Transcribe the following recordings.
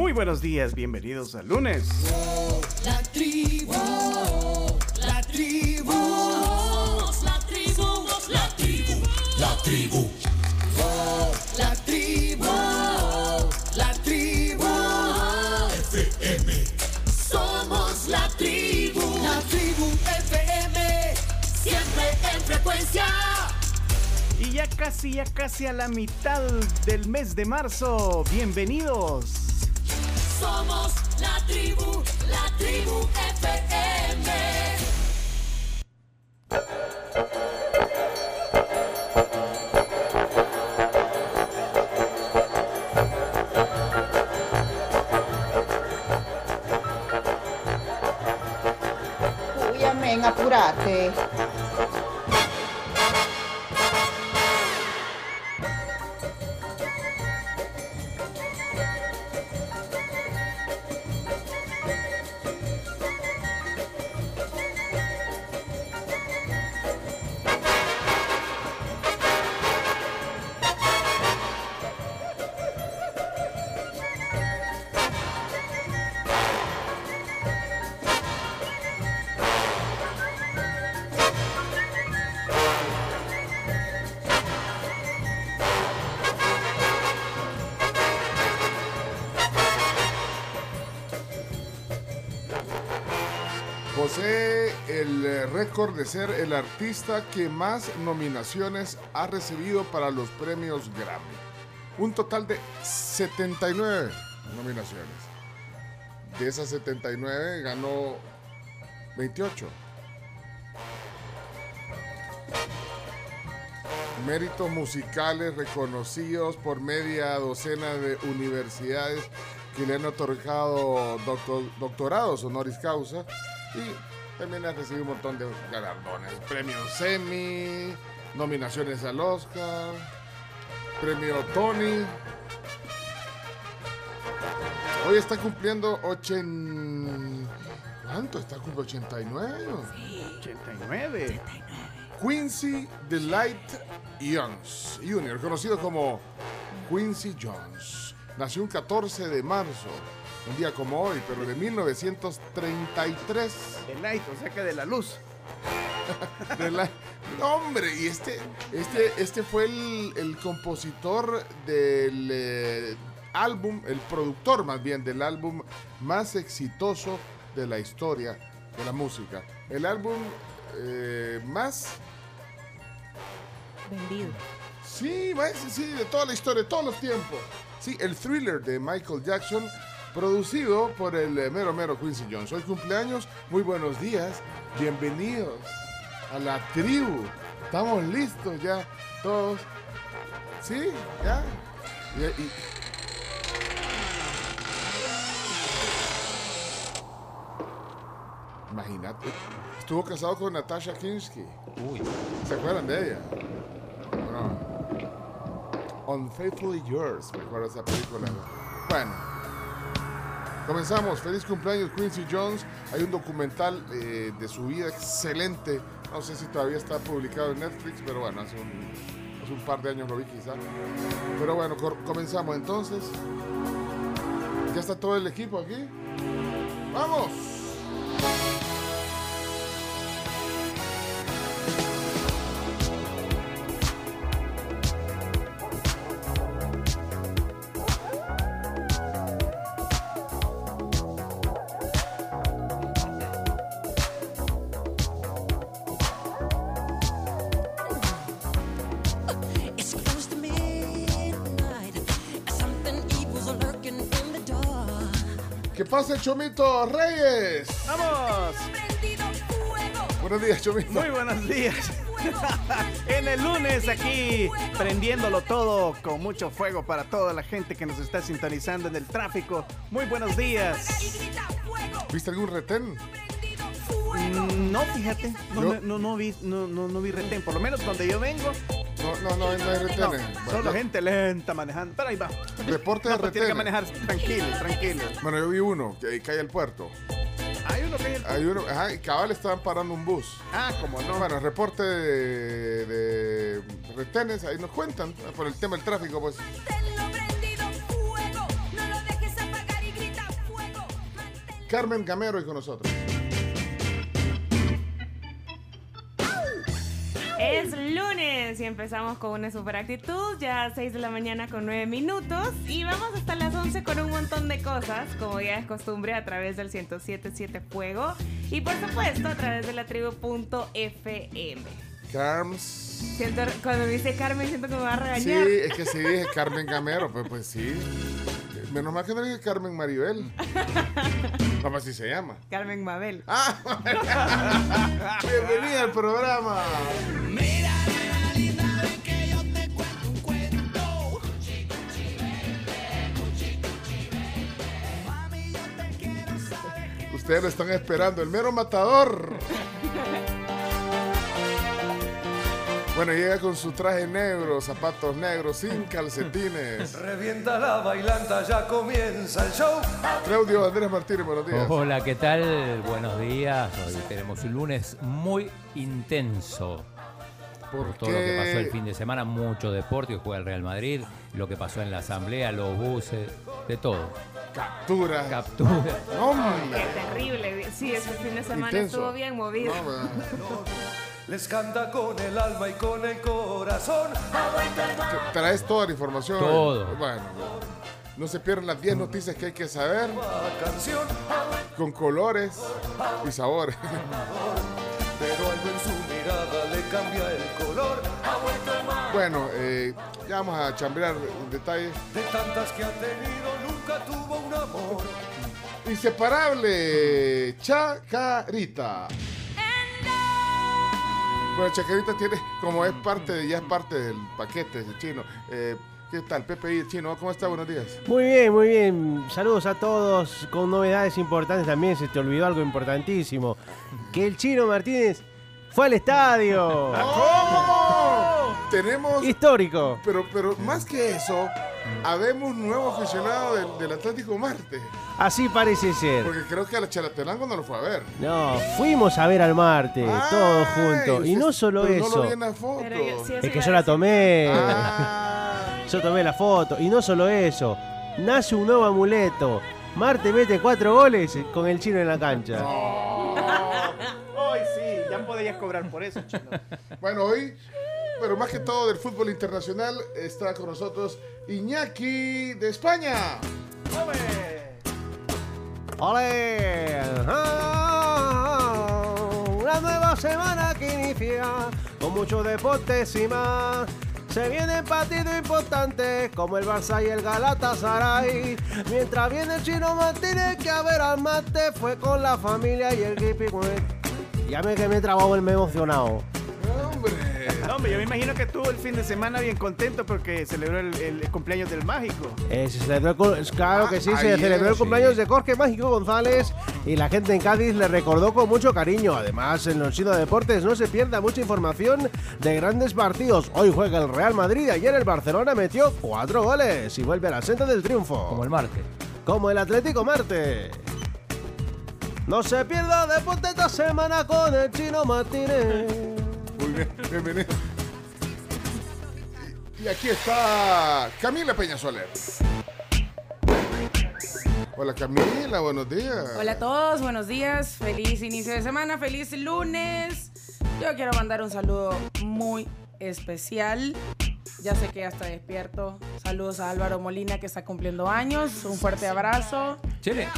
Muy buenos días, bienvenidos al lunes. La tribu, la tribu, la tribu, la tribu, la tribu. La tribu, la tribu, FM. Somos la tribu, la tribu FM, siempre en frecuencia. Y ya casi, ya casi a la mitad del mes de marzo. Bienvenidos. Somos la tribu, la tribu FM. De ser el artista que más nominaciones ha recibido para los premios Grammy. Un total de 79 nominaciones. De esas 79 ganó 28. Méritos musicales reconocidos por media docena de universidades que le han otorgado doctor- doctorados honoris causa y también ha recibido un montón de galardones, premios Emmy, nominaciones al Oscar, premio Tony. Hoy está cumpliendo 80... ¿Cuánto? Está cumpliendo 89 años. 89. Quincy Delight Jones Jr., conocido como Quincy Jones. Nació un 14 de marzo, un día como hoy, pero de 1933. De light, o sea que de la luz. De la- No, hombre, y este, este, este fue el, el compositor del eh, álbum, el productor más bien del álbum más exitoso de la historia de la música. El álbum eh, más Vendido. Sí, sí, de toda la historia, de todos los tiempos. Sí, el thriller de Michael Jackson, producido por el eh, mero mero Quincy Jones. Hoy cumpleaños, muy buenos días, bienvenidos a la tribu. Estamos listos ya, todos. Sí, ya. Y- y- Imagínate, estuvo casado con Natasha Kinski. Uy. ¿Se acuerdan de ella? Bueno, Unfaithfully Yours, me acuerdo esa película. Bueno, comenzamos. Feliz cumpleaños, Quincy Jones. Hay un documental eh, de su vida excelente. No sé si todavía está publicado en Netflix, pero bueno, hace un, hace un par de años lo vi quizá. Pero bueno, comenzamos entonces. Ya está todo el equipo aquí. ¡Vamos! Dark. ¿Qué pasa, Chomito Reyes? ¡Vamos! Buenos días, Chomito. Muy buenos días. en el lunes aquí prendiéndolo todo con mucho fuego para toda la gente que nos está sintonizando en el tráfico. Muy buenos días. ¿Viste algún retén? Mm, No, fíjate, no, me- no, no vi, no, no, no vi retén. Por lo menos donde yo vengo, No, no, no, no hay no, retenes. solo gente lenta manejando. Pero ahí va. Reporte No, de pues tiene que retenes. manejar tranquilo, tranquilo. Bueno, yo vi uno que cae al puerto. Hay uno que... Hay uno, ajá, y cabal estaban parando un bus. Ah, como no. Bueno, reporte de, de retenes, ahí nos cuentan por el tema del tráfico, pues. Carmen Gamero y con nosotros. Y empezamos con una super actitud, ya 6 de la mañana con 9 minutos y vamos hasta las 11 con un montón de cosas, como ya es costumbre a través del 1077 Fuego y por supuesto a través de la tribu.fm. Carms. Siento, cuando me dice Carmen siento que me va a Sí, regañar. es que sí dije Carmen Gamero, pues, pues sí. Menos mal que no dije Carmen Maribel. Pues así se llama. Carmen Mabel. Ah, bienvenida al programa. Ustedes lo están esperando, el mero matador. Bueno, llega con su traje negro, zapatos negros, sin calcetines. Revienta la bailanta, ya comienza el show. Claudio Andrés Martínez, buenos días. Hola, ¿qué tal? Buenos días. Hoy tenemos un lunes muy intenso. ¿Por Por todo lo que pasó el fin de semana, mucho deporte, juega el Real Madrid, lo que pasó en la asamblea, los buses, de todo. Captura. Captura. Hombre. Qué terrible. Sí, ese fin de semana Intenso. estuvo bien movido. No. Les canta con el alma y con el corazón. Traes toda la información. Todo. Bueno, no se pierdan las 10 noticias que hay que saber con colores y sabores. pero algo en su mirada le cambia el color. Bueno, eh, ya vamos a chambrear en detalle. De tantas que ha tenido, nunca tuvo un amor. Inseparable, Chacarita. Bueno, Chacarita tiene, como es parte, de- ya es parte del paquete de chino. Eh, ¿Qué tal, PPI chino? ¿Cómo está? Buenos días. Muy bien, muy bien. Saludos a todos con novedades importantes también. Se te olvidó algo importantísimo. Que el chino Martínez fue al estadio. ¿Cómo? Tenemos Histórico. Pero, pero más que eso, habemos nuevo aficionado del, del Atlético Marte. Así parece ser. Porque creo que a la Chalatenango no lo fue a ver. No, fuimos a ver al Marte, todos juntos. Y no solo pero No eso. lo vi en la foto. Pero yo- sí, eso Es que yo la tomé. Ah. Yo tomé la foto. Y no solo eso. Nace un nuevo amuleto. Marte mete cuatro goles con el chino en la cancha. Sí, ya podías cobrar por eso, chino. Bueno, hoy, pero más que todo del fútbol internacional, está con nosotros Iñaki de España. ¡Ole! Una nueva semana que inicia con muchos deportes y más. Se vienen partidos importantes como el Barça y el Galatasaray. Mientras viene el chino Martínez que a ver al mate fue con la familia y el Grippy. Ya me que me he trabado el me he emocionado. Hombre. No, hombre, yo me imagino que estuvo el fin de semana bien contento porque celebró el, el cumpleaños del mágico. Eh, se celebró el cu- claro que sí, Ah, se ayer, celebró el sí. cumpleaños de Jorge Mágico González y la gente en Cádiz le recordó con mucho cariño. Además, en los Chino Deportes no se pierda mucha información de grandes partidos. Hoy juega el Real Madrid, ayer el Barcelona metió cuatro goles y vuelve a la senda del triunfo. Como el Marte. Como el Atlético Marte. No se pierda deporte esta semana con el Chino Martínez. Muy bien, bienvenido. Y, aquí está Camila Peña Soler. Hola Camila, buenos días. Hola a todos, buenos días, feliz inicio de semana, feliz lunes. Yo quiero mandar un saludo muy especial. Ya sé que ya está despierto. Saludos a Álvaro Molina que está cumpliendo años. Un fuerte abrazo. Chile.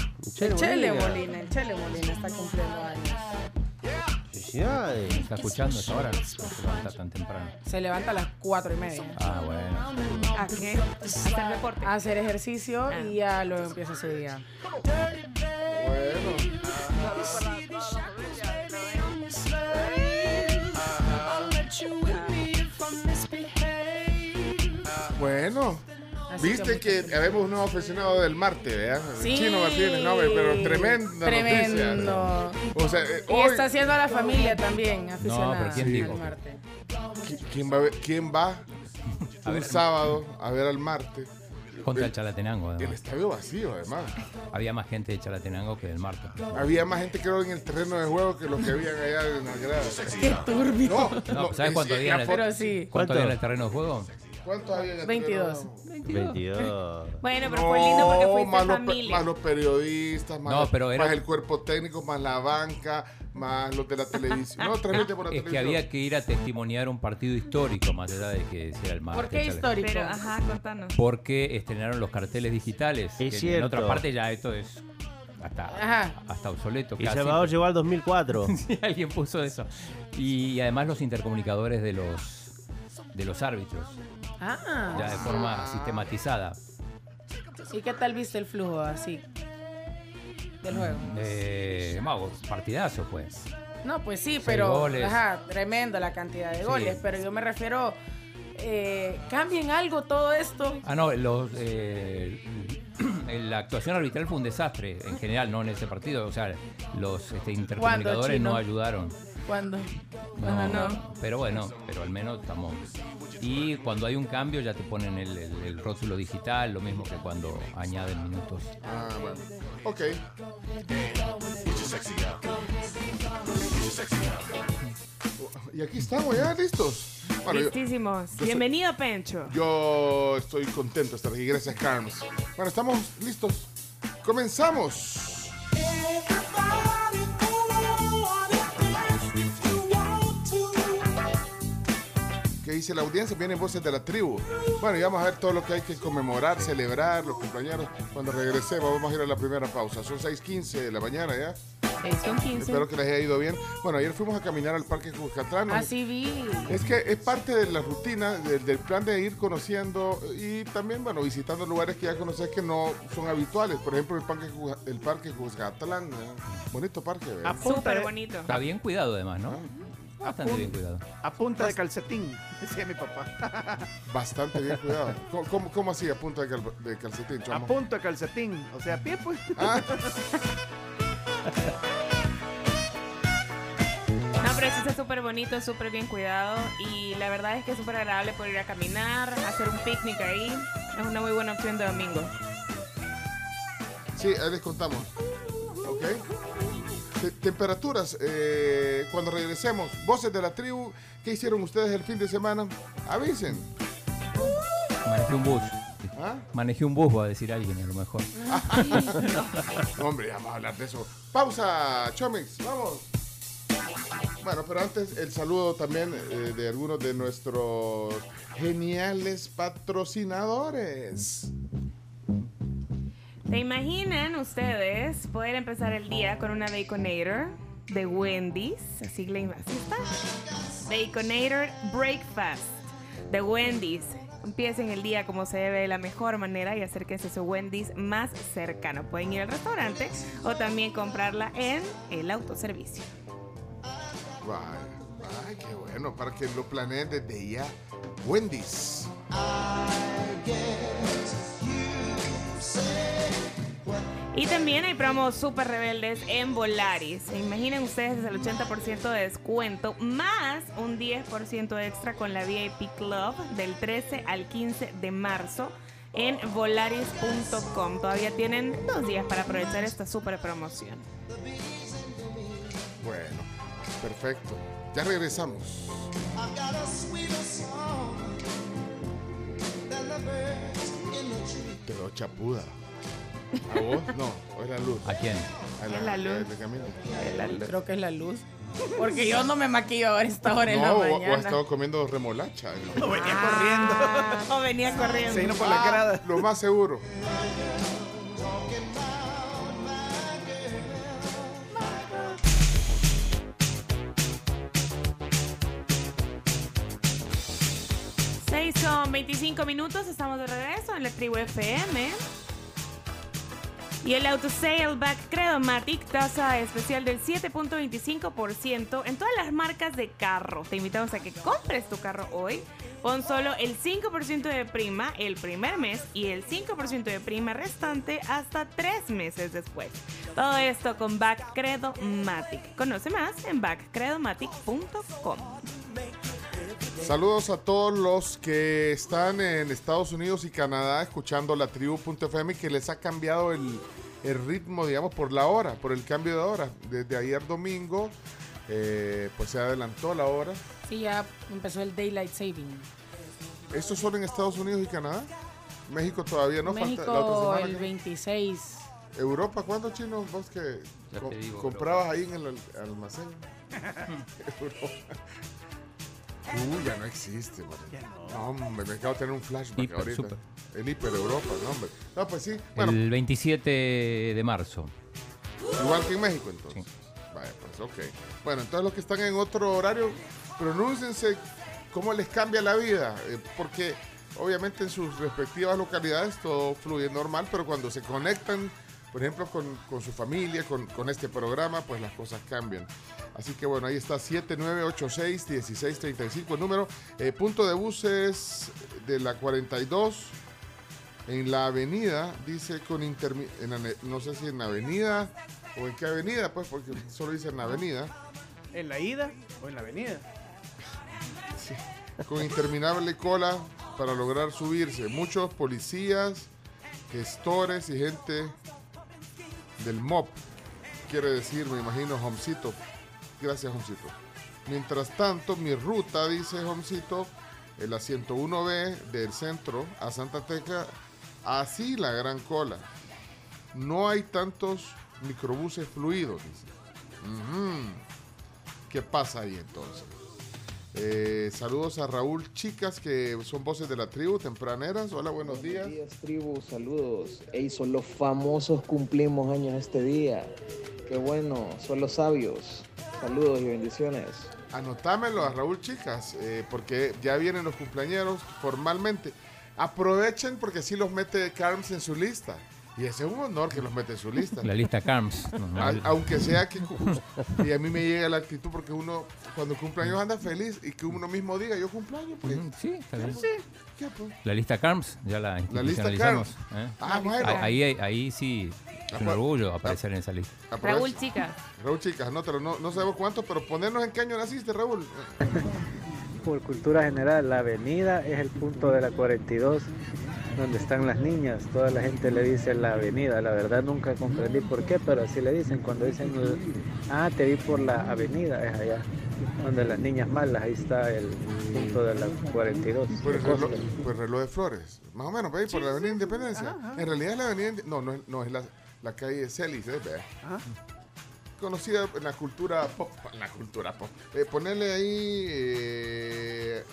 El Chele Molina, el Chele Molina está cumpliendo años. Felicidades. ¿Está escuchando esa hora? Se levanta tan temprano. Se levanta a las cuatro y media. Ah, bueno. ¿A qué? Hacer deporte. A hacer ejercicio y ya luego empieza su día. Bueno, bueno. Así Viste que que habemos un nuevo aficionado del Marte, ¿verdad? Sí. Chino Martínez, no, pero tremenda Tremendo. noticia. O sea, eh, Y hoy, está haciendo a la familia también aficionada pero ¿quién al dijo? Marte. ¿qui- ¿quién va, a ver- quién va A un ver. sábado a ver al Marte? Contra el Chalatenango, El además. estadio vacío, además. Había más gente de Chalatenango que del Marte. Había más gente, creo, en el terreno de juego que los que habían allá en la grada. Qué turbio. No, No, ¿sabes cuánto había en el- sí. ¿Cuánto ¿Cuánto? había en el terreno de juego? ¿Cuántos había en el 22. Trinidad? 22. Bueno, pero fue lindo porque fuiste más los, familia. más los periodistas, más, No, los- pero era- más el cuerpo técnico, más la banca, más los de la televisión. No, transmite por la Es que televisión. había que ir a testimoniar un partido histórico, más allá de que sea el más. ¿Por qué histórico? Pero, ajá, contanos. Porque estrenaron los carteles digitales. que Es En cierto. otra parte ya esto es hasta, Ajá. hasta obsoleto. Y casi. Salvador llegó al 2004. Sí, alguien puso eso. Y además los intercomunicadores de los de los árbitros, Ah. ya de forma sistematizada. ¿Y qué tal viste el flujo así del juego? Eh, partidazo pues. No, pues sí, Seis pero goles. ajá, tremendo la cantidad de Sí. goles, pero yo me refiero eh, cambien algo todo esto. Ah, no, los, eh, la actuación arbitral fue un desastre en general, no en ese partido. O sea, los este, intercomunicadores no ayudaron. Cuando No, Cuando no. Pero bueno, pero al menos estamos. Y cuando hay un cambio ya te ponen el, el- el rótulo digital, lo mismo que cuando añaden minutos. Ah, bueno. Ok. Y aquí estamos ya listos. Bueno, yo, Listísimos. soy- Bienvenido, Pencho. yo estoy contento de estar aquí. Gracias, Carms. Bueno, estamos listos. Comenzamos. ¿Qué dice la audiencia? Vienen voces de la tribu. Bueno, y vamos a ver todo lo que hay que conmemorar, celebrar, los compañeros. Cuando regresemos, vamos a ir a la primera pausa. Son 6:15 de la mañana ya. Seis con 15. Espero que les haya ido bien. Bueno, ayer fuimos a caminar al Parque Cuscatlán. Así vi. es que es parte de la rutina, del, del plan de ir conociendo y también, bueno, visitando lugares que ya conoces que no son habituales. Por ejemplo, el Parque, el parque Cuscatlán. ¿eh? Bonito parque, ¿verdad? Súper bonito. Está bien cuidado además, ¿no? Bastante bien cuidado. A punta de calcetín, decía mi papá. Bastante bien cuidado. ¿Cómo, cómo, cómo así a punta de, cal- de calcetín, A chamo? punta de calcetín. O sea, a pie, pues. Ah, No, pero sí está súper bonito, súper bien cuidado. Y la verdad es que es súper agradable poder ir a caminar, hacer un picnic ahí. Es una muy buena opción de domingo. sí, ahí les contamos. ¿Ok? Te- temperaturas, eh, cuando regresemos, voces de la tribu, ¿qué hicieron ustedes el fin de semana? Avisen. Manejé un bus. ¿Ah? Manejé un bus, va a decir alguien a lo mejor. Hombre, ya vamos a hablar de eso. Pausa, Chomix, vamos. Bueno, pero antes el saludo también eh, de algunos de nuestros geniales patrocinadores. ¿Se imaginan ustedes poder empezar el día con una Baconator de Wendy's? Así, le- así está. Baconator Breakfast de Wendy's. Empiecen el día como se debe de la mejor manera y acérquense a su Wendy's más cercano. Pueden ir al restaurante o también comprarla en el autoservicio. Vaya, ay, qué bueno, para que lo planeen desde ya. Wendy's. Y también hay promos súper rebeldes en Volaris. Imaginen ustedes el 80% de descuento más un 10% extra con la VIP Club del 13 al 15 de marzo en volaris.com. Todavía tienen dos días para aprovechar esta súper promoción. Bueno, perfecto. Ya regresamos. Veo chapuda. ¿A vos? No, o es la luz. ¿A quién? A Es la luz. Creo que es la luz. Porque yo no me maquillo ahora esta hora en la No, o, o ha mañana. estado comiendo remolacha. No venía corriendo. O venía corriendo. Se vino por la Ah, grada. Lo más seguro. Seis son 25 minutos, estamos de regreso en la tribu FM. Y el auto Back Credomatic, tasa especial del 7.25% en todas las marcas de carro. Te invitamos a que compres tu carro hoy. Pon solo el 5% de prima el primer mes y el 5% de prima restante hasta tres meses después. Todo esto con Back Credomatic. Conoce más en backcredomatic.com. Saludos a todos los que están en Estados Unidos y Canadá escuchando la tribu.fm que les ha cambiado el, el ritmo, digamos, por la hora, por el cambio de hora. Desde ayer domingo, eh, pues se adelantó la hora. Sí, ya empezó el Daylight Saving. ¿Estos son en Estados Unidos y Canadá? México todavía no México falta la otra semana. el ¿qué? 26. Europa, ¿cuándo chino? Vos que co- digo, comprabas ahí en el al- almacén. Europa. Uy, ya no existe, man. no. hombre, me acabo de tener un flashback Hiper, ahorita. super. En Hiper Europa, no, hombre. No, pues sí. Bueno, El 27 de marzo. igual que en México, entonces. Sí. Pues, ok. Bueno, entonces los que están en otro horario, pronúnciense cómo les cambia la vida. eh, porque obviamente en sus respectivas localidades todo fluye normal, pero cuando se conectan, por ejemplo, con, con su familia, con, con este programa, pues las cosas cambian. Así que bueno, ahí está 7986-1635 el número. Eh, punto de buses de la 42 en la avenida, dice con intermi en la ne- no sé si en la avenida o en qué avenida, pues porque solo dice en la avenida, ¿En la ida o en la avenida? con interminable cola para lograr subirse. Muchos policías, gestores y gente del MOP, quiere decir, me imagino, Homcito. Gracias, Homcito. Mientras tanto, mi ruta, dice Homcito, en la 101B del centro a Santa Teca, así la gran cola. No hay tantos microbuses fluidos, dice. ¿Qué pasa ahí entonces? Eh, saludos a Raúl Chicas, que son voces de la tribu, tempraneras. Hola, buenos días. Buenos días, tribu, saludos. Ey, son los famosos cumplimos años este día. Qué bueno, son los sabios. Saludos y bendiciones. Anotámelo a Raúl Chicas, eh, porque ya vienen los cumpleañeros formalmente. Aprovechen porque así los mete Carms en su lista. Y ese es un honor que los mete en su lista. La lista CARMS. Aunque sea que... Y a mí me llega la actitud porque uno cuando cumpleaños anda feliz y que uno mismo diga, yo cumpleaños. Pues, Ujú, Sí, está bien. ¿qué, pues? La lista CARMS, ya la La lista institucionalizamos. ¿eh? Ah, bueno. Ahí, ahí, ahí sí es un orgullo aparecer en esa lista. Raúl, chicas. Raúl Chicas, anótalo. No, no sabemos cuánto, pero ponernos en qué año naciste, Raúl. Por cultura general, la avenida es el punto de la 42 donde están las niñas. Toda la gente le dice la avenida. La verdad nunca comprendí por qué, pero así le dicen. Cuando dicen, ah, te vi por la avenida, es allá. Donde las niñas malas, ahí está el punto de la 42. Por el reloj, por el reloj de Flores. Más o menos, por ahí, por la Avenida Independencia. En realidad es la Avenida... No, no, es- no es la, la calle Celis, ¿eh? Conocida en la cultura pop. En la cultura pop. Eh, ponerle ahí eh,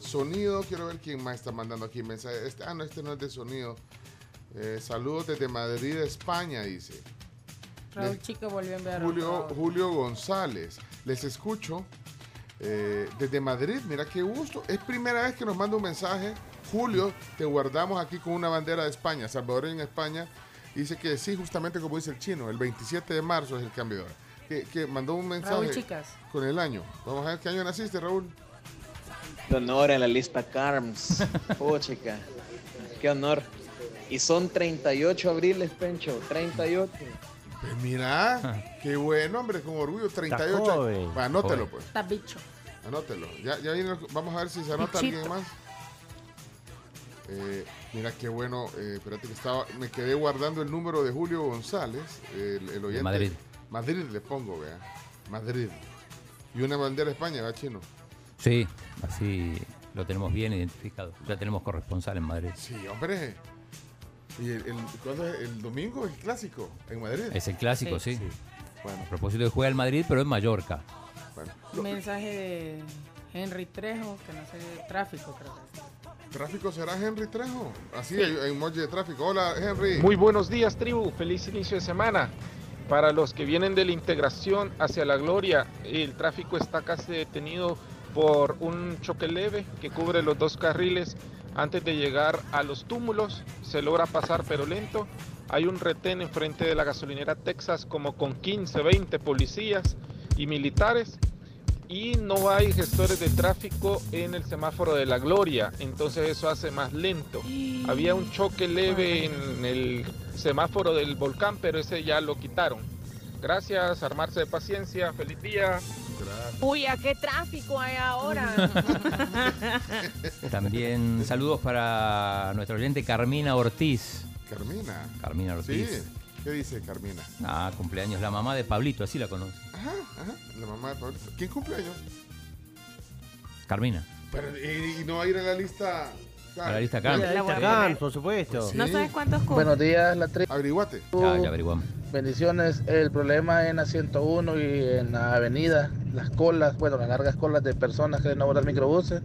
sonido. Quiero ver quién más está mandando aquí mensaje. Este, ah, no, este no es de sonido. Eh, saludos desde Madrid, España, dice. Raúl Les- Chico volvió a enviar Julio, González. Les escucho eh, desde Madrid. Mira qué gusto. Es primera vez que nos manda un mensaje. Julio, te guardamos aquí con una bandera de España, salvadoreña en España. Dice que sí, justamente como dice el chino, el 27 de marzo es el cambio de hora. Que, que mandó un mensaje Raúl Chicas. con el año. Vamos a ver qué año naciste, Raúl. Qué honor en la lista Carms. Oh, chica. Qué honor. Y son 38 abriles, Pencho. 38. Pues mira, qué bueno, hombre, con orgullo, 38. joven. Va, anótelo, Joven. pues. Está bicho. Anótelo. Ya, ya viene, vamos a ver si se anota Bichito. alguien más. Eh, mira qué bueno. eh, espérate que estaba. Me quedé guardando el número de Julio González, el, el oyente. Madrid. Madrid le pongo, vea. Madrid. Y una bandera de España, ¿va, chino? Sí, así lo tenemos bien identificado. Ya tenemos corresponsal en Madrid. Sí, hombre. ¿Y el, el- cuándo es? ¿El domingo? ¿El clásico? ¿En Madrid? Es el clásico, Sí. sí. Bueno, A propósito de juega el Madrid, pero en Mallorca. bueno. Lo- mensaje de Henry Trejo, que no sé, de tráfico, creo es. ¿Tráfico será Henry Trejo? Así, hay, hay un emoji de tráfico. Hola, Henry. Muy buenos días, tribu. Feliz inicio de semana. Para los que vienen de la integración hacia la gloria, el tráfico está casi detenido por un choque leve que cubre los dos carriles antes de llegar a los túmulos. Se logra pasar pero lento. Hay un retén enfrente de la gasolinera Texas como con 15, 20 policías y militares. Y no hay gestores de tráfico en el semáforo de la gloria, entonces eso hace más lento. Había un choque leve en el semáforo del volcán, pero ese ya lo quitaron. Gracias, armarse de paciencia, feliz día. Uy, ¿a qué tráfico hay ahora? También saludos para nuestra oyente Carmina Ortiz. Carmina. Carmina Sí. Ortiz. ¿Qué dice Carmina? Ah, cumpleaños, la mamá de Pablito, así la conoce. Ajá, ajá. La mamá de Pablito. ¿Quién cumpleaños? Carmina. Pero, y, y no va a ir a la lista. A la lista. La Carms, por supuesto. No sabes cuántos cubos. Buenos días, la tri. Averiguate. Ya, ya averiguamos. Bendiciones. El problema en la 101 y en la avenida, las colas, bueno, las largas colas de personas que quieren abordar microbuses,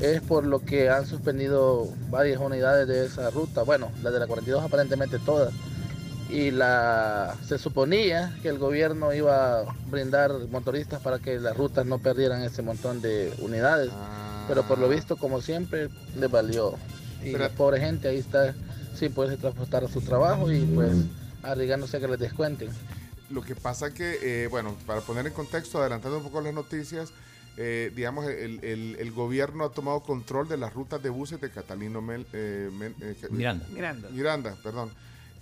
es por lo que han suspendido varias unidades de esa ruta. Bueno, las de la 42 aparentemente todas. Y la se suponía que el gobierno iba a brindar motoristas para que las rutas no perdieran ese montón de unidades. Pero por lo visto, como siempre, les valió. Y la pobre gente ahí está sin poderse transportar a su trabajo y pues arriesgándose a que les descuenten. Lo que pasa que, eh, bueno, para poner en contexto, adelantando un poco las noticias, eh, digamos, el, el- el gobierno ha tomado control de las rutas de buses de Catalino Mel- eh, eh, Miranda. Miranda. Miranda, perdón.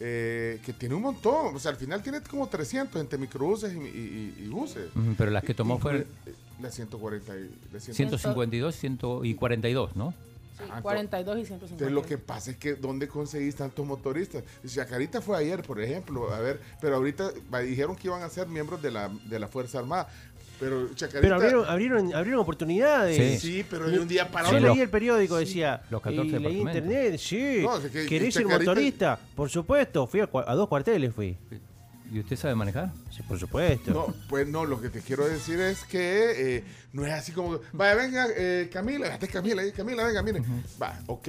eh, que tiene un montón, o sea, al final tiene como 300 entre microbuses y, y- y- y buses. Pero las que tomó fueron La 140 y... La 100 152 100 y 42, ¿no? Ah, 42 y 150. Entonces lo que pasa es que ¿dónde conseguís tantos motoristas? Chacarita fue ayer, por ejemplo, a ver, pero ahorita dijeron que iban a ser miembros de la, de la Fuerza Armada. Pero Chacarita... Pero abrieron, abrieron, abrieron oportunidades. Sí, pero de un día para Yo otro. leí el periódico, decía. los 14 y leí internet, sí. No, es que- ¿Querés Chacarita- motorista? Por supuesto. Fui a dos cuarteles, fui. ¿Y usted sabe manejar? Sí, por supuesto. No, pues no, lo que te quiero decir es que eh, no es así como, vaya, venga, eh, Camila, esta es Camila, eh, Camila, venga, mire. Va, ok.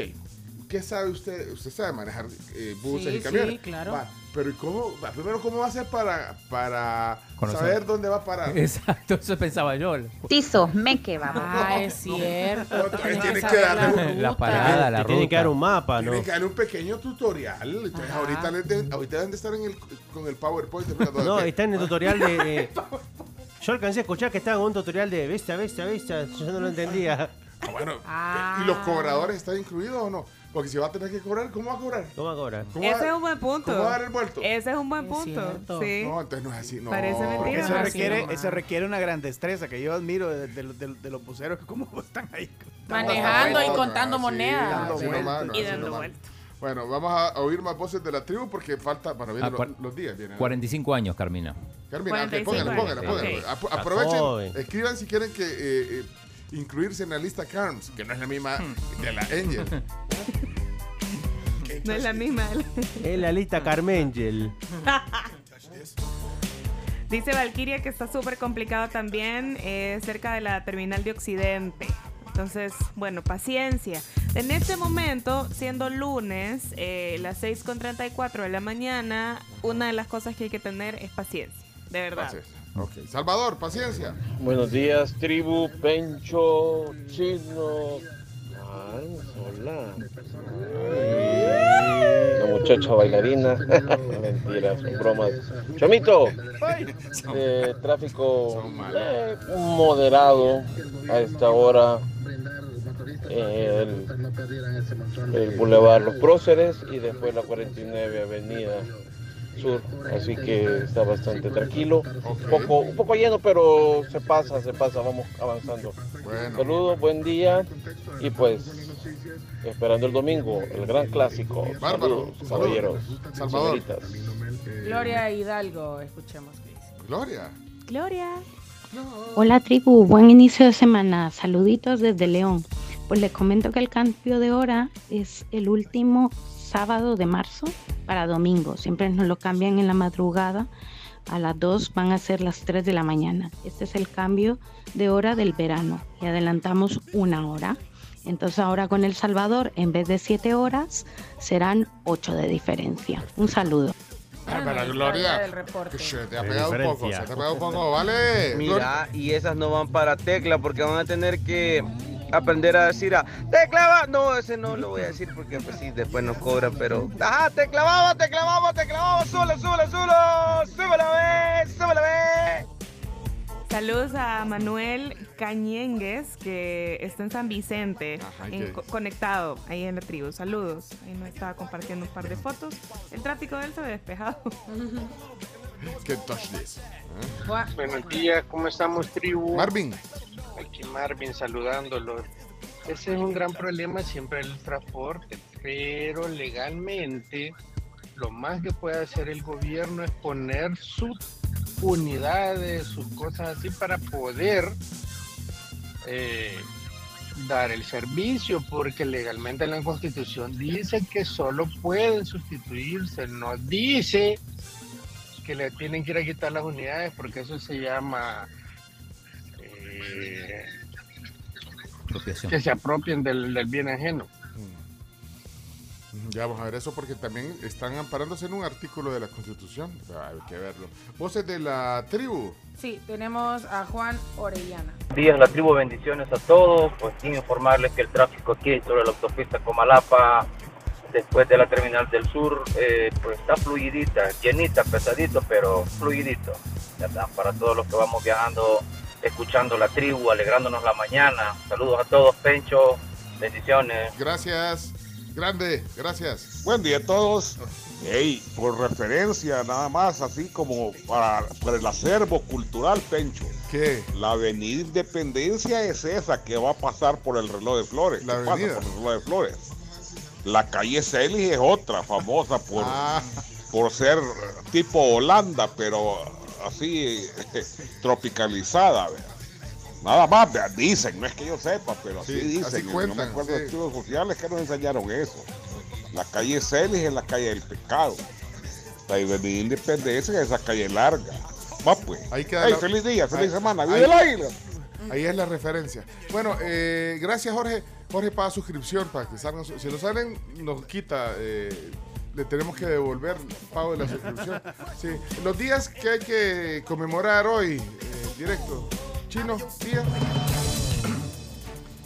¿Qué sabe usted? Usted sabe manejar eh, buses Sí, y camiones. sí, claro. Va, pero ¿y cómo? va, primero, ¿cómo va a hacer para, para Conocer. saber dónde va a parar? Exacto, eso pensaba yo. Tizo, me que vamos. Ah, es cierto. Otra vez Tienes tiene que darle la La parada, la tienen que dar un mapa, ¿no? Tienen que darle un pequeño tutorial. Entonces, Ajá. ahorita, ahorita deben de estar en el, con el PowerPoint. No, que- está en el tutorial de. de- Yo alcancé a escuchar que estaba en un tutorial de Vista, Vista, Vista. Yo no lo entendía. Ah, bueno, Ah. ¿y los cobradores están incluidos o no? Porque si va a tener que cobrar, ¿cómo va a cobrar? ¿Cómo ahora? ¿Cómo va- Ese es un buen punto. ¿Cómo va a dar el vuelto? Ese es un buen punto. Sí. No, entonces no es así. No. Parece mentira. Eso requiere, eso requiere una gran destreza que yo admiro de, de los- de- de los buceros que como están ahí. Manejando y contando monedas. dando no, Y dando vueltas. Bueno, vamos a oír más voces de la tribu porque falta, bueno, vienen Ah, los, días. Vienen. 45 años, Carmina. Carmina, ok, 45 póngale, póngale, años, póngale. ok. Ap- Está aprovechen, escriban si quieren que eh, eh, incluirse en la lista CARMS, que no es la misma de la Angel. No es la misma. Es la lista Carmengel. Dice Valkyria que está súper complicado también eh, cerca de la terminal de Occidente. Entonces, bueno, paciencia. En este momento, siendo lunes, eh, las 6.34 de la mañana, una de las cosas que hay que tener es paciencia. De verdad. Paciencia. Salvador, paciencia. Buenos días, tribu, Pencho, Chino. Hola. La muchacha bailarina. Mentiras, son bromas. Chomito, tráfico eh, moderado a esta hora. el, el Boulevard Los Próceres y después la 49 Avenida Sur, así que está bastante tranquilo, un poco, un poco lleno, pero se pasa, se pasa, vamos avanzando. Bueno. Saludos, buen día y pues esperando el domingo, el gran clásico. Bárbaro. Saludos, caballeros, Salvador. señoritas. Gloria Hidalgo, escuchemos. Gloria. Gloria. Hola tribu, buen inicio de semana. Saluditos desde León. Pues les comento que el cambio de hora es el último sábado de marzo para domingo. Siempre nos lo cambian en la madrugada. A las 2 van a ser las 3 de la mañana. Este es el cambio de hora del verano y adelantamos una hora. Entonces ahora con El Salvador, en vez de 7 horas, serán 8 de diferencia. Un saludo. Está Gloria, se te ha pegado un poco, se te ha pegado un poco, ¿vale? Mira, y esas no van para tecla porque van a tener que aprender a decir a tecla va-". No, ese no lo voy a decir porque pues sí, después nos cobran, pero ajá, tecla vamos, tecla vamos, tecla vamos, súbele, súbele, súbele, súbele, ve, súbele, ve. Saludos a Manuel Cañengues, que está en San Vicente, co- conectado ahí en la tribu. Saludos. Ahí nos estaba compartiendo un par de fotos. El tráfico de él se ve despejado. Que. ¿eh? Buenos días, ¿cómo estamos, tribu? Marvin. Aquí Marvin saludándolos. Ese es un gran problema siempre el transporte, pero legalmente lo más que puede hacer el gobierno es poner sus unidades, sus cosas así para poder eh, dar el servicio, porque legalmente la Constitución dice que solo pueden sustituirse, no dice que le tienen que ir a quitar las unidades, porque eso se llama eh, que se apropien del, del bien ajeno. Ya vamos a ver eso porque también están amparándose en un artículo de la Constitución. Sea, hay que verlo. Voces de la tribu. Sí, tenemos a Juan Orellana. Buenos días, la tribu, bendiciones a todos. Pues sin informarles que el tráfico aquí sobre la autopista Comalapa, después de la terminal del sur, eh, pues está fluidita, llenita, pesadito, pero fluidito. Para todos los que vamos viajando, escuchando la tribu, alegrándonos la mañana. Saludos a todos, Pencho, bendiciones. Gracias. Grande, gracias. Buen día a todos. Ey, por referencia, nada más, así como para, para el acervo cultural, Pencho. ¿Qué? La avenida Independencia es esa que va a pasar por el reloj de flores. La que pasa avenida. por el reloj de flores. La calle Celis es otra, famosa por, Ah. por ser tipo Holanda, pero así tropicalizada. Nada más, dicen, no es que yo sepa, pero así Sí, dicen. así y no cuentan, me acuerdo de sí. estudios sociales que nos enseñaron eso. La calle Celis es la calle del pecado. La avenida Independencia es esa calle larga. Va pues. Ahí queda Ey, la- feliz día, feliz ahí- semana. ahí- ¡Viva el águila! Ahí es la referencia. Bueno, eh, gracias Jorge. Jorge paga suscripción para que salgan. Si lo salen, nos quita. eh, le tenemos que devolver pago de la suscripción. Sí. Los días que hay que conmemorar hoy, eh, directo. Chino, día.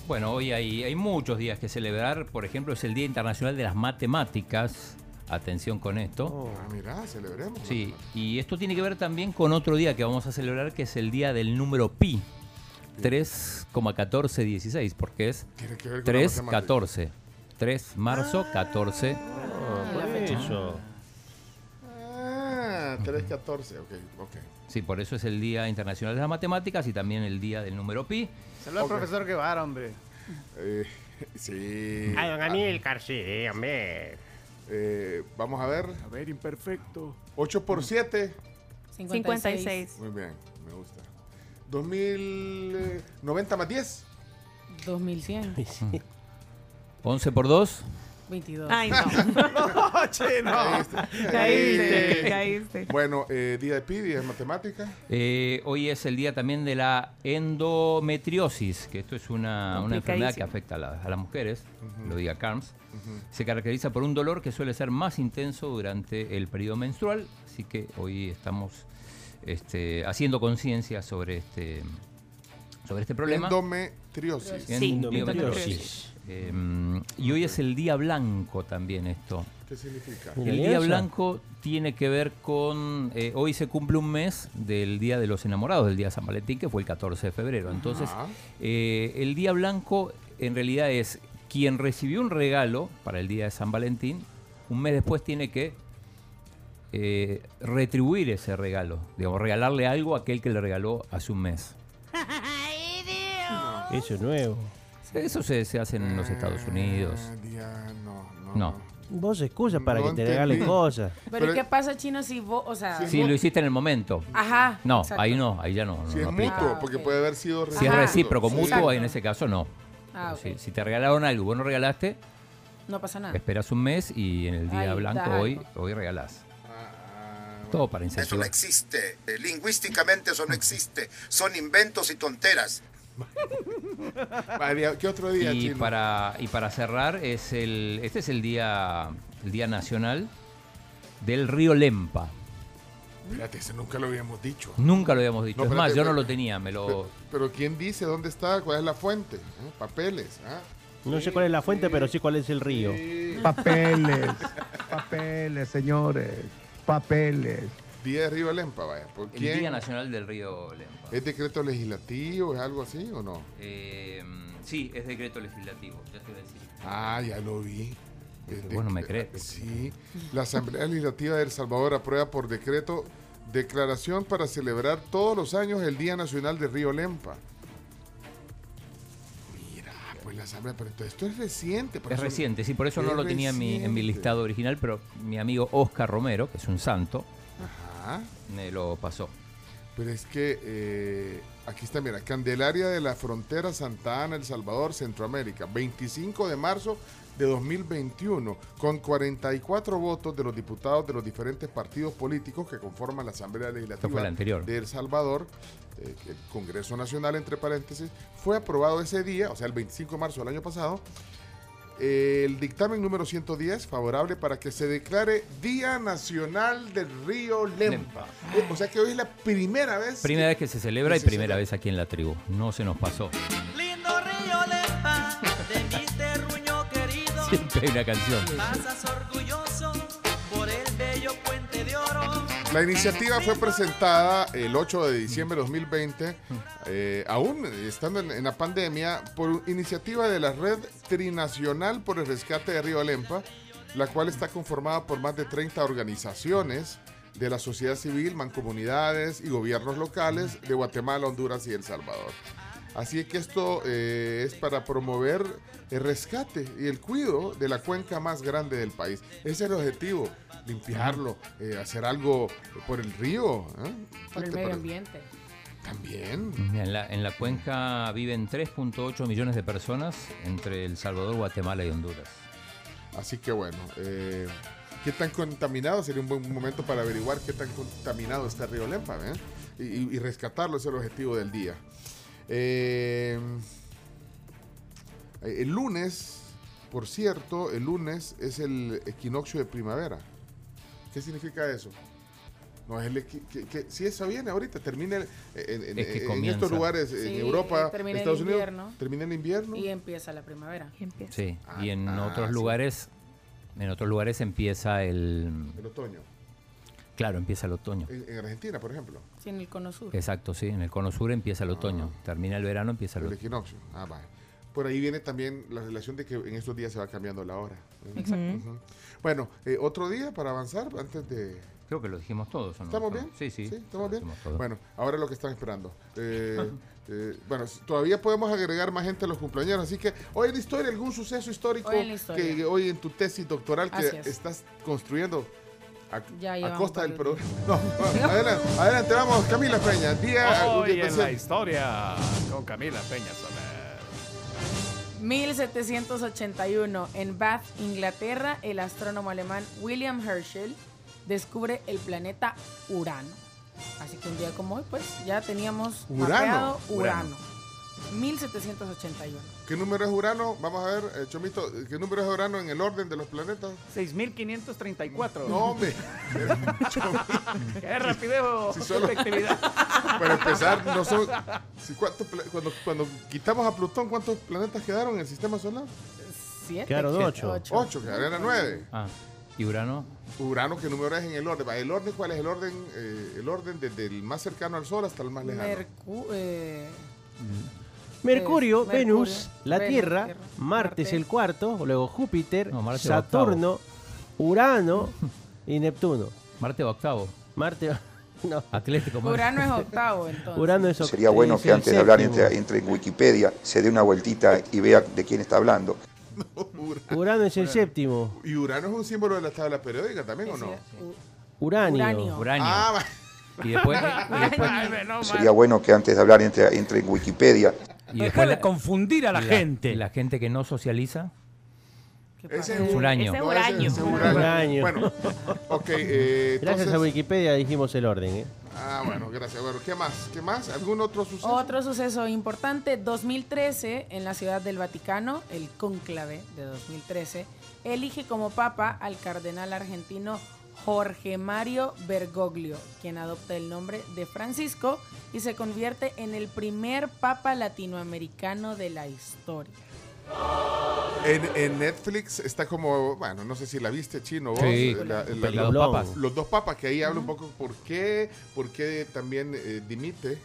Bueno, hoy hay, hay muchos días que celebrar. Por ejemplo, es el Día Internacional de las Matemáticas. Atención con esto. Ah, mirá, celebremos. Sí, y esto tiene que ver también con otro día que vamos a celebrar, que es el día del número pi. 3,1416, porque es Tiene que ver con la 3, matemática. 14. 3 marzo, 14. por eso. Ah, 314, ok, ok. Sí, por eso es el Día Internacional de las Matemáticas y también el Día del número pi. Saludos al Ok. profesor Guevara, hombre. Eh, sí. Ay, don Amílcar, sí, dígame. Eh, vamos a ver. A ver, imperfecto. 8 por 7. 56. Muy bien. 2090 más 10. 2100. 11 por 2. 22. Ay, no. no, chino. Caíste, caíste. Bueno, eh, día de pi, día de matemática. Eh, hoy es el día también de la endometriosis, que esto es una, una enfermedad que afecta a, la- a las mujeres, lo diga Carms. Se caracteriza por un dolor que suele ser más intenso durante el periodo menstrual, así que hoy estamos este, haciendo conciencia sobre este, sobre este problema. Endometriosis. Sí, Endometriosis. Eh, y hoy es el día blanco también esto. ¿Qué significa? El ¿y día blanco tiene que ver con. eh, hoy se cumple un mes del Día de los Enamorados, del Día de San Valentín, que fue el 14 de febrero. Entonces, eh, el día blanco en realidad es quien recibió un regalo para el Día de San Valentín, un mes después tiene que eh, retribuir ese regalo. Digamos, regalarle algo a aquel que le regaló hace un mes. Eso es nuevo. Eso se, se hace en los Estados Unidos. Día- no, no. No. Vos excusas para No que te regalen cosas. Pero, Pero- ¿y qué pasa, chino, si vos, o sea... Si lo hiciste en el momento. Ajá. No, exacto. ahí no, ahí ya no. Si no es aplica. mutuo, porque puede haber sido Si es recíproco, Sí. mutuo, en ese caso no. Ah. Si, si te regalaron algo y vos no regalaste, No pasa nada. esperas un mes y en el día Ahí blanco hoy, hoy regalás. Todo para Eso no incentivar. existe. Eh, Lingüísticamente eso no existe. Son inventos y tonteras. ¿Qué otro día, Y chino? para, y para cerrar, es el, este es el día, el día nacional del río Lempa. Espérate, ese nunca lo habíamos dicho. Nunca lo habíamos dicho. No, es más, yo no lo tenía, me lo... Pero, pero ¿quién dice dónde está? ¿Cuál es la fuente? ¿Eh? Papeles. ¿ah? No sé cuál es la fuente, pero sí cuál es el río. Sí. Papeles, papeles, señores, papeles. Día de Río Lempa, vaya. ¿Por El quién? Día Nacional del Río Lempa. ¿Es decreto legislativo? ¿Es algo así o no? Eh, sí, es decreto legislativo, ya te voy a decir. Ah, ya lo vi. Es Vos no me crees. Sí. La Asamblea Legislativa de El Salvador aprueba por decreto declaración para celebrar todos los años el Día Nacional de Río Lempa. Asamblea, pero esto, esto es reciente. por Es eso- reciente, sí, por eso no lo tenía en mi, en mi listado original, pero mi amigo Oscar Romero, que es un santo, Ajá. me lo pasó. Pero es que eh, Aquí está, mira, Candelaria de la Frontera Santa Ana, El Salvador, Centroamérica, 25 de marzo de 2021, con 44 votos de los diputados de los diferentes partidos políticos que conforman la Asamblea Legislativa la anterior. de El Salvador, eh, el Congreso Nacional, entre paréntesis, fue aprobado ese día, o sea, el 25 de marzo del año pasado, el dictamen número 110, favorable para que se declare Día Nacional del Río Lempa. Eh, O sea que hoy es la primera vez. Primera vez que se celebra y se primera vez aquí en la tribu. No se nos pasó. Siempre hay una canción. Pasas orgulloso por el bello puente de oro. La iniciativa fue presentada el 8 de diciembre de 2020, eh, aún estando en, en la pandemia, por iniciativa de la Red Trinacional por el Rescate de Río Lempa, la cual está conformada por más de 30 organizaciones de la sociedad civil, mancomunidades y gobiernos locales de Guatemala, Honduras y El Salvador. Así es que esto eh, es para promover el rescate y el cuidado de la cuenca más grande del país. Ese es el objetivo, limpiarlo, eh, hacer algo por el río. ¿eh? Por ¿Qué el medio ambiente. También. En la, en la cuenca viven 3.8 millones de personas entre El Salvador, Guatemala y Honduras. Así que bueno, eh, ¿qué tan contaminado? Sería un buen momento para averiguar qué tan contaminado está el río Lempa ¿eh? y, rescatarlo, es el objetivo del día. Eh, el lunes, por cierto, el lunes es el equinoccio de primavera. ¿Qué significa eso? No, es el que, que- si eso viene ahorita, termina el- en, en- Es que en comienza. estos lugares, Sí, en Europa, eh, termina el Estados Unidos, invierno. termina el invierno. Y empieza la primavera. Sí. y en ah, otros sí. lugares, en otros lugares empieza el. El otoño. Claro, empieza el otoño. En, en Argentina, por ejemplo. Sí, en el cono sur. Exacto, sí. En el cono sur empieza el otoño. Termina el verano, empieza el El otoño. equinoccio. Ah, vale. Por ahí viene también la relación de que en estos días se va cambiando la hora. Exacto. Ujú. Bueno, eh, otro día para avanzar antes de... Creo que lo dijimos todos. ¿o no? ¿Estamos bien? Sí, sí. ¿Estamos bien? Bueno, ahora lo que están esperando. Eh, eh, bueno, todavía podemos agregar más gente a los cumpleaños, así que hoy en la historia, algún suceso histórico Hoy en la historia. que hoy en tu tesis doctoral que es. estás construyendo a, Ya a llevamos costa del producto. No, no, adelante, adelante, vamos, Camila Peña. Día, Hoy en la historia con Camila Peña Soler. 1781, en Bath, Inglaterra, el astrónomo alemán William Herschel descubre el planeta Urano. Así que un día como hoy, pues ya teníamos Urano. Urano. 1781. ¿Qué número es Urano? Vamos a ver, eh, Chomito, ¿qué número es Urano en el orden de los planetas? 6534. No, hombre. Qué rapidez, Si solo-. Para empezar, no son. si cuando, cuando quitamos a Plutón, ¿cuántos planetas quedaron en el sistema solar? Siete. Quedaron ocho. Ocho. Ocho, quedaron eran nueve. Ah, ¿y Urano? Urano, ¿qué número es en el orden? ¿El orden cuál es el orden? eh, el orden desde el más cercano al Sol hasta el más lejano. Mercu- eh, Mercurio, Venus, la Venus, Tierra, Tierra, Marte es el cuarto, luego Júpiter, No, Marte va Saturno, Urano y Neptuno. Marte va octavo. Marte, no. Atlético. Marte. Urano es octavo, entonces. Urano es Sería oct- bueno es que antes de hablar entre, entre en Wikipedia se dé una vueltita y vea de quién está hablando. Urano es el séptimo. ¿Y Urano es un símbolo de la tabla periódica también o no? Uranio. Uranio. Uranio. Ah, va- Y después, y después, Sería bueno que antes de hablar entre, entre en Wikipedia y Deja de la, confundir a la, la- gente. La gente que no socializa. ese Es Uranio. Ese es no, Uranio. ese es Uranio. Uranio. Bueno, ok. eh, Gracias a Wikipedia dijimos el orden. ¿eh? Ah, bueno, gracias. Bueno, ¿qué más? ¿Qué más? ¿Algún otro suceso? Otro suceso importante, 2013, en la Ciudad del Vaticano, el cónclave de 2013, elige como papa al cardenal argentino Jorge Mario Bergoglio, quien adopta el nombre de Francisco y se convierte en el primer papa latinoamericano de la historia. En, en Netflix está como, bueno, no sé si la viste, chino, vos. Sí, eh, la- la- los dos papas. Los dos papas, que ahí habla un poco por qué, por qué también eh, dimite,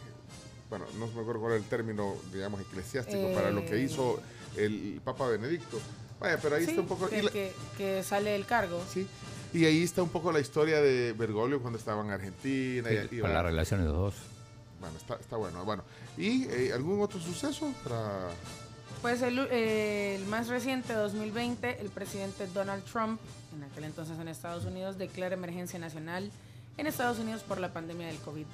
bueno, no me acuerdo cuál es el término, digamos, eclesiástico, para lo que Eh. hizo el Papa Benedicto. Vaya, pero ahí Sí, está un poco... que, y la- que- que sale del cargo. sí, y ahí está un poco la historia de Bergoglio cuando estaba en Argentina. y- y Para bueno, la relación de los dos. bueno, está, está bueno. Bueno, ¿y eh, algún otro suceso para...? Pues el, eh, el más reciente, 2020, el presidente Donald Trump, en aquel entonces en Estados Unidos, declara emergencia nacional en Estados Unidos por la pandemia del COVID-19.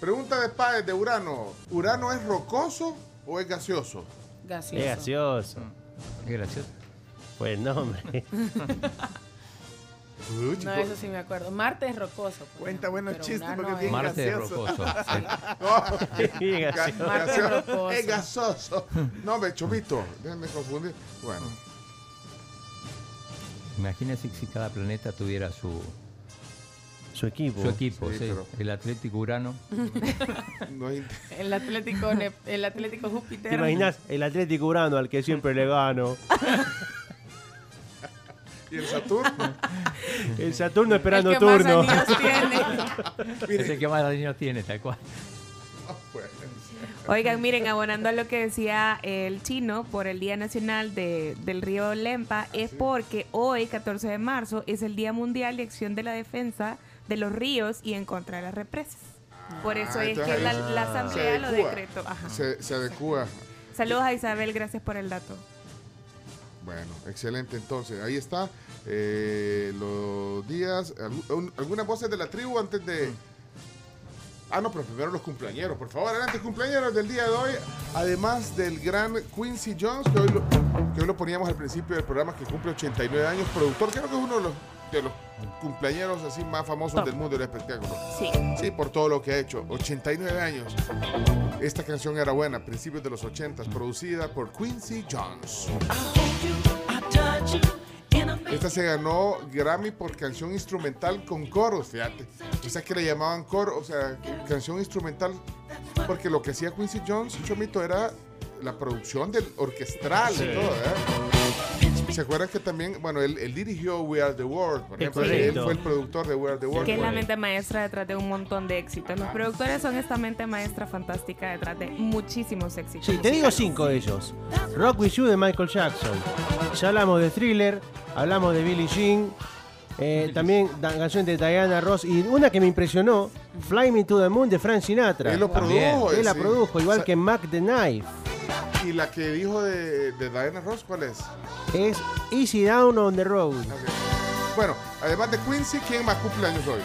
Pregunta de Páez de Urano. ¿Urano es rocoso o es gaseoso? Gaseoso. Es gaseoso. Qué gracioso. Pues no, hombre. No, eso sí me acuerdo. Marte es rocoso. pues. Cuenta buenos chistes porque es bien Marte es gaseoso. rocoso. Sí, Ga- gaseoso. Marte es gaseoso. rocoso. Es gasoso. No, me chomito. Déjenme confundir. Bueno, Imagínense si cada planeta tuviera su, Su equipo. su equipo. Sí, sí. pero- El Atlético Urano. no hay- El Atlético, el Atlético Júpiter. ¿Te imaginas el Atlético Urano al que siempre le gano? ¿Y el Saturno? El Saturno esperando El que más turno. anillos tiene. Es el que más niños tiene, tal cual. Pues, Oigan, miren, abonando a lo que decía el chino por el Día Nacional de- del Río Lempa, es porque hoy, 14 de marzo, es el Día Mundial de Acción de la Defensa de los Ríos y en contra de las represas. Por eso Ah, es que la, Asamblea lo decretó. Ajá. Se, se adecua. Saludos a Isabel, gracias por el dato. Bueno, excelente. Entonces, ahí está. eh, los días. algu- un- algunas voces de la tribu antes de. Ah, no, pero primero los cumpleañeros. Por favor, adelante, cumpleaños del día de hoy. Además del gran Quincy Jones, que hoy lo, que hoy lo poníamos al principio del programa, que cumple 89 años, productor. Creo que es uno de los, de los cumpleañeros así más famosos del mundo del espectáculo. Sí. Sí, por todo lo que ha hecho. 89 años. Esta canción era buena, principios de los 80, producida por Quincy Jones. Esta se ganó Grammy por canción instrumental con coros, fíjate. O sea que le llamaban coro, o sea, canción instrumental, porque lo que hacía Quincy Jones, Chomito, era la producción del orquestral y todo, ¿verdad? ¿Se acuerdan que también, bueno, él, él dirigió We Are the World, por ejemplo, él fue el productor de We Are the World. Que es la mente maestra detrás de un montón de éxitos. Los productores son esta mente maestra fantástica detrás de muchísimos éxitos. Sí, te digo cinco de ellos. Rock With You de Michael Jackson. Ya hablamos de Thriller, hablamos de Billie Jean, eh, también canción de Diana Ross y una que me impresionó, Fly Me to the Moon de Frank Sinatra. Él lo produjo. Él la sí. produjo, igual que Mac the Knife. ¿Y la que dijo de, de Diana Ross cuál es? Es Easy Down on the Road. Bueno, además de Quincy, ¿quién más cumpleaños hoy?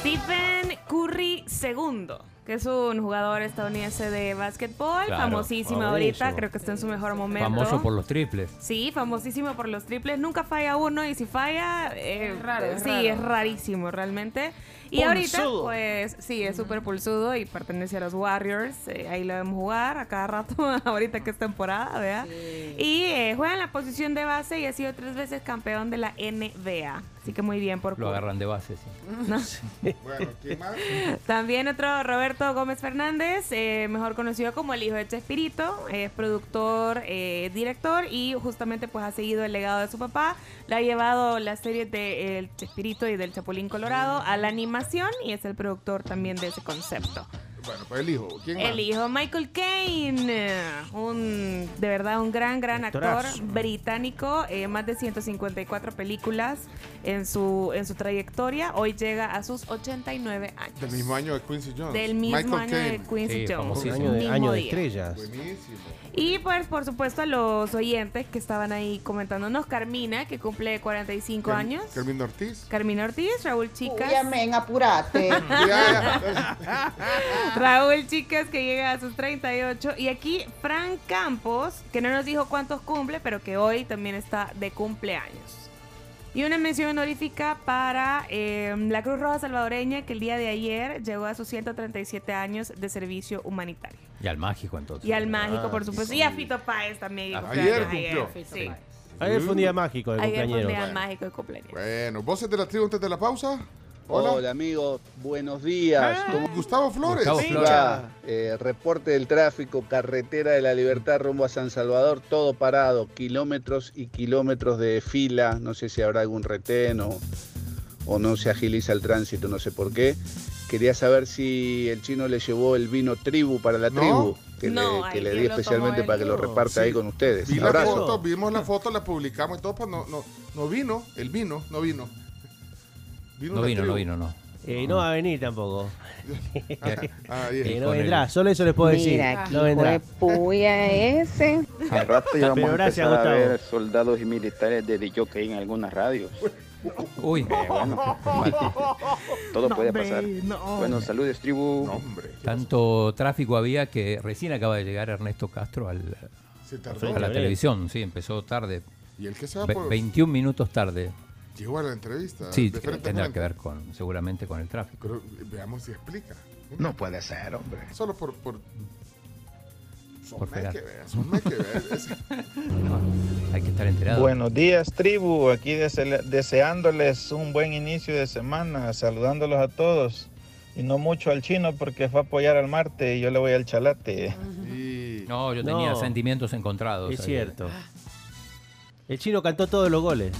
Stephen Curry II, que es un jugador estadounidense de básquetbol, Claro, famosísimo ah, ahorita, creo que está en su mejor momento. Famoso por los triples. Sí, famosísimo por los triples. Nunca falla uno y si falla, eh, Es raro, es sí, raro. es rarísimo realmente. Y ahorita, pues sí, es súper pulsudo y pertenece a los Warriors. eh, ahí lo vemos jugar a cada rato, ahorita que es temporada, ¿verdad? Y eh, juega en la posición de base y ha sido tres veces campeón de la NBA. Así que muy bien por Lo agarran de base, sí. ¿no? Bueno, ¿quién más? También otro Roberto Gómez Fernández, eh, mejor conocido como el hijo de Chespirito, es productor, eh, director y justamente pues ha seguido el legado de su papá. Le ha llevado las series de El Chespirito y del Chapulín Colorado a la animación y es el productor también de ese concepto. Bueno, pues el hijo. ¿Quién más? El hijo Michael Caine, un de verdad un gran gran actor Actorazo. británico, eh, más de 154 películas en su en su trayectoria. Hoy llega a sus 89 años. Del mismo año de Quincy Jones. Del mismo Michael año de. Quincy Sí, Jones. famosísimo. Año de, Mismo año de día. estrellas. Buenísimo. Y pues por supuesto a los oyentes que estaban ahí comentándonos, Carmina, que cumple 45 Car- años. Carmina Ortiz. Carmina Ortiz, Raúl Chicas. men, apurate. Ya, ya. Raúl Chicas que llega a sus 38. Y aquí Frank Campos, que no nos dijo cuántos cumple, pero que hoy también está de cumpleaños. Y una mención honorífica para eh, la Cruz Roja Salvadoreña, que el día de ayer llegó a sus 137 años de servicio humanitario. Y al mágico, entonces. Y al mágico, Ah, por supuesto. Y a Fito Páez también. Ah, cumpleaños ayer cumplió. Sí. Ayer fue un día mágico de Ayer fue un cumpleaños. día Bueno. mágico de cumpleaños. Bueno, voces de la tribu antes de la pausa. Hola. Hola, amigos, buenos días. ¿Cómo Gustavo Flores. Gustavo Flores. va? Eh, reporte del tráfico, carretera de la Libertad rumbo a San Salvador, todo parado, kilómetros y kilómetros de fila, no sé si habrá algún retén o, o no se agiliza el tránsito, no sé por qué. Quería saber si el chino le llevó el vino tribu para la No. tribu, que No, le, que le ¿quién di especialmente para que lo reparte ahí con ustedes. Vi la foto, vimos la foto, la publicamos y todo, pues no, no, no vino, el vino, no vino. No vino, tribu. no vino, no. Eh, no va a venir tampoco. Ah, Eh, no vendrá, solo eso les puedo decir. Mira, no vendrá. puya ese. Al rato ya vamos a empezar a ver soldados y militares de jockey en algunas radios. Uy. Eh, bueno, todo No, puede pasar. no. Bueno, saludos, tribu. Tanto tráfico había que recién acaba de llegar Ernesto Castro al, Se tardó. a la televisión. Sí, empezó tarde. ¿Y el que se va Ve- por- 21 minutos tarde. Llegó a la entrevista. Sí, a tendrá que ver con, seguramente con el tráfico. Pero veamos si explica. No puede ser, hombre. Solo por. por... Son Por que ver, son que ver. Es- Hay que estar enterado. Buenos días, tribu. Aquí dese- deseándoles un buen inicio de semana, saludándolos a todos. Y no mucho al chino porque fue a apoyar al Marte y yo le voy al chalate. No, yo tenía No. sentimientos encontrados. Es ahí. cierto. El chino cantó todos los goles.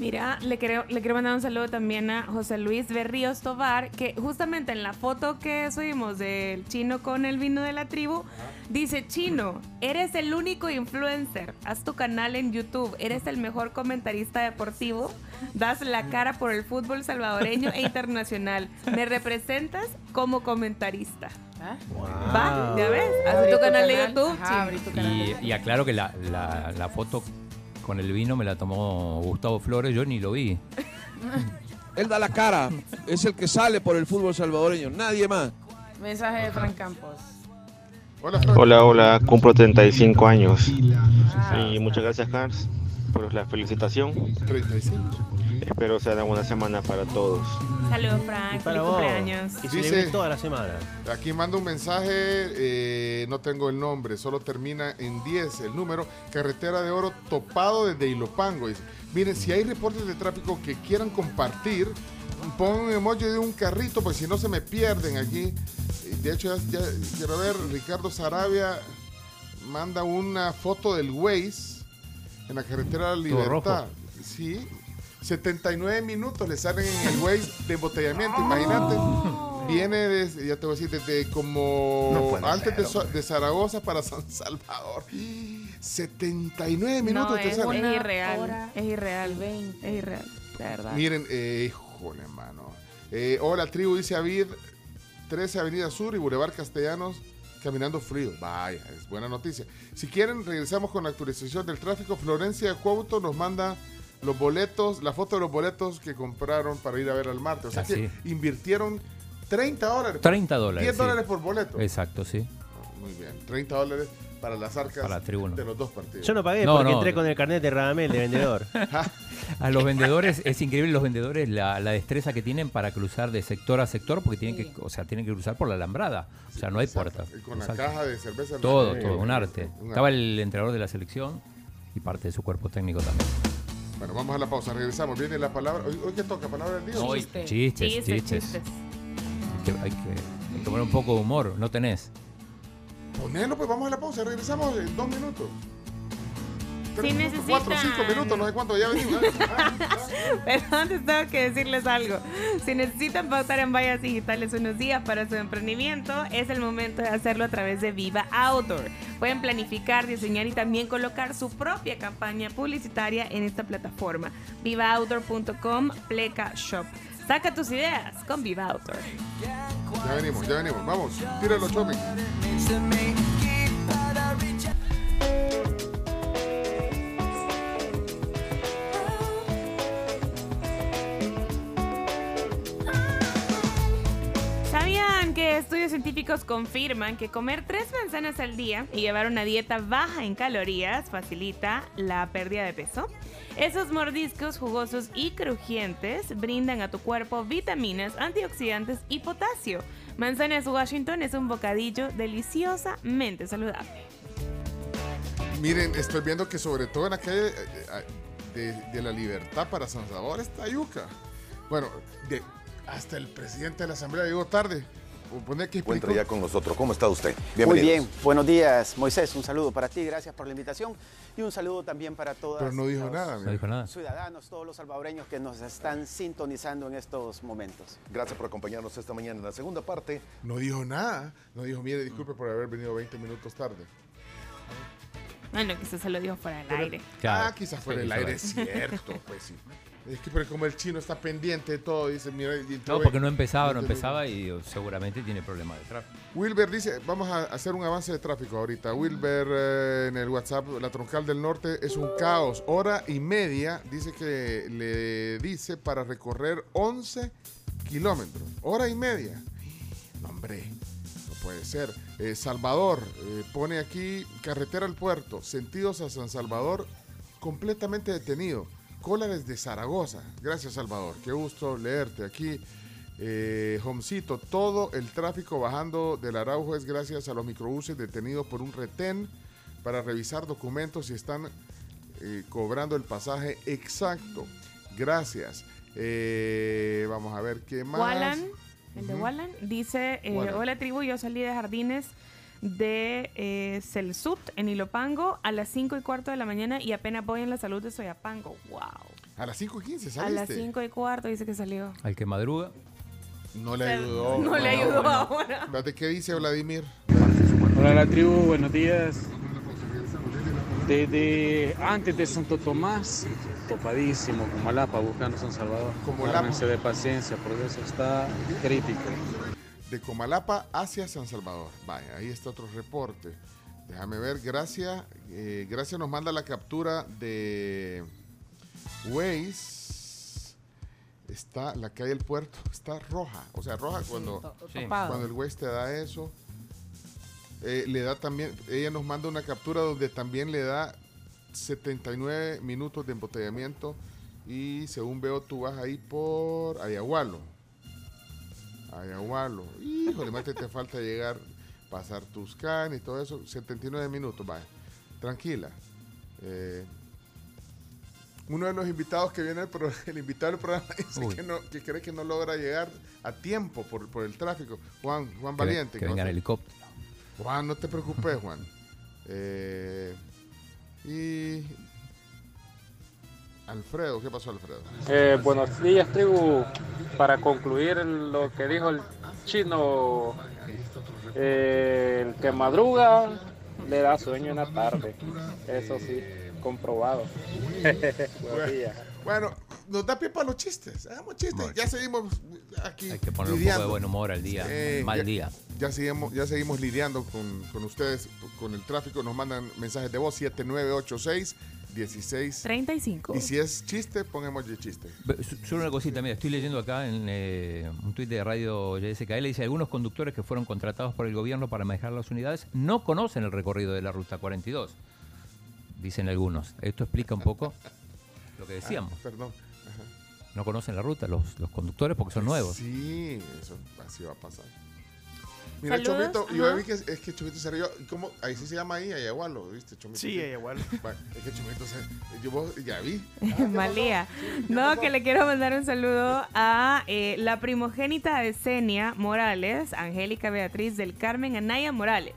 Mira, le quiero, le quiero mandar un saludo también a José Luis Berríos Tobar, que justamente en la foto que subimos del chino con el vino de la tribu, dice, chino, eres el único influencer, haz tu canal en YouTube, eres el mejor comentarista deportivo, das la cara por el fútbol salvadoreño e internacional, me representas como comentarista. Va, ya ves, haz tu tu canal de. YouTube, Ajá, tu canal. Y, y aclaro que la, la- la foto con el vino me la tomó Gustavo Flores, yo ni lo vi. Él da la cara, es el que sale por el fútbol salvadoreño, nadie más. Mensaje de Frank Campos. Hola, hola, cumplo 35 años. Y muchas gracias, Hans, por la felicitación. 35. Espero sea una buena semana para todos. Saludos, Frank, Para feliz vos. cumpleaños. Y celebré toda la semana. Aquí manda un mensaje, eh, no tengo el nombre, solo termina en 10 el número. Carretera de Oro topado desde Ilopango. Dice, miren, si hay reportes de tráfico que quieran compartir, pongan un emoji de un carrito, pues si no se me pierden aquí. Eh, De hecho, ya, ya quiero ver, Ricardo Sarabia manda una foto del Waze en la carretera de la Todo Libertad. rojo. Sí, 79 minutos le salen en el Waze de embotellamiento, imagínate. Viene desde, ya te voy a decir, desde como No antes de, ser, So- de Zaragoza para San Salvador. 79 minutos No, te es, sale. es irreal. Es irreal. Es irreal. De verdad. Miren, eh, híjole, mano. Eh, hola, tribu, dice Avid, 13 Avenida Sur y Boulevard Castellanos, caminando frío. Vaya, es buena noticia. Si quieren, regresamos con la actualización del tráfico. Florencia Couto nos manda los boletos, la foto de los boletos que compraron para ir a ver al Marte. O sea Ah, que invirtieron 30 dólares. 30 dólares. 10 sí. dólares por boleto. Exacto, sí. Muy bien, 30 dólares para las arcas Para la tribuna. de los dos partidos. Yo no pagué No, porque no. entré con el carnet de Radamel de vendedor. A los vendedores, es increíble los vendedores la, la destreza que tienen para cruzar de sector a sector, porque tienen que, o sea, tienen que cruzar por la alambrada. O sea, no hay puertas. Con la Exacto. caja de cerveza. Todo, todo, un arte. Un Estaba el entrenador de la selección y parte de su cuerpo técnico también. Bueno, vamos a la pausa, regresamos. Viene la palabra. ¿Hoy, hoy qué toca? ¿Palabra del día? o Hoy, chiste? chistes, Chistes, chistes. chistes. Hay que, hay, que, hay que poner un poco de humor, no tenés. Ponelo, pues vamos a la pausa, regresamos en dos minutos. Tres Si minutos, cuatro, necesitan- cinco minutos, no sé cuánto ya venimos. Pero antes tengo que decirles algo. Si necesitan pautar en vallas digitales unos días para su emprendimiento, es el momento de hacerlo a través de Viva Outdoor. Pueden planificar, diseñar y también colocar su propia campaña publicitaria en esta plataforma. VivaOutdoor.com Pleca Shop. Saca tus ideas con Viva Outdoor. Ya venimos, ya venimos. Vamos, tíralo, shopping. ¿Sabían que estudios científicos confirman que comer tres manzanas al día y llevar una dieta baja en calorías facilita la pérdida de peso? Esos mordiscos jugosos y crujientes brindan a tu cuerpo vitaminas, antioxidantes y potasio. Manzanas Washington es un bocadillo deliciosamente saludable. Miren, estoy viendo que sobre todo en la calle eh, eh, de, de la libertad para San Salvador está yuca. Bueno, hasta el presidente de la Asamblea llegó tarde. O pone que. Encuentra ya con nosotros. ¿Cómo está usted? Muy Bienvenido. bien, buenos días, Moisés. Un saludo para ti, gracias por la invitación y un saludo también para todos Pero no dijo los nada, No dijo nada. ciudadanos, todos los salvadoreños que nos están sintonizando en estos momentos. Gracias por acompañarnos esta mañana en la segunda parte. No dijo nada. No dijo, mire, disculpe por haber venido 20 minutos tarde. Bueno, quizás se lo dijo fuera del Pero- aire. Ah, quizás fuera del aire, es cierto, pues sí. Es que pero como el chino está pendiente de todo, dice, mira, y No, porque no empezaba, no empezaba y oh, seguramente tiene problemas de tráfico. Wilber dice, vamos a hacer un avance de tráfico ahorita. Wilber eh, en el WhatsApp, la troncal del norte es un caos. Hora y media, dice que le dice para recorrer 11 kilómetros. Hora y media. No, hombre, no puede ser. Eh, Salvador eh, pone aquí carretera al puerto, sentidos a San Salvador, completamente detenido. Cola desde Zaragoza. Gracias, Salvador. Qué gusto leerte aquí. Eh, Homcito, todo el tráfico bajando del Araujo es gracias a los microbuses detenidos por un retén para revisar documentos y están eh, cobrando el pasaje exacto. Gracias. Eh, vamos a ver qué más. Wallan, el de. Wallan, dice, eh, Wallan. hola tribu, yo salí de jardines de eh, Celsut en Ilopango a las 5 y cuarto de la mañana y apenas voy en la salud de Soyapango. ¡Wow! A las 5 y 15 A saliste. las 5 y cuarto dice que salió. Al que madruga. No le ayudó. no le ayudó ahora. Espérate, ¿qué dice Vladimir? Hola la tribu, buenos días. Desde antes de Santo Tomás, topadísimo, como Alapa, buscando San Salvador. Como de paciencia, porque eso está crítico. De Comalapa hacia San Salvador. Vaya, ahí está otro reporte. Déjame ver, gracias. eh, gracias nos manda la captura de Waze. Está la calle del puerto, está roja. O sea, roja cuando, Sí. cuando el Waze te da eso. Eh, le da también, ella nos manda una captura donde también le da 79 minutos de embotellamiento. Y según veo, tú vas ahí por Ayahualo. Ayahualo. Híjole, más te, falta llegar, pasar tus can y todo eso. 79 minutos, vaya. Tranquila. Eh, uno de los invitados que viene, pero el invitado del programa dice que, no, que cree que no logra llegar a tiempo por, por el tráfico. Juan, Juan Que, Valiente. que venga helicóptero. Juan, no te preocupes, Juan. Eh, y Alfredo, ¿qué pasó, Alfredo? Eh, buenos días, tribu. Para concluir lo que dijo el chino, eh, el que madruga le da sueño en la tarde. Eso sí, comprobado. Buenos días. Bueno, nos da pie para los chistes. Hagamos chistes. Ya seguimos aquí. Hay que poner un poco lidiando. de buen humor al día. Eh, mal ya- día. Ya seguimos, ya seguimos lidiando con, con ustedes, con el tráfico. Nos mandan mensajes de voz 7986 16 35. Y si es chiste, pongamos el chiste. Solo una cosita, mira, estoy leyendo acá en eh, un tuit de Radio YSKL, dice, algunos conductores que fueron contratados por el gobierno para manejar las unidades no conocen el recorrido de la Ruta 42, dicen algunos. Esto explica un poco lo que decíamos. Ah, perdón. Ajá. No conocen la ruta los, los conductores porque son nuevos. Sí, eso así va a pasar. Mira, Saludos, Chomito, yo vi que es, es que Chomito se rió. ¿Cómo? Ahí sí se llama ahí, Ayahualo, ¿viste? Chomito. Sí, Ayahualo. Es que Chomito se. Yo vos- ya vi. Malía. No, que le quiero mandar un saludo a eh, la primogénita de Senia Morales, Angélica Beatriz del Carmen Anaya Morales,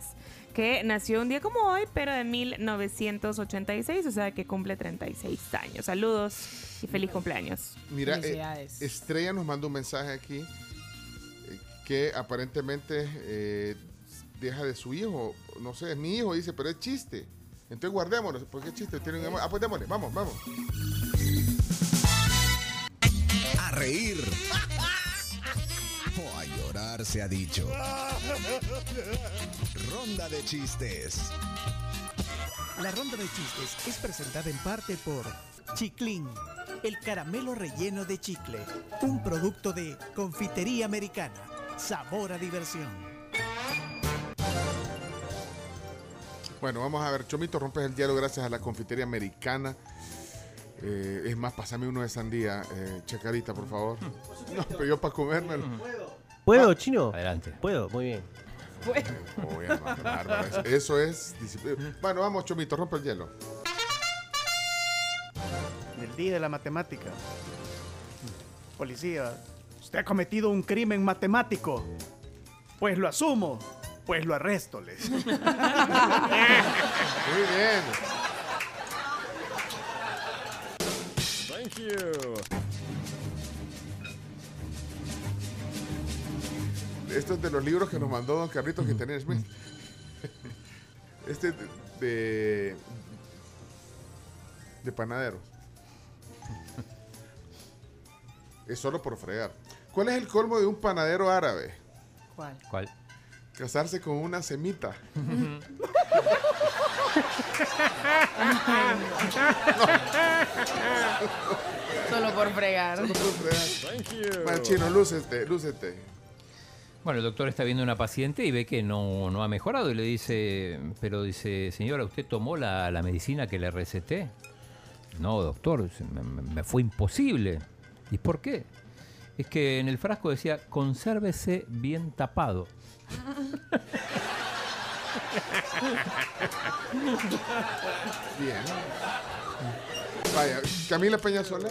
que nació un día como hoy, pero de 1986, o sea que cumple 36 años. Saludos y feliz cumpleaños. Mira, eh. Estrella nos mandó un mensaje aquí que aparentemente eh, deja de su hijo. No sé, es mi hijo, dice, pero es chiste. Entonces guardémoslo, porque es chiste. Tiene un ah, pues démosle, vamos, vamos. A reír. O a llorar se ha dicho. Ronda de chistes. La ronda de chistes es presentada en parte por Chiclín, el caramelo relleno de chicle, un producto de confitería americana. Sabor a diversión. Bueno, vamos a ver, Chomito, rompes el hielo gracias a la confitería americana. Eh, es más, pásame uno de sandía, eh, chacarita, por favor. No, pero yo para comérmelo. ¿Puedo, chino? Adelante. Puedo, muy bien. Eso- Eso es disciplina. Bueno, vamos, Chomito, rompe el hielo. El día de la matemática. Policía, usted ha cometido un crimen matemático. Pues lo asumo. Pues lo arresto, les. Muy bien. Thank you. Esto es de los libros que nos mandó don Carlitos que tenés, Smith. Este es de, de de panaderos. Es solo por fregar. ¿Cuál es el colmo de un panadero árabe? ¿Cuál? ¿Cuál? Casarse con una semita. Solo por fregar. Solo por fregar. Bueno, chino, lúcete, lúcete. Bueno, el doctor está viendo una paciente y ve que no, no ha mejorado y le dice, pero dice, señora, ¿usted tomó la, la medicina que le receté? No, doctor, me- me fue imposible. ¿Y por qué? Es que en el frasco decía, consérvese bien tapado. Bien. Vaya, Camila Peñasola.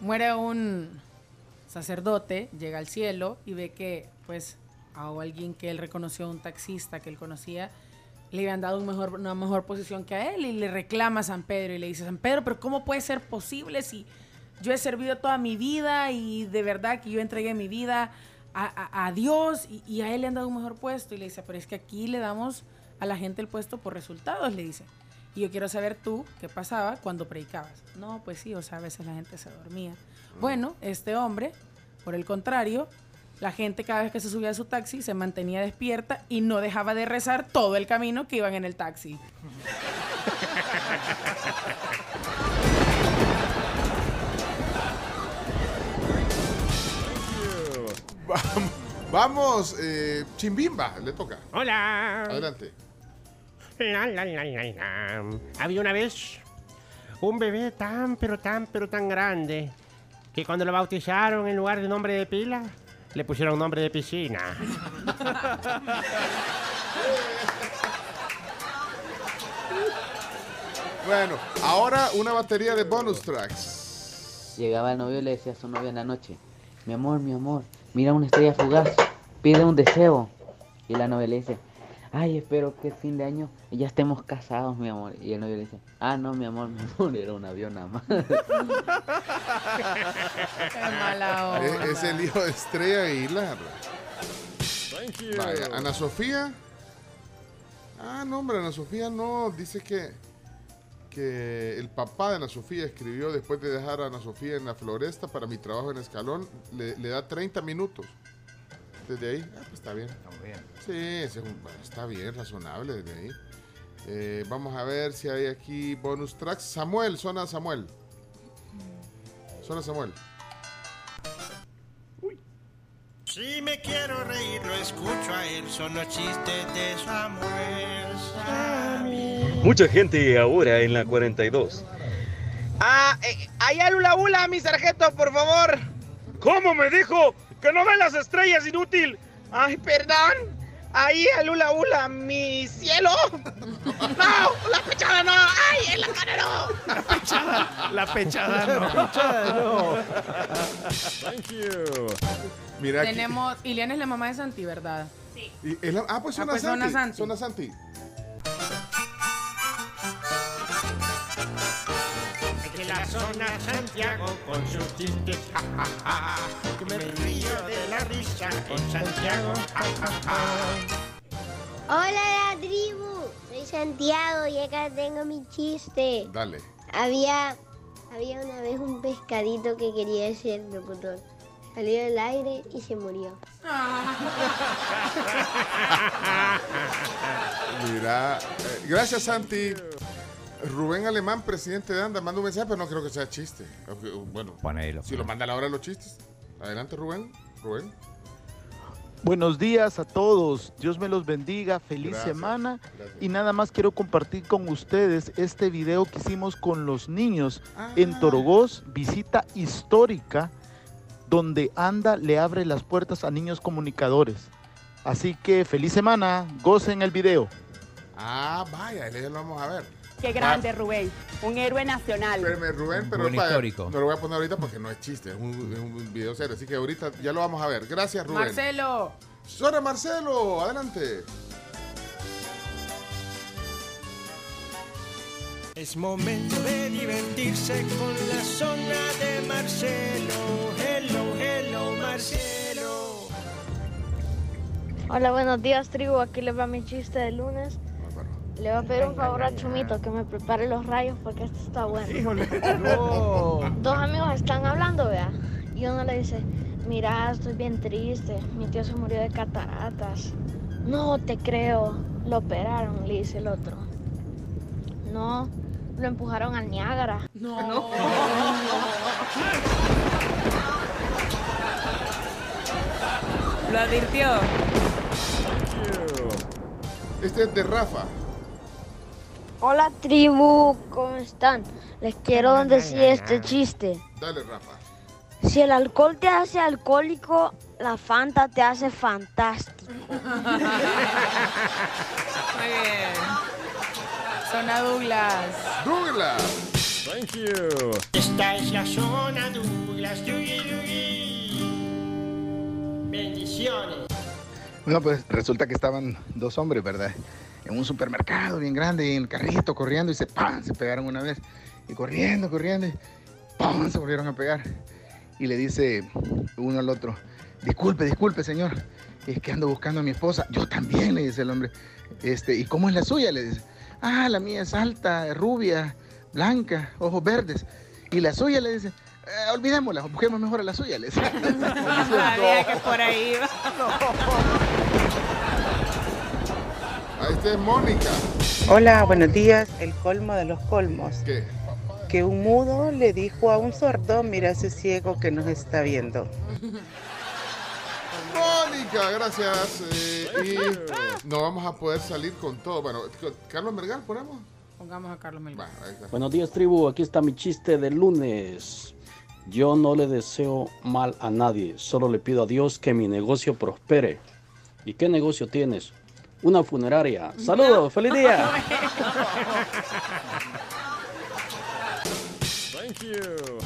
Muere un sacerdote, llega al cielo y ve que, pues, a alguien que él reconoció, un taxista que él conocía, le habían dado un mejor, una mejor posición que a él y le reclama a San Pedro y le dice, San Pedro, pero ¿cómo puede ser posible si yo he servido toda mi vida y de verdad que yo entregué mi vida a, a- a Dios y, y a él le han dado un mejor puesto? Y le dice, pero es que aquí le damos a la gente el puesto por resultados, le dice. Y yo quiero saber tú qué pasaba cuando predicabas. No, pues sí, o sea, a veces la gente se dormía. Bueno, este hombre, por el contrario, la gente cada vez que se subía a su taxi se mantenía despierta y no dejaba de rezar todo el camino que iban en el taxi. Vamos, vamos eh, Chimbimba, le toca. Hola. Adelante. La, la, la, la, la. Había una vez un bebé tan, pero tan, pero tan grande que cuando lo bautizaron en lugar de nombre de pila, le pusieron nombre de piscina. Bueno, ahora una batería de bonus tracks. Llegaba el novio y le decía a su novia en la noche, mi amor, mi amor, mira una estrella fugaz, pide un deseo. Y la novia le dice, ay, espero que el fin de año ya estemos casados, mi amor. Y el novio le dice, ah, no, mi amor, mi amor, era un avión nada más. Qué mala Es, onda. es el hijo de Estrella Aguilar. Vaya, Ana Sofía. Ah, no, hombre, Ana Sofía no. Dice que, que el papá de Ana Sofía escribió después de dejar a Ana Sofía en la floresta para mi trabajo en Escalón. Le, le da 30 minutos. Desde ahí, ah, pues está bien. Sí, ese es un- está bien, razonable desde ahí. Eh, vamos a ver si hay aquí bonus tracks. Samuel, zona Samuel. Zona Samuel. Si me quiero reír, lo escucho a él. Son los chistes de Samuel. Sammy. Mucha gente ahora en la 42. Ah, eh, allá Lula Bula, mi sargento, por favor. ¿Cómo me dijo? ¡Que no ve las estrellas, inútil! Ay, perdón. Ahí a Lula Bula, mi cielo. No, la pechada no. Ay, en la cara no. La pechada, la pechada no. La pechada no. Thank you. Mira. Tenemos, Iliana es la mamá de Santi, ¿verdad? Sí. Y es la- ah, pues Ah, Zona pues Zona Santi. Santi. Zona Santi. Zona Santiago con sus chistes. Ja, ja, ja. Que me río de la risa con Santiago. Ja, ja, ja. Hola la tribu, soy Santiago y acá tengo mi chiste. Dale. Había, había una vez un pescadito que quería ser locutor. Salió del aire y se murió. Mira, eh, gracias Santi. Rubén Alemán, presidente de ANDA, manda un mensaje, pero no creo que sea chiste. Bueno, Ponelo. si lo manda a la hora de los chistes. Adelante, Rubén. Rubén. Buenos días a todos, Dios me los bendiga, feliz Gracias, semana gracias. y nada más quiero compartir con ustedes este video que hicimos con los niños Ah. en Torogós, visita histórica donde Anda le abre las puertas a niños comunicadores. Así que feliz semana, gocen el video. Ah, vaya, ya lo vamos a ver. Qué grande, Rubén. Un héroe nacional. Espérame, Rubén, pero Buen vaya, histórico. no lo voy a poner ahorita porque no es chiste, es un, es un video serio. Así que ahorita ya lo vamos a ver. Gracias, Rubén. Marcelo. Zona Marcelo, adelante. Es momento de divertirse con la zona de Marcelo. Hello, hello, Marcelo. Hola, buenos días, tribu. Aquí les va mi chiste de lunes. Le voy a pedir un favor a Chumito que me prepare los rayos porque esto está bueno. Híjole. Dos amigos están hablando, vea. Y uno le dice, mira, estoy bien triste. Mi tío se murió de cataratas. No te creo. Lo operaron, le dice el otro. No, lo empujaron al Niágara. No. Lo advirtió. Este es de Rafa. Hola tribu, ¿cómo están? Les quiero decir este chiste. Dale, Rafa. Si el alcohol te hace alcohólico, la Fanta te hace fantástico. Muy bien. Zona Douglas. Douglas. Thank you. Esta es la zona Douglas. Yugi. Bendiciones. No, pues resulta que estaban dos hombres, ¿verdad? En un supermercado bien grande, y en el carrito corriendo y se ¡pam! se pegaron una vez. Y corriendo, corriendo, y ¡pam! se volvieron a pegar. Y le dice uno al otro, disculpe, disculpe, señor, es que ando buscando a mi esposa. Yo también, le dice el hombre. Este, ¿y cómo es la suya? Le dice, ah, la mía es alta, rubia, blanca, ojos verdes. Y la suya le dice, "Eh, olvidémosla, busquemos mejor a la suya, le dice. Sabía que por ahí iba. Ahí está Mónica. Hola, buenos días. El colmo de los colmos. ¿Qué? Que un mudo le dijo a un sordo, mira ese ciego que nos está viendo. Mónica, gracias. eh, y no vamos a poder salir con todo. Bueno, Carlos Mergal, ponemos. Pongamos a Carlos está. Buenos días, tribu. Aquí está mi chiste del lunes. Yo no le deseo mal a nadie, solo le pido a Dios que mi negocio prospere. ¿Y qué negocio tienes? Una funeraria. Saludos, feliz día. Thank you.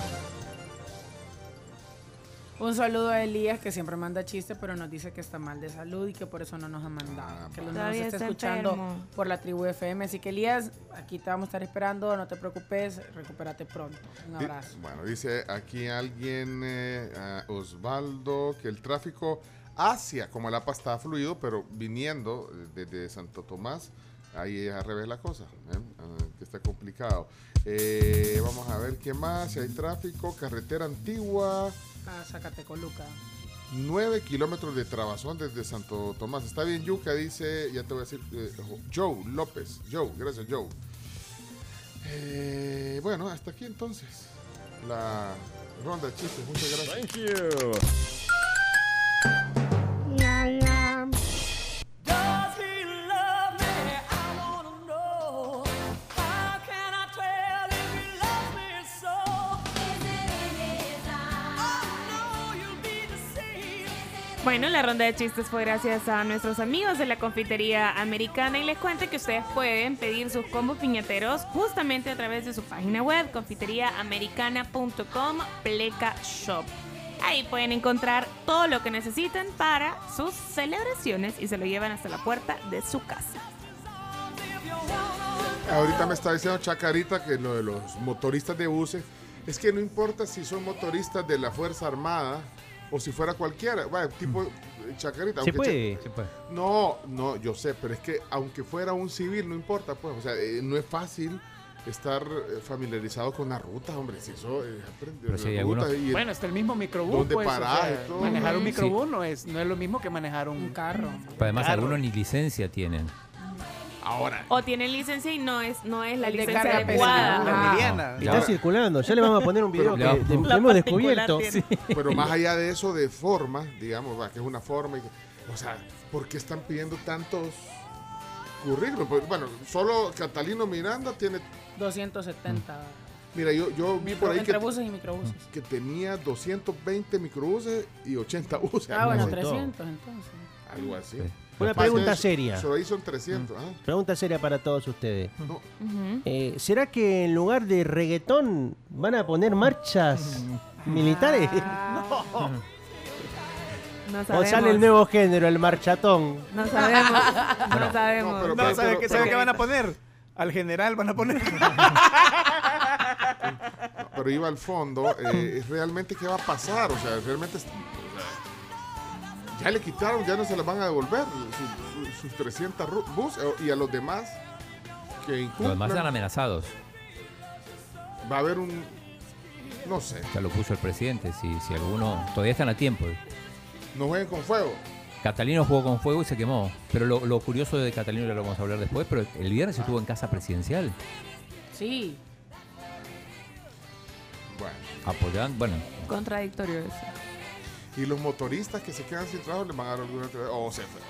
Un saludo a Elías que siempre manda chistes, pero nos dice que está mal de salud y que por eso no nos ha mandado. que nos está está escuchando enfermo. por la tribu FM. Así que Elías, aquí te vamos a estar esperando. No te preocupes, recupérate pronto. Un abrazo. Bueno, dice aquí alguien, eh, Osvaldo, que el tráfico hacia Comalapa está fluido, pero viniendo eh, desde Santo Tomás, ahí es al revés la cosa, ¿eh? Ah, que está complicado. Eh, vamos a ver qué más, si hay tráfico, carretera antigua, A Zacatecoluca. 9 kilómetros de trabazón desde Santo Tomás. Está bien, Yuca, dice, ya te voy a decir, eh, Joe López. Joe, gracias, Joe. Eh, bueno, hasta aquí entonces la ronda de chistes. Muchas gracias. Thank you. Bueno, la ronda de chistes fue gracias a nuestros amigos de la confitería americana y les cuento que ustedes pueden pedir sus combos piñateros justamente a través de su página web confiteriaamericana.com pleca shop. Ahí pueden encontrar todo lo que necesiten para sus celebraciones y se lo llevan hasta la puerta de su casa. Ahorita me está diciendo Chacarita que lo de los motoristas de buses es que no importa si son motoristas de la Fuerza Armada o si fuera cualquiera. Bueno, tipo eh, Chacarita. Se puede. Cha- No, no, yo sé, pero es que aunque fuera un civil, no importa, pues. O sea, eh, no es fácil estar eh, familiarizado con la ruta, hombre. Si eso eh, aprende si algunos- Bueno, está el mismo microbús. ¿Dónde pues, o sea, todo? Manejar un Sí. microbús no, es, no es lo mismo que manejar un, carro. Pero además algunos ni licencia tienen. Ahora. O tienen licencia y no es, no es la El licencia adecuada. Emiliana. Está circulando. Ya le vamos a poner un video Pero- que de- La hemos descubierto. Pero más allá de eso, de forma, digamos, va, que es una forma. y que- o sea, ¿por qué están pidiendo tantos currículos? Pues, bueno, solo Catalino Miranda tiene. 270. Mira, yo, yo vi por ahí que, buses y microbuses. que tenía 220 microbuses y 80 buses. Ah, bueno, algo así. 300 entonces. Algo así. Una Capaz pregunta que seria. Solo ahí son 300. ah. Pregunta seria para todos ustedes. No. Ujú. Eh, ¿Será que en lugar de reggaetón van a poner marchas militares? No ¿O sale el nuevo género, el marchatón? No sabemos. No sabemos. No, pero- No, pero- ¿sabe qué, pero- sabe qué van a poner? Al general van a poner. Pero iba al fondo, eh, es realmente qué va a pasar, o sea, realmente ya le quitaron, ya no se las van a devolver sus, sus- sus 300 ru- bus eh, y a los demás que Los demás incumplan, están amenazados. va a haber un... No sé, Ya lo puso el presidente. Si, si alguno. Todavía están a tiempo. no jueguen con fuego. Catalino jugó con fuego y se quemó. Pero lo, lo curioso de Catalino ya lo vamos a hablar después. Pero el viernes estuvo en casa presidencial. Sí. Bueno. Apoyando. Bueno, Contradictorio eso. Y los motoristas que se quedan sin trabajo les van a dar alguna... O se fue.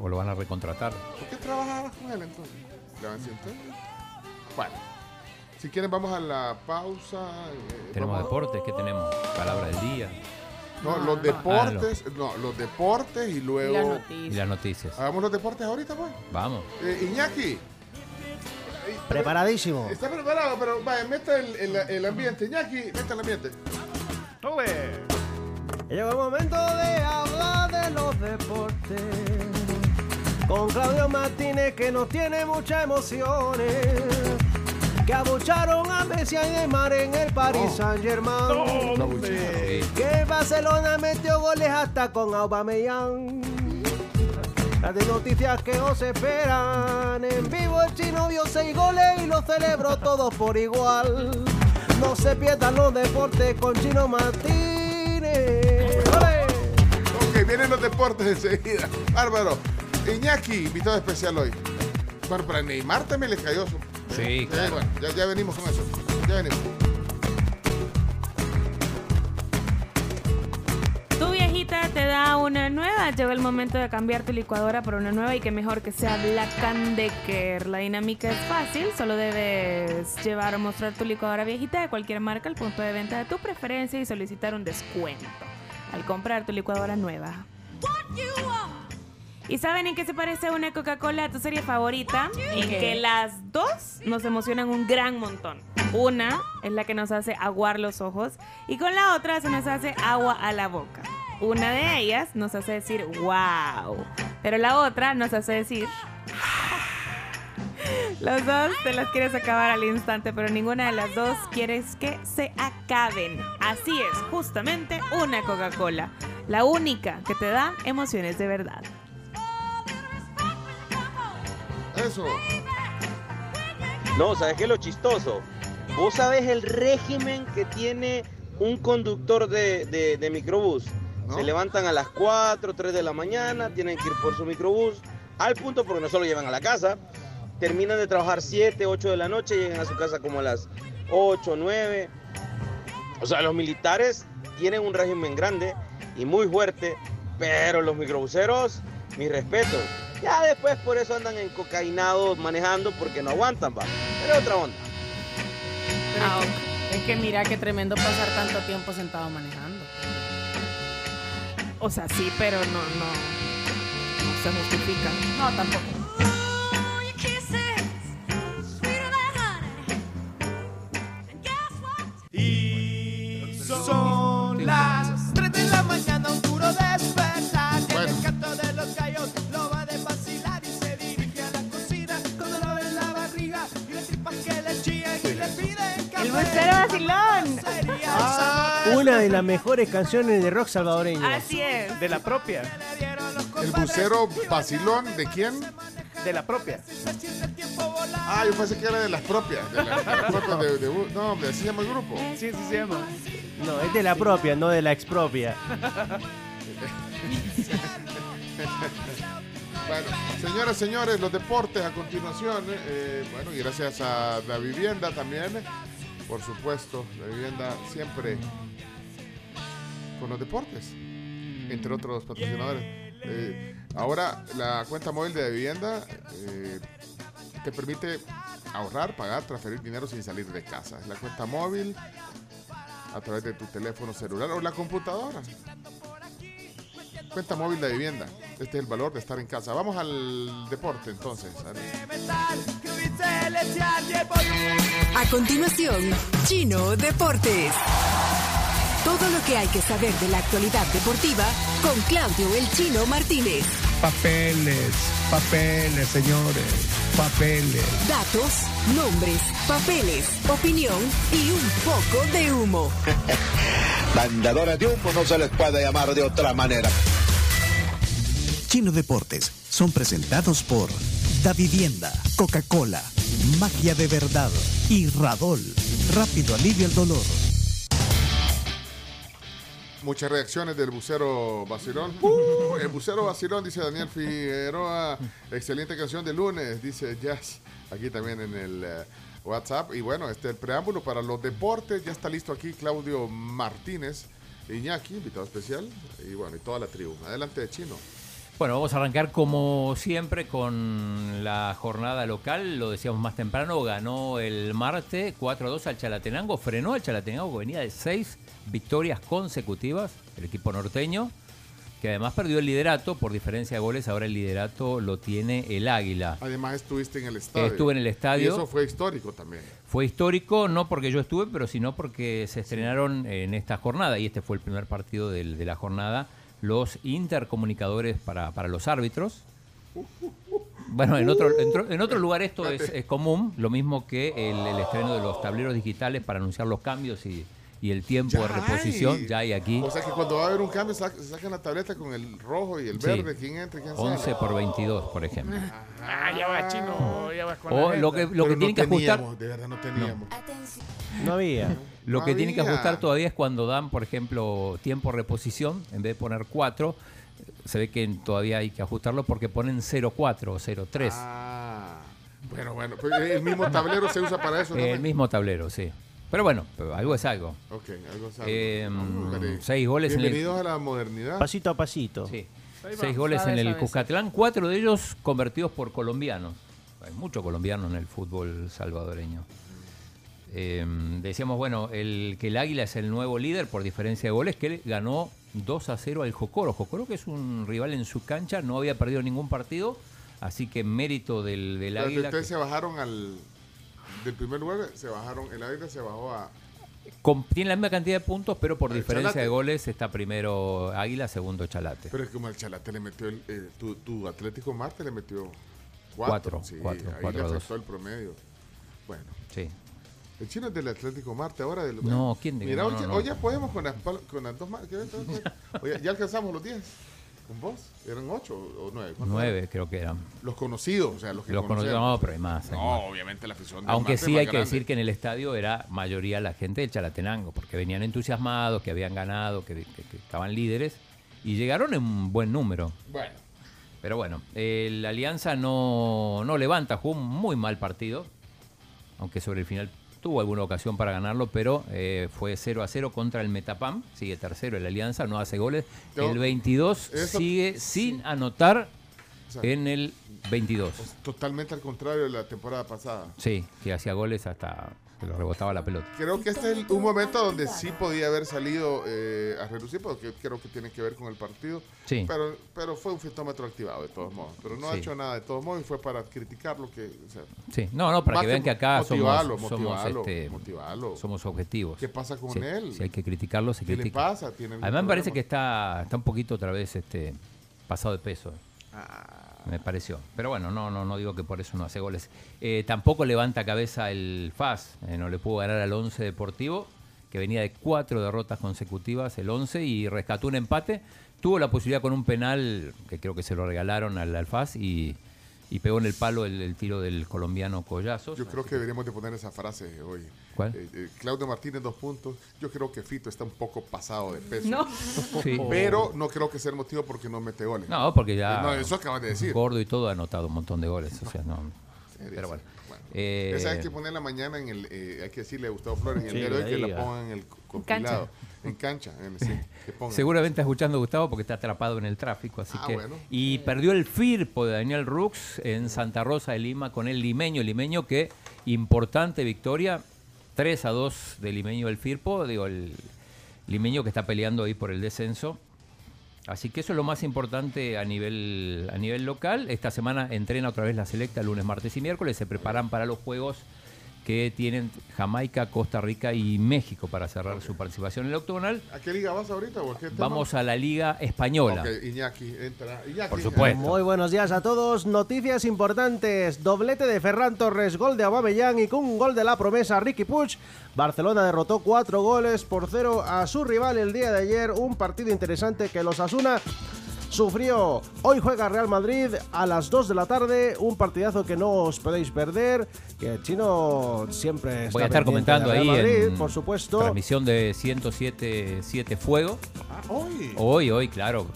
o lo van a recontratar. ¿Por qué trabajabas con él entonces? ¿Le van a decir, Bueno, si quieren vamos a la pausa. eh, Tenemos deportes, ¿qué tenemos? Palabra del día. No, los deportes, no, los deportes y luego... Y las noticias. Hagamos los deportes ahorita, pues. Vamos. Eh, Iñaki. Preparadísimo. Está preparado, pero vaya, meta el, el, el ambiente. Iñaki, meta el ambiente. Llegó el momento de hablar de los deportes. Con Claudio Martínez que nos tiene muchas emociones. Que abucharon a Messi y Neymar en el Paris Saint Germain. Que Barcelona metió goles hasta con Aubameyang. Las de noticias que os esperan. En vivo el chino vio seis goles y los celebró todos por igual. No se pierdan los deportes con Chino Martínez. ¡Ole! Ok, vienen los deportes enseguida. Bárbaro. Iñaki, invitado especial hoy. Bueno, para Neymar también le cayó su. Sí, Eh, claro. bueno, ya, ya venimos con eso. Ya venimos. Tu viejita te da una nueva, llegó el momento de cambiar tu licuadora por una nueva y que mejor que sea Black Decker. La dinámica es fácil, solo debes llevar o mostrar tu licuadora viejita de cualquier marca al punto de venta de tu preferencia y solicitar un descuento al comprar tu licuadora nueva. ¿Y saben en qué se parece una Coca-Cola a tu serie favorita? En que las dos nos emocionan un gran montón. Una es la que nos hace aguar los ojos y con la otra se nos hace agua a la boca. Una de ellas nos hace decir wow, pero la otra nos hace decir Los dos te las quieres acabar al instante, pero ninguna de las dos quieres que se acaben. Así es, justamente una Coca-Cola. La única que te da emociones de verdad. Eso. No, ¿sabes qué es lo chistoso? Vos sabés el régimen que tiene un conductor de, de- de microbús. Se levantan a las 4, 3 de la mañana, tienen que ir por su microbús, al punto porque no solo llevan a la casa, terminan de trabajar 7, 8 de la noche, llegan a su casa como a las 8, 9. O sea, los militares tienen un régimen grande y muy fuerte, pero los microbuseros, mis respetos. Ya después por eso andan en cocainados manejando porque no aguantan, va. Pero es otra onda. Pero es, que, es que mira qué tremendo pasar tanto tiempo sentado manejando. O sea, sí, pero no, no, no se justifica. No, tampoco. Son ¡El bucero vacilón! Una de las mejores canciones de rock salvadoreño. Así es. De la propia. El bucero vacilón, ¿de quién? De la propia. Ah, yo pensé que era de las propias. De, la- de las propias de, de bu- no, hombre, así se llama el grupo. Sí, sí se llama. No, es de la propia, no de la expropia. Bueno, señoras, señores, los deportes a continuación. eh, bueno, y gracias a la vivienda también. Por supuesto, la vivienda siempre con los deportes, entre otros patrocinadores. Eh, ahora, la cuenta móvil de vivienda eh, te permite ahorrar, pagar, transferir dinero sin salir de casa. La cuenta móvil a través de tu teléfono celular o la computadora. Cuenta móvil de vivienda. Este es el valor de estar en casa. Vamos al deporte entonces. A continuación, Chino Deportes. Todo lo que hay que saber de la actualidad deportiva con Claudio El Chino Martínez. Papeles, papeles, señores, papeles. Datos, nombres, papeles, opinión y un poco de humo. Mandadores de humo no se les puede llamar de otra manera. Chino Deportes son presentados por Da Vivienda, Coca-Cola, magia de verdad. Y Radol, rápido alivia el dolor. Muchas reacciones del bucero vacilón. Uh, el bucero vacilón, dice Daniel Figueroa. Excelente canción de lunes, dice Jazz. Aquí también en el eh, WhatsApp. Y bueno, este el preámbulo para los deportes. Ya está listo aquí Claudio Martínez, Iñaki, invitado especial. Y bueno, y toda la tribu. Adelante, Chino. Bueno, vamos a arrancar como siempre con la jornada local. Lo decíamos más temprano, ganó el martes 4-2 al Chalatenango. Frenó al Chalatenango que venía de seis victorias consecutivas, el equipo norteño, que además perdió el liderato por diferencia de goles. Ahora el liderato lo tiene el Águila. Además estuviste en el estadio. Estuve en el estadio. Y eso fue histórico también. Fue histórico, no porque yo estuve, pero sino porque se estrenaron en esta jornada, y este fue el primer partido del- de la jornada, los intercomunicadores para, para los árbitros. Bueno, en otro, en otro- lugar esto es, es común, lo mismo que el estreno de los tableros digitales para anunciar los cambios y, y el tiempo de Ya reposición, hay. ya hay aquí. O sea que cuando va a haber un cambio, sac- sacan la tableta con el rojo y el Sí. verde. ¿Quién entra y quién sale? 11 por 22, por ejemplo. Ah, ya va, chino, ya vas con O la lo que, lo que Pero tienen no que ajustar. teníamos, de verdad no teníamos. No había. Lo No que tienen que había. ajustar todavía es cuando dan, por ejemplo, tiempo de reposición, en vez de poner 4, se ve que todavía hay que ajustarlo porque ponen 0.4 o 0.3. Ah, bueno, bueno. pues el mismo tablero se usa para eso. ¿no? el mismo tablero, sí. Pero bueno, pero algo es algo. Ok, algo es algo. Eh, seis goles en el- Bienvenidos a la modernidad. Pasito a pasito. Sí. Seis goles en el Cuscatlán, cuatro de ellos convertidos por colombianos. Hay mucho colombiano en el fútbol salvadoreño. Eh, decíamos, bueno, el, que el Águila es el nuevo líder por diferencia de goles, que él ganó 2 a 0 al Jocoro. Jocoro que es un rival en su cancha, no había perdido ningún partido, así que mérito del, del Pero Águila. Ustedes se bajaron al. Del primer lugar, se bajaron. El águila se bajó a. con- tiene la misma cantidad de puntos, pero por Al diferencia Chalate. de goles está primero Águila, segundo Chalate. Pero es como el Chalate le metió. El, eh, tu, tu Atlético Marte le metió. Cuatro, Cuatro. Sí, cuatro, ahí cuatro dos. el promedio. Bueno. Sí. El chino es del Atlético Marte ahora. Del, No, ¿quién dijo? Mira, No, hoy, no, no. hoy ya podemos con las, con las dos más. ya alcanzamos los 10. ¿Con vos? ¿Eran 8 o 9? Nueve creo que eran. Los conocidos, o sea, los que Los conocidos, no, pero hay más. hay No, más. obviamente la afición del Aunque sí hay que grande. decir que en el estadio era mayoría la gente del Chalatenango, porque venían entusiasmados, que habían ganado, que, que- que estaban líderes y llegaron en un buen número. Bueno. Pero bueno, el Alianza no, no levanta, jugó un muy mal partido, aunque sobre el final tuvo alguna ocasión para ganarlo, pero eh, fue 0 a 0 contra el Metapam, sigue tercero el Alianza, no hace goles. Yo- el 22 eso- sigue sin anotar O sea, en el 22. Totalmente al contrario de la temporada pasada. Sí, que hacía goles hasta que le rebotaba la pelota. Creo que este es un momento donde sí podía haber salido eh, a reducir, porque creo que tiene que ver con el partido. Sí. Pero, pero fue un fitómetro activado de todos modos. Pero no ha hecho nada de todos modos y fue para criticar lo que. o sea, Sí, no, no, para que vean que acá motivarlo, somos, somos, motivarlo, este, motivarlo. somos objetivos. ¿Qué pasa con Sí, él? Si hay que criticarlo, se ¿Qué le critica. pasa? ¿Tiene algún Además me parece que está, está un poquito otra vez este, pasado de peso. Ah. Me pareció. Pero bueno, no, no, no digo que por eso no hace goles. Eh, tampoco levanta cabeza el FAS. eh, no le pudo ganar al 11 Deportivo, que venía de cuatro derrotas consecutivas, el 11, y rescató un empate. Tuvo la posibilidad con un penal, que creo que se lo regalaron al, al FAS, y, y pegó en el palo el, el tiro del colombiano Collazos. Yo creo que deberíamos de poner esa frase hoy. ¿Cuál? Eh, eh, Claudio Martínez, dos puntos. Yo creo que Fito está un poco pasado de peso. No. Sí. Pero no creo que sea el motivo porque no mete goles. No, porque ya. Eh, No, eso acabas de decir. Gordo y todo ha anotado un montón de goles. O sea, no. Pero bueno. Bueno. Eh, Esa hay que ponerla mañana en el. eh, hay que decirle a Gustavo Flores en el Sí, día de hoy que la pongan en el co- compilado. En cancha. En el, sí, que pongan. Seguramente está escuchando a Gustavo porque está atrapado en el tráfico, así Ah, que bueno. y perdió el Firpo de Daniel Rux en Santa Rosa de Lima con el limeño, limeño que importante victoria, 3 a 2 del limeño del Firpo, digo el limeño que está peleando ahí por el descenso. Así que eso es lo más importante a nivel a nivel local. Esta semana entrena otra vez la selecta lunes, martes y miércoles, se preparan para los juegos que tienen Jamaica, Costa Rica y México para cerrar su participación en el octogonal. ¿A qué liga vas ahorita o a qué tema? Vamos a la Liga Española. Iñaki, entra. Iñaki, Por supuesto. Muy buenos días a todos. Noticias importantes. Doblete de Ferran Torres, gol de Aubameyang y con un gol de la promesa Ricky Puig. Barcelona derrotó cuatro goles por cero a su rival el día de ayer. Un partido interesante que los Asuna sufrió. Hoy juega Real Madrid a las 2 de la tarde, un partidazo que no os podéis perder, que el chino siempre está Voy a estar comentando ahí Madrid, en por supuesto. transmisión de 107 7 Fuego. hoy. Hoy, hoy, claro.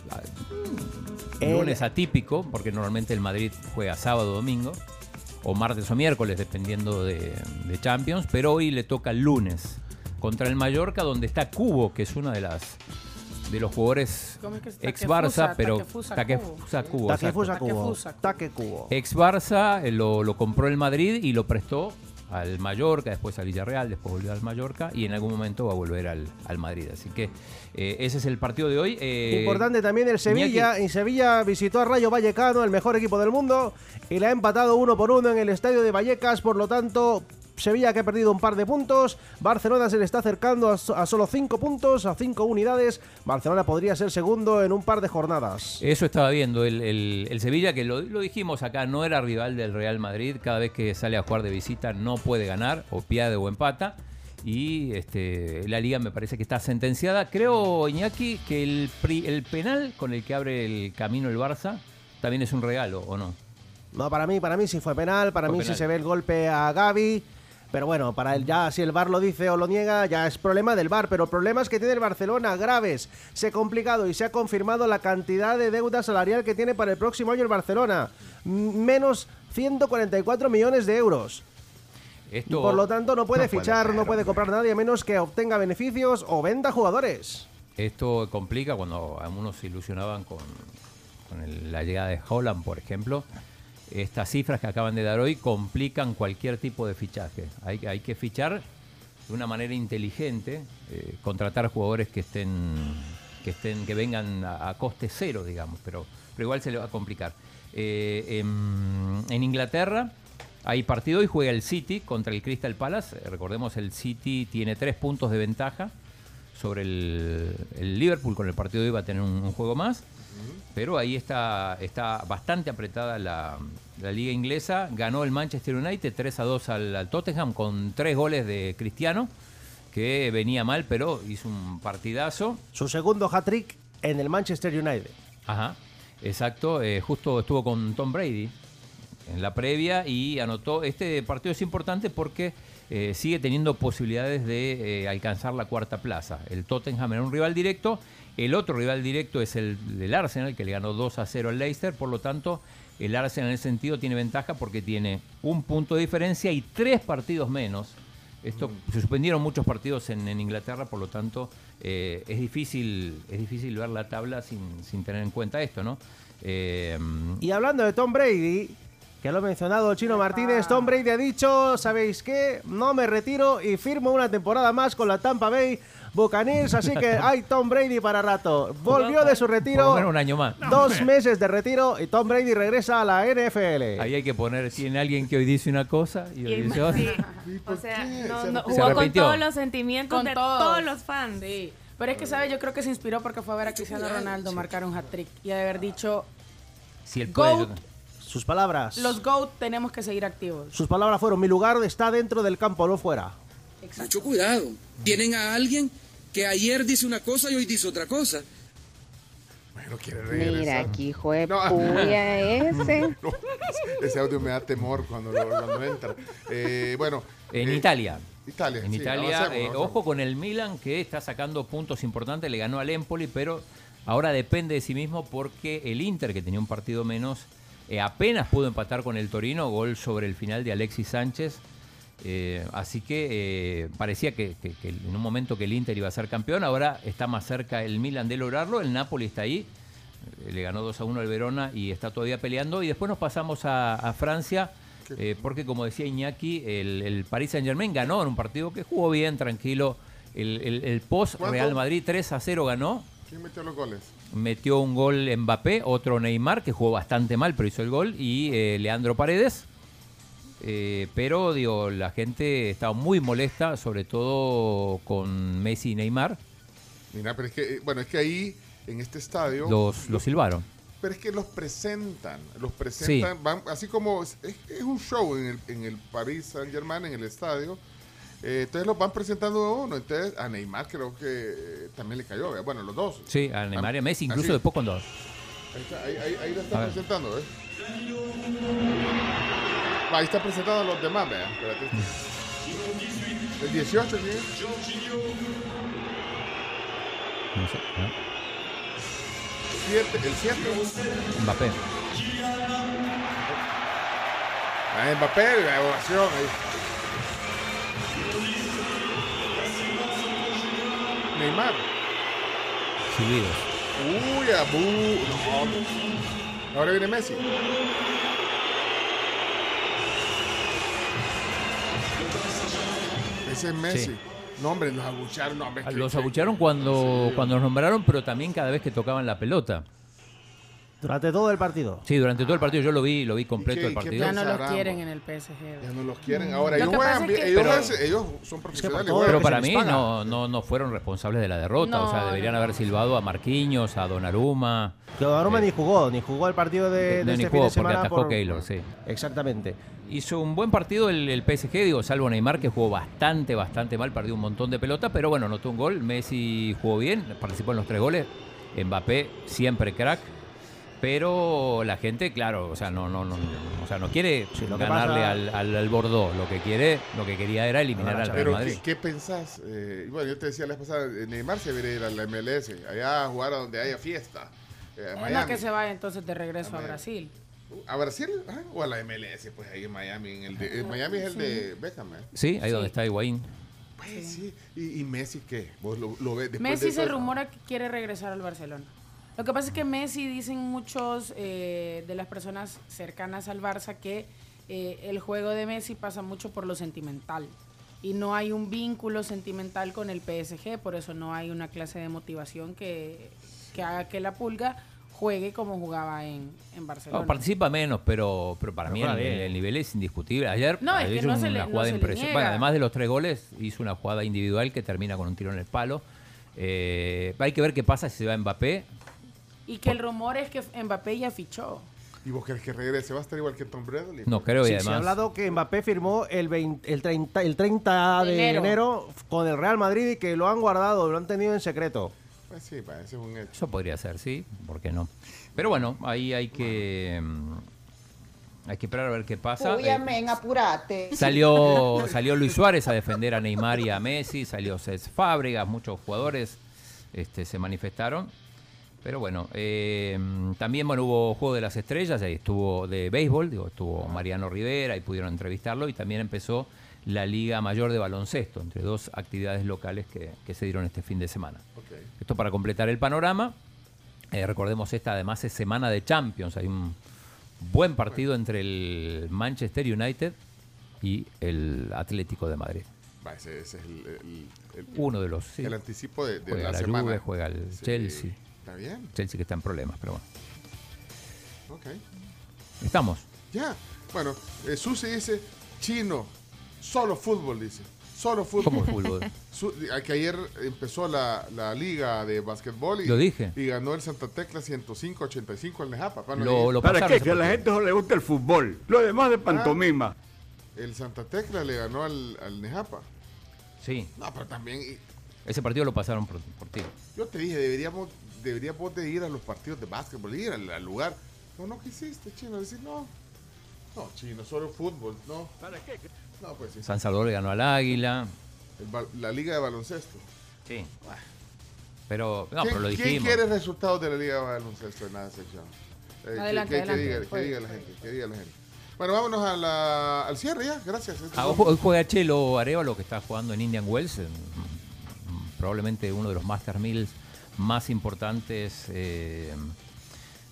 El- Lunes atípico, porque normalmente el Madrid juega sábado, domingo, o martes o miércoles, dependiendo de, de Champions, pero hoy le toca el lunes contra el Mallorca, donde está Cubo, que es una de las de los jugadores ex Barça, pero Takefusa Cubo, Takefusa. Cubo. Cubo. Ex Barça eh, lo, lo compró el Madrid y lo prestó al Mallorca, después al Villarreal, después volvió al Mallorca y en algún momento va a volver al, al Madrid. Así que eh, ese es el partido de hoy. Eh, Importante también el Sevilla. En Sevilla visitó a Rayo Vallecano, el mejor equipo del mundo, y le ha empatado uno por uno en el estadio de Vallecas. Por lo tanto, Sevilla que ha perdido un par de puntos. Barcelona se le está acercando a, so- a solo cinco puntos, a cinco unidades. Barcelona podría ser segundo en un par de jornadas. Eso estaba viendo el, el- el Sevilla, que lo, lo dijimos acá, no era rival del Real Madrid. Cada vez que sale a jugar de visita no puede ganar, o pierde o empata. Y este, la liga me parece que está sentenciada. Creo, Iñaki, que el, pri- el penal con el que abre el camino el Barça también es un regalo, ¿o no? No, para mí, para mí sí fue penal. Para Fue mí penal. sí se ve el golpe a Gaby. Pero bueno, para él ya si el VAR lo dice o lo niega, ya es problema del VAR. Pero problemas que tiene el Barcelona graves. Se ha complicado y se ha confirmado la cantidad de deuda salarial que tiene para el próximo año el Barcelona. Menos 144 millones de euros. Esto, Por lo tanto, no puede No puede fichar, ser, no puede comprar nadie a menos que obtenga beneficios o venda jugadores. Esto complica cuando algunos se ilusionaban con, con el- la llegada de Holland, por ejemplo. Estas cifras que acaban de dar hoy complican cualquier tipo de fichaje. Hay, hay que fichar de una manera inteligente, eh, contratar jugadores que estén, que estén, que vengan a, a coste cero, digamos, pero, pero igual se le va a complicar. Eh, en, en Inglaterra hay partido y juega el City contra el Crystal Palace. Recordemos, el City tiene tres puntos de ventaja sobre el, Liverpool. Con el partido de hoy va a tener un juego más. Pero ahí está, está bastante apretada la, la liga inglesa. Ganó el Manchester United 3 a 2 al, al Tottenham con tres goles de Cristiano, que venía mal, pero hizo un partidazo. Su segundo hat-trick en el Manchester United. Ajá, exacto. eh, justo estuvo con Tom Brady en la previa y anotó. Este partido es importante porque eh, sigue teniendo posibilidades de eh, alcanzar la cuarta plaza. El Tottenham era un rival directo. El otro rival directo es el del Arsenal, que le ganó 2 a 0 al Leicester. Por lo tanto, el Arsenal en ese sentido tiene ventaja porque tiene un punto de diferencia y tres partidos menos. Esto se suspendieron muchos partidos en, en Inglaterra, por lo tanto eh, es difícil es difícil ver la tabla sin, sin tener en cuenta esto, ¿no? Eh, Y hablando de Tom Brady, que lo ha mencionado Chino Martínez, Tom Brady ha dicho, ¿sabéis qué? No me retiro y firmo una temporada más con la Tampa Bay Buccaneers, así que hay Tom Brady para rato. Volvió de su por lo retiro, menos un año más. dos meses de retiro y Tom Brady regresa a la NFL. Ahí hay que poner, tiene alguien que hoy dice una cosa y hoy dice otra. sí. O sea, no, no, jugó Se con todos los sentimientos Con de todos. todos los fans. Sí. Pero es que, ¿sabes? Yo creo que se inspiró porque fue a ver a Cristiano Ronaldo marcar un hat-trick y haber dicho, Si él Goat. Sus palabras. los GOAT tenemos que seguir activos. Sus palabras fueron, mi lugar está dentro del campo, no fuera. Mucho cuidado. Tienen a alguien que ayer dice una cosa y hoy dice otra cosa. No quiere Mira, aquí hijo de No. puya ese. No, ese audio me da temor cuando, lo- cuando entra. Eh, bueno. En eh, Italia. Italia. En sí, Italia, avancemos, eh, avancemos. ojo con el Milan que está sacando puntos importantes, le ganó al Empoli, pero ahora depende de sí mismo porque el Inter, que tenía un partido menos, eh, apenas pudo empatar con el Torino, gol sobre el final de Alexis Sánchez. Eh, así que eh, parecía que, que- que en un momento que el Inter iba a ser campeón, ahora está más cerca el Milan de lograrlo, el Napoli está ahí, eh, le ganó 2 a 1 al Verona y está todavía peleando. Y después nos pasamos a, a Francia, eh, porque como decía Iñaki, el, el Paris Saint Germain ganó en un partido que jugó bien, tranquilo. El, el- el post. Real Madrid 3 a 0 ganó. ¿Quién metió los goles? Metió un gol Mbappé, otro Neymar, que jugó bastante mal, pero hizo el gol, y Leandro Paredes. Eh, pero digo, la gente estaba muy molesta, sobre todo con Messi y Neymar. Mira, pero es que, eh, bueno, es que ahí, en este estadio. Los, los silbaron. Pero es que los presentan, los presentan, van, así como es, es un show en el, en el Paris Saint Germain, en el estadio. eh, entonces los van presentando a uno. Entonces a Neymar creo que también le cayó. Bueno, los dos. Sí, a Neymar y a Messi, incluso Así. después cuando Ahí, está, ahí, ahí, ahí lo A está ver. presentando, ¿eh? Ahí está presentando a los demás, vea. Espérate. El 18, ¿quién es? No sé, ¿no? Siete- el 7. Mbappé. Ah, Mbappé, la ovación ahí. Neymar. Silbidos. Uy, abu. No. Ahora viene Messi. Ese es Messi. Sí. No, hombre, nos abucharon. No, hombre, que- Los que- abucharon cuando, cuando los nombraron, pero también cada vez que tocaban la pelota. Durante todo el partido. Sí, durante todo el partido yo lo vi, lo vi completo qué- el partido. Ya no los quieren en el PSG. Ya no los quieren. Ahora, Lo ellos que juegan es que- Ellos, Pero- hacen- ellos son profesionales. todo juegan. Pero que para mí no, no, no fueron responsables de la derrota. o sea, deberían no, haber silbado a Marquinhos, a Donnarumma. Que Donnarumma ni jugó, ni jugó el partido de, de No, este ni fin jugó porque atajó por- Keylor, sí. Exactamente. Hizo un buen partido el, el PSG, digo, salvo Neymar, que jugó bastante, bastante mal, perdió un montón de pelota, pero bueno, notó un gol. Messi jugó bien, participó en los tres goles. Mbappé, siempre crack. Pero la gente, claro, o sea, no, no, no, no, o sea, no quiere ganarle pasa- al, al, al Bordeaux. Lo que quiere, lo que quería era eliminar al Real Pero, Madrid. ¿qué, qué pensás? Eh, bueno, yo te decía la vez pasada, eh, Neymar se debería ir a la MLS, allá a jugar a donde haya fiesta. eh, a Es que se vaya entonces de regreso a. Brasil. ¿A Brasil? Ajá, ¿O a la MLS? Pues ahí en Miami. En el de, en Miami es el de Beckham, ¿eh? Sí, ahí donde está Higuaín. Pues sí. ¿Y, y Messi qué? ¿Vos lo, lo ves después Messi de se rumora que quiere regresar al Barcelona. Lo que pasa es que Messi, dicen muchos eh, de las personas cercanas al Barça, que eh, el juego de Messi pasa mucho por lo sentimental. Y no hay un vínculo sentimental con el PSG, por eso no hay una clase de motivación que, que haga que la pulga juegue como jugaba en, en Barcelona. No, participa menos, pero, pero para Pero mí el, nivel es indiscutible. Ayer No, es hizo no se una le- jugada impresionante. niega. además de los tres goles, hizo una jugada individual que termina con un tiro en el palo. Eh, hay que ver qué pasa si se va Mbappé. Y que el rumor es que Mbappé ya fichó. ¿Y vos querés que regrese? ¿Va a estar igual que Tom Bradley? No creo, y Sí, se ha además. hablado que Mbappé firmó el, 20 el, 30, el 30 de Enero. enero. con el Real Madrid y que lo han guardado, lo han tenido en secreto. Pues sí, un hecho. Eso podría ser, sí, ¿por qué no? Pero bueno, ahí hay que. Hay que esperar a ver qué pasa. Uy, Eh, amén, apurate. Salió, salió Luis Suárez a defender a Neymar y a Messi, salió Cés Fábregas, muchos jugadores este, se manifestaron. Pero bueno, eh, también bueno, hubo Juego de las Estrellas, ahí estuvo de béisbol, digo, estuvo Mariano Rivera y pudieron entrevistarlo y también empezó la Liga Mayor de Baloncesto, entre dos actividades locales que, que se dieron este fin de semana. Esto para completar el panorama. Eh, recordemos esta además es semana de Champions, hay un buen partido entre el Manchester United y el Atlético de Madrid. Va, ese, ese es el, el- el- Uno de los, sí. el anticipo de, de Juega la, la semana. Juve, juega el Sí, Chelsea. Está bien. Chelsea que está en problemas, pero bueno. Ok. Estamos. Ya. Bueno, eh, Susi dice, chino, solo fútbol, dice. Solo fútbol. ¿Cómo fútbol? Su- que ayer empezó la, la liga de básquetbol y, Lo dije. y ganó el Santa Tecla 105-85 al Nejapa. Bueno, Lo- lo ¿Para qué? Que a la ese gente no le gusta el fútbol. Lo demás de pantomima. El Santa Tecla le ganó al, al Nejapa. Sí, No, pero también, y- ese partido lo pasaron por, por ti. yo te dije, deberíamos, deberíamos de ir a los partidos de básquetbol, ir al, al lugar. No, no quisiste, chino, decir no. No, chino, solo fútbol, no. ¿Para qué? No, pues sí. San Salvador le ganó al Águila. La liga de baloncesto. Sí. Pero, no, ¿Quién, pero lo quién dijimos. quiere resultados de la liga de baloncesto en la sección? Eh, que- Adelante, que, que adelante, diga, que pues. diga la gente, que diga la gente. Bueno, vámonos a la- al cierre ya, gracias. Ah, hoy jue- hoy juega Chelo Arevalo, que está jugando en Indian Wells, en- probablemente uno de los Master Mills más importantes eh,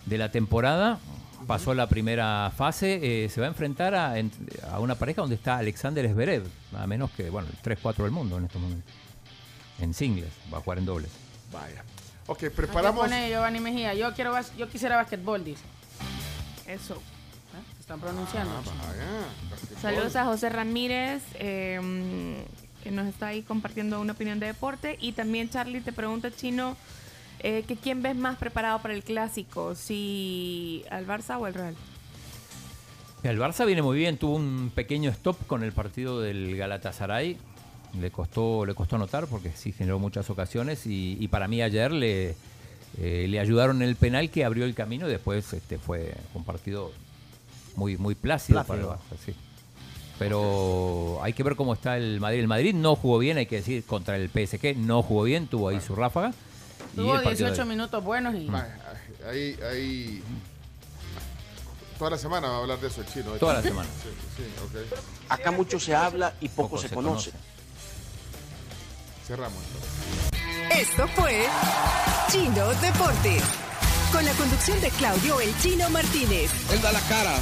de la temporada. Pasó la primera fase, eh, se va a enfrentar a, a una pareja donde está Alexander Zverev, nada menos que, bueno, el 3-4 del mundo en estos momentos. En singles, va a jugar en dobles. Vaya. Ok, preparamos. pone Giovanni Mejía. Yo quiero bas- yo quisiera basquetbol, dice. Eso. ¿Eh? Están pronunciando. Ah, vaya. Saludos a José Ramírez, eh, que nos está ahí compartiendo una opinión de deporte. Y también Charlie te pregunta, Chino, eh, que quién ves más preparado para el clásico, si al Barça o al Real. El Barça viene muy bien, tuvo un pequeño stop con el partido del Galatasaray. Le costó, le costó anotar porque sí generó muchas ocasiones y, y para mí ayer le, eh, le ayudaron en el penal que abrió el camino y después este, fue un partido muy, muy plácido, para el Plácido. Barça, sí. Pero hay que ver cómo está el Madrid. El Madrid no jugó bien, hay que decir, contra el PSG no jugó bien, tuvo ahí su ráfaga. Tuvo el partido 18 de- minutos buenos y. Ahí, ahí. Toda la semana va a hablar de eso el chino. ¿eh? Toda la semana. Sí, sí, ok. Acá mucho se habla y poco, Poco se, se conoce. Cerramos. Esto fue Chino Deportes. Con la conducción de Claudio El Chino Martínez. Él da la cara,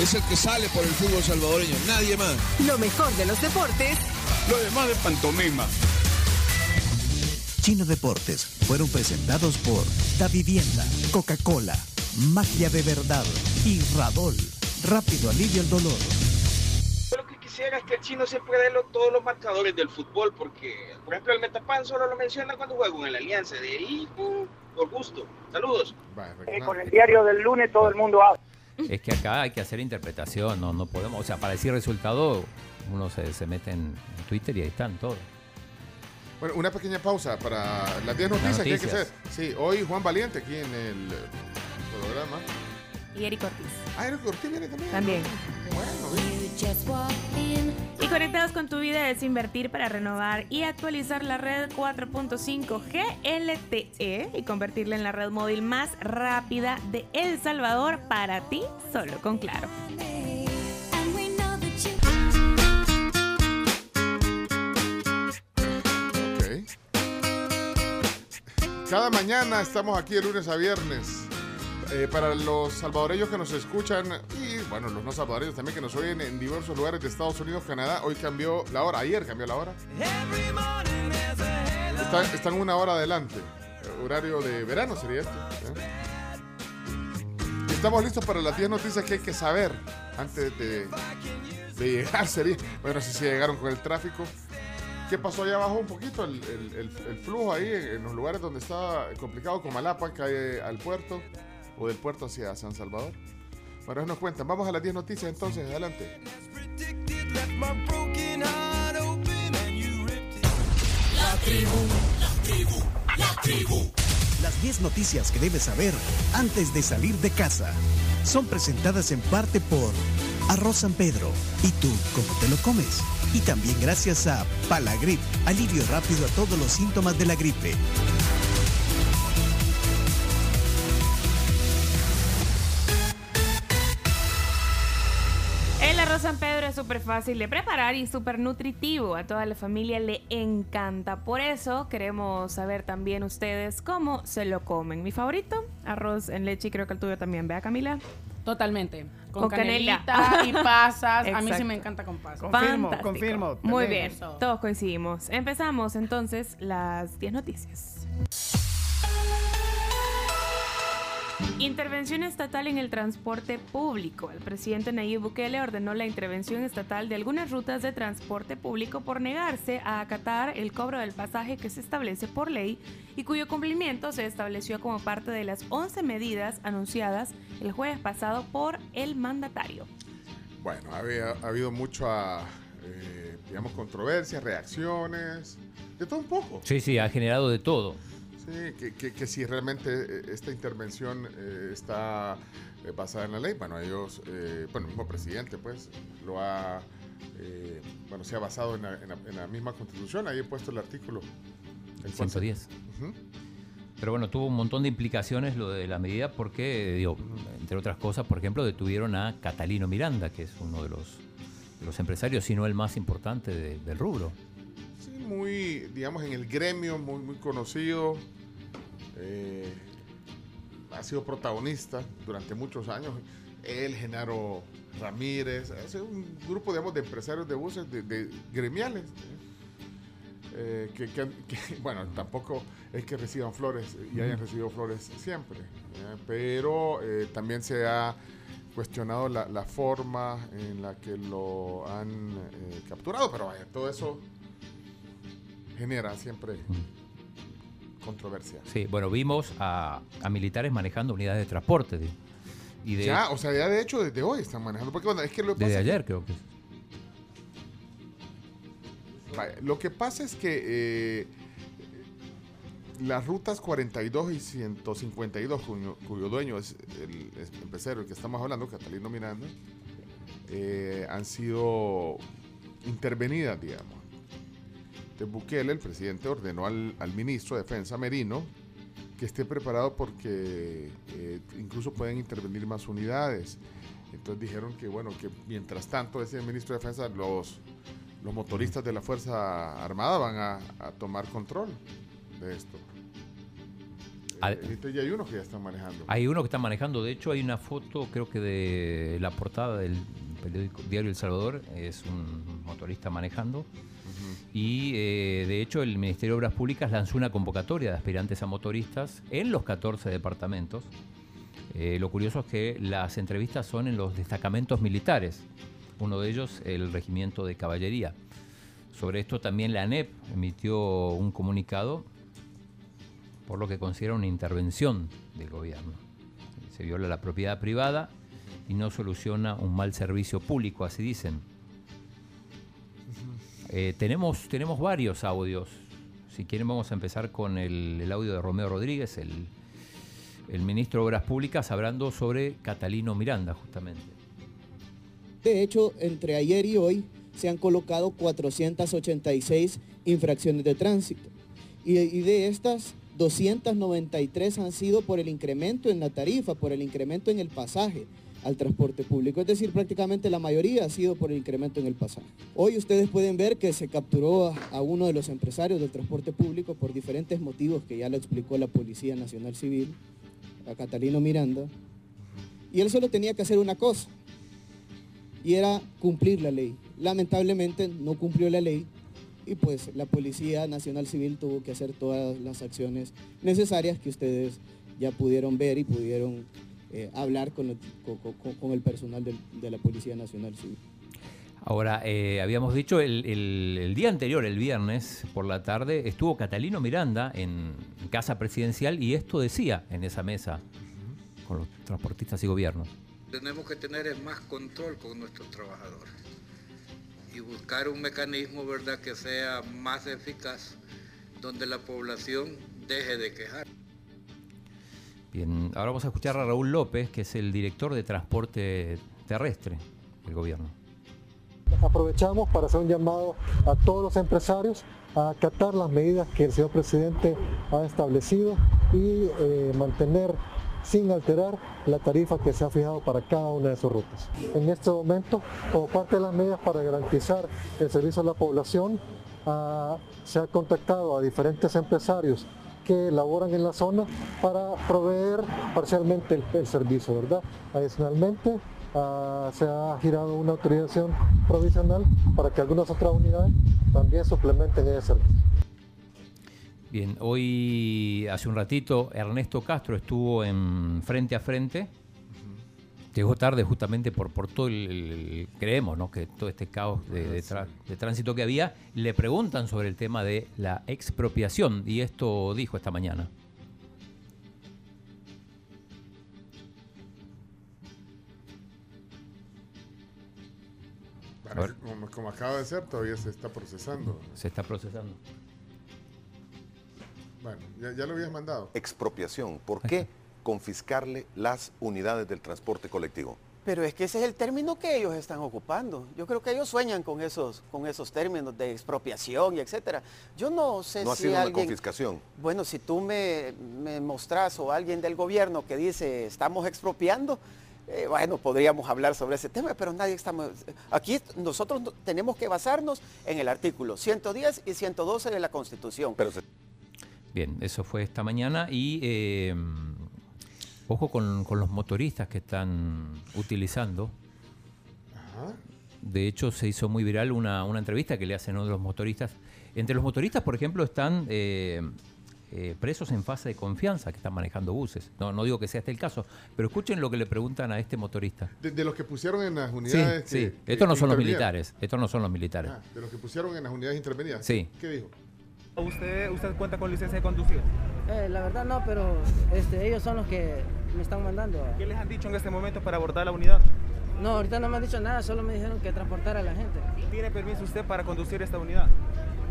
es el que sale por el fútbol salvadoreño, nadie más. Lo mejor de los deportes Lo demás de pantomima. Chino Deportes fueron presentados por Da Vivienda, Coca-Cola, Magia de Verdad y Radol. Rápido alivio el dolor. Yo lo que quisiera es que el chino siempre dé lo- todos los marcadores del fútbol, porque, por ejemplo, el Metapan solo lo menciona cuando juega en la Alianza. De ahí, por gusto. Saludos. con el diario del lunes todo el mundo habla. Es que acá hay que hacer interpretación, no, no podemos, o sea, para decir resultado, uno se, se mete en Twitter y ahí están todos. Bueno, una pequeña pausa para las 10 noticias, que hay que hacer. Sí, hoy Juan Valiente aquí en el eh, programa. Y Eric Ortiz. Ah, Eric Ortiz viene también. También. Bueno, Y conectados con tu vida es invertir para renovar y actualizar la red 4.5G LTE y convertirla en la red móvil más rápida de El Salvador para ti, solo con Claro. Cada mañana estamos aquí de lunes a viernes. Eh, para los salvadoreños que nos escuchan y bueno, los no salvadoreños también que nos oyen en diversos lugares de Estados Unidos, Canadá, hoy cambió la hora, ayer cambió la hora. Están, están una hora adelante. Horario de verano sería este. ¿eh? Estamos listos para las 10 noticias que hay que saber antes de, de llegar. Sería, bueno, no sé si llegaron con el tráfico. ¿Qué pasó allá abajo un poquito? El, el- el- el flujo ahí en, en los lugares donde está complicado, como Malapa, cae al puerto, o del puerto hacia San Salvador. Bueno, eso nos cuentan. Vamos a las 10 noticias entonces, adelante. La tribu, la tribu, la tribu. Las 10 noticias que debes saber antes de salir de casa son presentadas en parte por Arroz San Pedro. ¿Y tú cómo te lo comes? Y también gracias a Palagrip, alivio rápido a todos los síntomas de la gripe. El arroz San Pedro es súper fácil de preparar y súper nutritivo. A toda la familia le encanta. Por eso queremos saber también ustedes cómo se lo comen. Mi favorito, arroz en leche y creo que el tuyo también. ¿Vea, Camila? Totalmente. Con, Con canela. canelita y pasas. A mí sí me encanta con pasas. Confirmo, Fantástico. confirmo. Muy bien, todos coincidimos. Empezamos entonces las 10 noticias. Intervención estatal en el transporte público. El presidente Nayib Bukele ordenó la intervención estatal de algunas rutas de transporte público por negarse a acatar el cobro del pasaje que se establece por ley y cuyo cumplimiento se estableció como parte de las 11 medidas anunciadas el jueves pasado por el mandatario. Bueno, había, ha habido mucha, eh, digamos, controversia, reacciones, de todo un poco. Sí, sí, ha generado de todo. Sí, que, que- que si realmente eh, esta intervención eh, está eh, basada en la ley, bueno, ellos, eh, bueno, el mismo presidente, pues, lo ha, eh, bueno, se ha basado en la, en la- en la misma constitución, ahí he puesto el artículo. El 110. Ujú. Pero bueno, tuvo un montón de implicaciones lo de la medida porque, digo, entre otras cosas, por ejemplo, detuvieron a Catalino Miranda, que es uno de los, de los empresarios, si no el más importante de- del rubro. Sí, muy, digamos, en el gremio, muy, muy conocido. Eh, ha sido protagonista durante muchos años. Él, Genaro Ramírez, es un grupo, digamos, de empresarios de buses, de, de gremiales. eh, que, que han- que, bueno, tampoco es que reciban flores y hayan recibido flores siempre, ¿eh? pero eh, también se ha cuestionado la, la forma en la que lo han capturado, pero vaya, todo eso genera siempre controversia. Sí, bueno, vimos a, a militares manejando unidades de transporte. y de, ya, o sea, ya de hecho desde hoy están manejando, porque bueno, es que lo que desde pasa es que- ayer creo que es. Vaya, lo que pasa es que eh, las rutas 42 y 152, cuyo, cuyo dueño es el es- empresario del que estamos hablando, Catalino Miranda, eh, han sido intervenidas, digamos. De Bukele, el presidente, ordenó al, al ministro de Defensa, Merino, que esté preparado porque eh, incluso pueden intervenir más unidades. Entonces dijeron que, bueno, que mientras tanto ese ministro de Defensa, los, los motoristas de la Fuerza Armada van a, a tomar control de esto. Al- Eh, ya hay unos que ya están manejando. Hay uno que está manejando, de hecho hay una foto, creo que de la portada del periódico Diario El Salvador, es un motorista manejando. Y eh, de hecho el Ministerio de Obras Públicas lanzó una convocatoria de aspirantes a motoristas en los 14 departamentos. Eh, lo curioso es que las entrevistas son en los destacamentos militares, uno de ellos el Regimiento de Caballería. Sobre esto también la ANEP emitió un comunicado por lo que considera una intervención del gobierno. Se viola la propiedad privada y no soluciona un mal servicio público, así dicen. Eh, tenemos, tenemos varios audios. Si quieren vamos a empezar con el, audio de Romeo Rodríguez, el, el ministro de Obras Públicas, hablando sobre Catalino Miranda, justamente. De hecho, entre ayer y hoy se han colocado 486 infracciones de tránsito. Y de estas, 293 han sido por el incremento en la tarifa, por el incremento en el pasaje al transporte público. Es decir, prácticamente la mayoría ha sido por el incremento en el pasaje. Hoy ustedes pueden ver que se capturó a, uno de los empresarios del transporte público por diferentes motivos que ya lo explicó la Policía Nacional Civil, a Catalino Miranda. Y él solo tenía que hacer una cosa, y era cumplir la ley. Lamentablemente no cumplió la ley y pues la Policía Nacional Civil tuvo que hacer todas las acciones necesarias que ustedes ya pudieron ver y pudieron eh, hablar con el, con- con- con el personal de la Policía Nacional Civil. Ahora, eh, habíamos dicho el, el- el día anterior, el viernes por la tarde, estuvo Catalino Miranda en Casa Presidencial y esto decía en esa mesa con los transportistas y gobiernos. Tenemos que tener más control con nuestros trabajadores y buscar un mecanismo, ¿verdad?, que sea más eficaz, donde la población deje de quejar. Ahora vamos a escuchar a Raúl López, que es el director de transporte terrestre del gobierno. Aprovechamos para hacer un llamado a todos los empresarios a acatar las medidas que el señor presidente ha establecido y eh, mantener sin alterar la tarifa que se ha fijado para cada una de sus rutas. En este momento, como parte de las medidas para garantizar el servicio a la población, ah, se ha contactado a diferentes empresarios que laboran en la zona para proveer parcialmente el, servicio, ¿verdad? Adicionalmente, ah, se ha girado una autorización provisional para que algunas otras unidades también suplementen ese servicio. Bien, hoy, hace un ratito, Ernesto Castro estuvo en frente a frente. Llegó tarde justamente por, por todo el, el- creemos, ¿no? Que todo este caos de, de tra- de tránsito que había. Le preguntan sobre el tema de la expropiación y esto dijo esta mañana. Bueno, como acaba de ser, todavía se está procesando. Se está procesando. Bueno, ya, ya lo habías mandado. Expropiación. ¿Por qué confiscarle las unidades del transporte colectivo? Pero es que ese es el término que ellos están ocupando. Yo creo que ellos sueñan con esos, con esos términos de expropiación y etcétera. Yo no sé No ha si sido una confiscación. bueno, si tú me, me mostrás o alguien del gobierno que dice estamos expropiando, eh, bueno, podríamos hablar sobre ese tema, pero nadie estamos... Aquí nosotros no- tenemos que basarnos en el artículo 110 y 112 de la Constitución. Bien, eso fue esta mañana y eh, ojo con, con los motoristas que están utilizando. De hecho, se hizo muy viral una, una entrevista que le hacen uno de los motoristas. Entre los motoristas, por ejemplo, están eh, eh, presos en fase de confianza que están manejando buses. No, no digo que sea este el caso, pero escuchen lo que le preguntan a este motorista. De, de los que pusieron en las Sí, unidades. sí. que- que Estos no son los militares. Estos no son los militares. Ah, de los que pusieron en las unidades intervenidas. Sí. ¿Qué dijo? ¿Usted, ¿Usted cuenta con licencia de conducir? Eh, la verdad no, pero este, ellos son los que me están mandando. ¿Qué les han dicho en este momento para abordar la unidad? No, ahorita no me han dicho nada, solo me dijeron que transportara a la gente. ¿Tiene permiso usted para conducir esta unidad?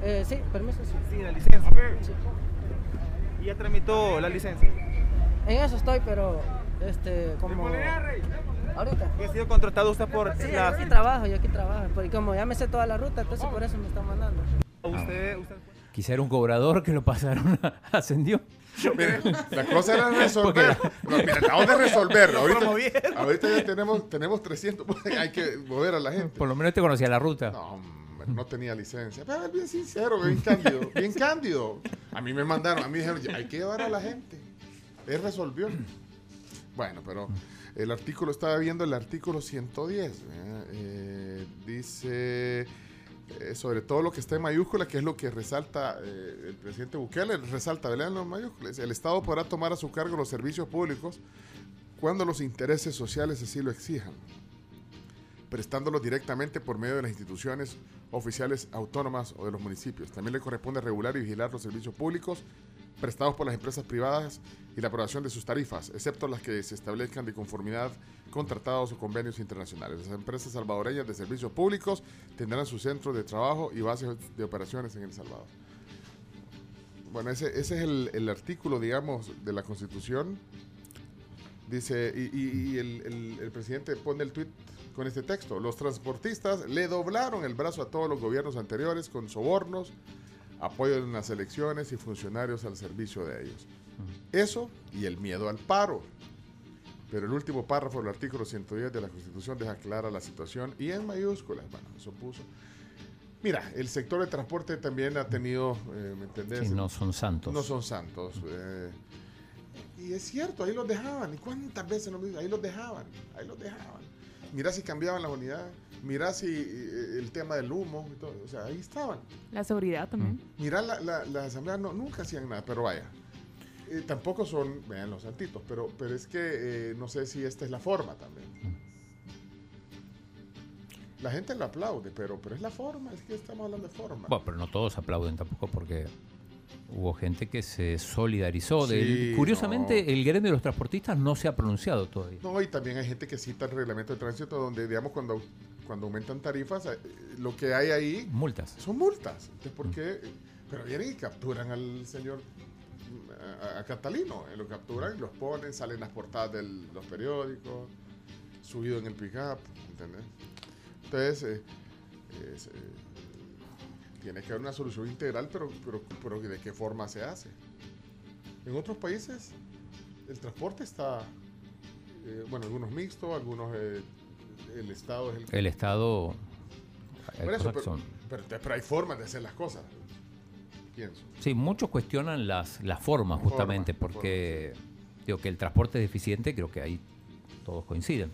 Eh, sí, permiso, sí. Sí, la licencia. Sí. ¿Y ya tramitó la licencia? En eso estoy, pero este, como... Ahorita. ¿Y ha sido contratado usted por Sí, la... yo aquí trabajo, yo aquí trabajo. Porque como ya me sé toda la ruta, entonces por eso me están mandando. ¿Usted, usted Quizá era un cobrador que lo pasaron, ascendió. Mire, la cosa era resolver. No, mira, acabamos de resolver. Lo Ahorita, ya tenemos, tenemos 300. Hay que mover a la gente. Por lo menos te conocía la ruta. No, hombre, no tenía licencia. Pero bien sincero, bien cándido. Bien cándido. A mí me mandaron, a mí dijeron, hay que llevar a la gente. Él resolvió. Bueno, pero el artículo, estaba viendo el artículo 110. ¿eh? Eh, dice eh, sobre todo lo que está en mayúscula, que es lo que resalta eh, el presidente Bukele, resalta. En mayúsculas. El Estado podrá tomar a su cargo los servicios públicos cuando los intereses sociales así lo exijan, prestándolos directamente por medio de las instituciones oficiales autónomas o de los municipios. También le corresponde regular y vigilar los servicios públicos prestados por las empresas privadas y la aprobación de sus tarifas, excepto las que se establezcan de conformidad con tratados o convenios internacionales. Las empresas salvadoreñas de servicios públicos tendrán su centro de trabajo y bases de operaciones en El Salvador. Bueno, ese, es el, artículo, digamos, de la Constitución. Dice, y, el- el presidente pone el tuit con este texto. Los transportistas le doblaron el brazo a todos los gobiernos anteriores con sobornos, apoyo en las elecciones y funcionarios al servicio de ellos. Eso y el miedo al paro. Pero el último párrafo del artículo 110 de la Constitución deja clara la situación y en mayúsculas. Bueno, eso puso. Mira, el sector de transporte también ha tenido, eh, ¿me entendés? Sí, no son santos. No son santos. eh, y es cierto, ahí los dejaban. ¿Y cuántas veces nos? Ahí los dejaban, ahí los dejaban. Mira si cambiaban las unidades, mira si eh, el tema del humo y todo. O sea, ahí estaban. La seguridad también. Mira, la, la, la asamblea no, nunca hacían nada, pero vaya. Eh, tampoco son, vean los santitos, pero, pero es que eh, no sé si esta es la forma también. La gente lo aplaude, pero, pero es la forma, es que estamos hablando de forma. Bueno, pero no todos aplauden tampoco porque hubo gente que se solidarizó. Sí, Curiosamente, no. el gremio de los transportistas no se ha pronunciado todavía. No, y también hay gente que cita el reglamento de tránsito donde, digamos, cuando, cuando aumentan tarifas, eh, lo que hay ahí Multas. son multas. Entonces, ¿por qué? Pero vienen y capturan al señor, a, a Catalino, eh, lo capturan los ponen, salen las portadas de los periódicos, subido en el pick-up, ¿entendés? Entonces, eh, es, eh, tiene que haber una solución integral, pero, pero, pero ¿de qué forma se hace? En otros países, el transporte está, eh, bueno, algunos mixtos, algunos, eh, el Estado es el que... El Estado. hay eso, pero, son- pero- pero hay formas de hacer las cosas, pienso. Sí, muchos cuestionan las, las formas justamente Formas, porque digo que el transporte es deficiente, creo que ahí todos coinciden.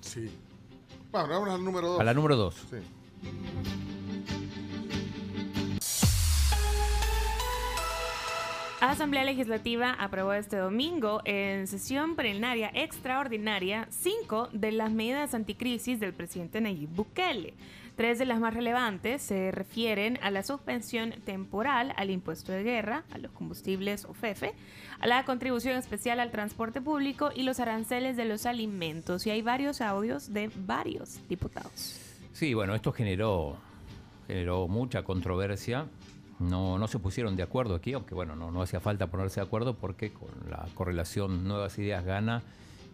Sí. Bueno, vamos al número dos. A la número dos. Sí. Asamblea Legislativa aprobó este domingo en sesión plenaria extraordinaria cinco de las medidas anticrisis del presidente Nayib Bukele. Tres de las más relevantes se refieren a la suspensión temporal al impuesto de guerra, a los combustibles o FEFE, a la contribución especial al transporte público y los aranceles de los alimentos. Y hay varios audios de varios diputados. Sí, bueno, esto generó, generó mucha controversia. No, no se pusieron de acuerdo aquí, aunque bueno, no, no hacía falta ponerse de acuerdo porque con la correlación Nuevas Ideas gana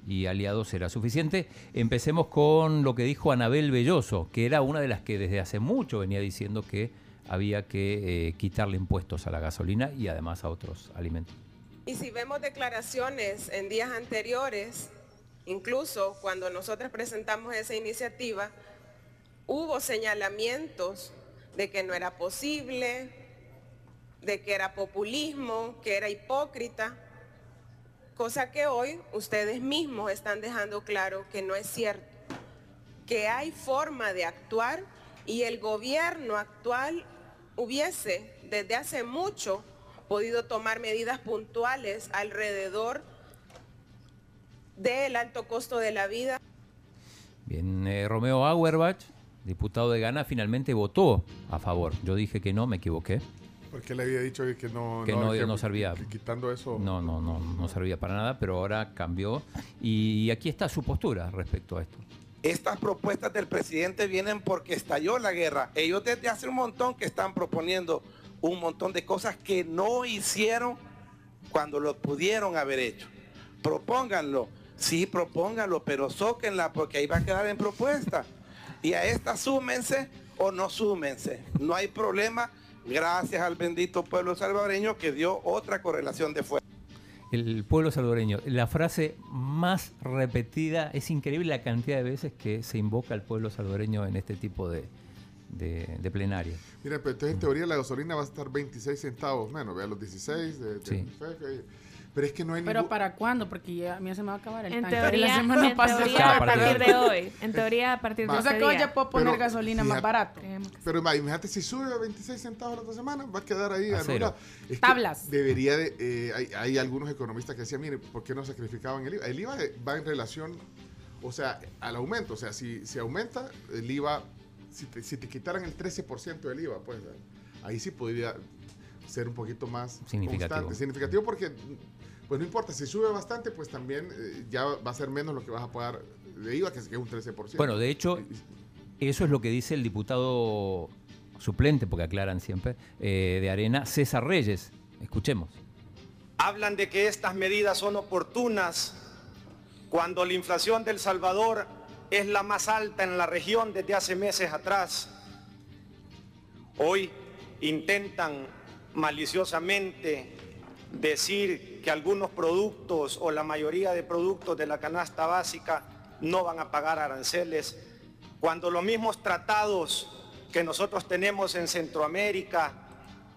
y aliados era suficiente. Empecemos con lo que dijo Anabel Belloso, que era una de las que desde hace mucho venía diciendo que había que eh, quitarle impuestos a la gasolina y además a otros alimentos. Y si vemos declaraciones en días anteriores, incluso cuando nosotros presentamos esa iniciativa, hubo señalamientos de que no era posible, de que era populismo, que era hipócrita, cosa que hoy ustedes mismos están dejando claro que no es cierto, que hay forma de actuar y el gobierno actual hubiese desde hace mucho podido tomar medidas puntuales alrededor del alto costo de la vida. Bien, eh, Romeo Auerbach, diputado de Gana, finalmente votó a favor. Yo dije que no, me equivoqué. Porque le había dicho que no... que no, que- no servía. que quitando eso... No, no, no, no servía para nada, pero ahora cambió. Y aquí está su postura respecto a esto. Estas propuestas del presidente vienen porque estalló la guerra. Ellos desde hace un montón que están proponiendo un montón de cosas que no hicieron cuando lo pudieron haber hecho. Propónganlo, sí, propónganlo, pero zóquenla porque ahí va a quedar en propuesta. Y a esta súmense o no súmense. No hay problema, gracias al bendito pueblo salvadoreño que dio otra correlación de fuerza. El pueblo salvadoreño, la frase más repetida, es increíble la cantidad de veces que se invoca al pueblo salvadoreño en este tipo de, de, de plenaria. Mira, pero entonces en teoría la gasolina va a estar 26 centavos menos, vea los 16 de, de- Sí. Pero es que no hay ¿Pero ningún... para cuándo? Porque ya a mí ya se me va a acabar el En tanque. teoría, la semana en pasada. teoría, a partir de hoy. En teoría, a partir de O sea que hoy ya puedo poner Pero, gasolina más fíjate- barato. Pero ma- imagínate si sube a 26 centavos la otra semana, va a quedar ahí A cero. Es Tablas. Debería de, eh, hay, hay algunos economistas que decían, mire, ¿por qué no sacrificaban el IVA? El IVA va en relación, o sea, al aumento. O sea, si, si aumenta el IVA, si te, si te quitaran el 13% del IVA, pues ahí sí podría ser un poquito más Significativo. constante. Significativo porque, pues no importa, si sube bastante, pues también eh, ya va a ser menos lo que vas a pagar de IVA, que es, que es un 13%. Bueno, de hecho, eso es lo que dice el diputado suplente, porque aclaran siempre, eh, de Arena, César Reyes. Escuchemos. Hablan de que estas medidas son oportunas cuando la inflación del Salvador es la más alta en la región desde hace meses atrás. Hoy intentan maliciosamente decir que algunos productos o la mayoría de productos de la canasta básica no van a pagar aranceles, cuando los mismos tratados que nosotros tenemos en Centroamérica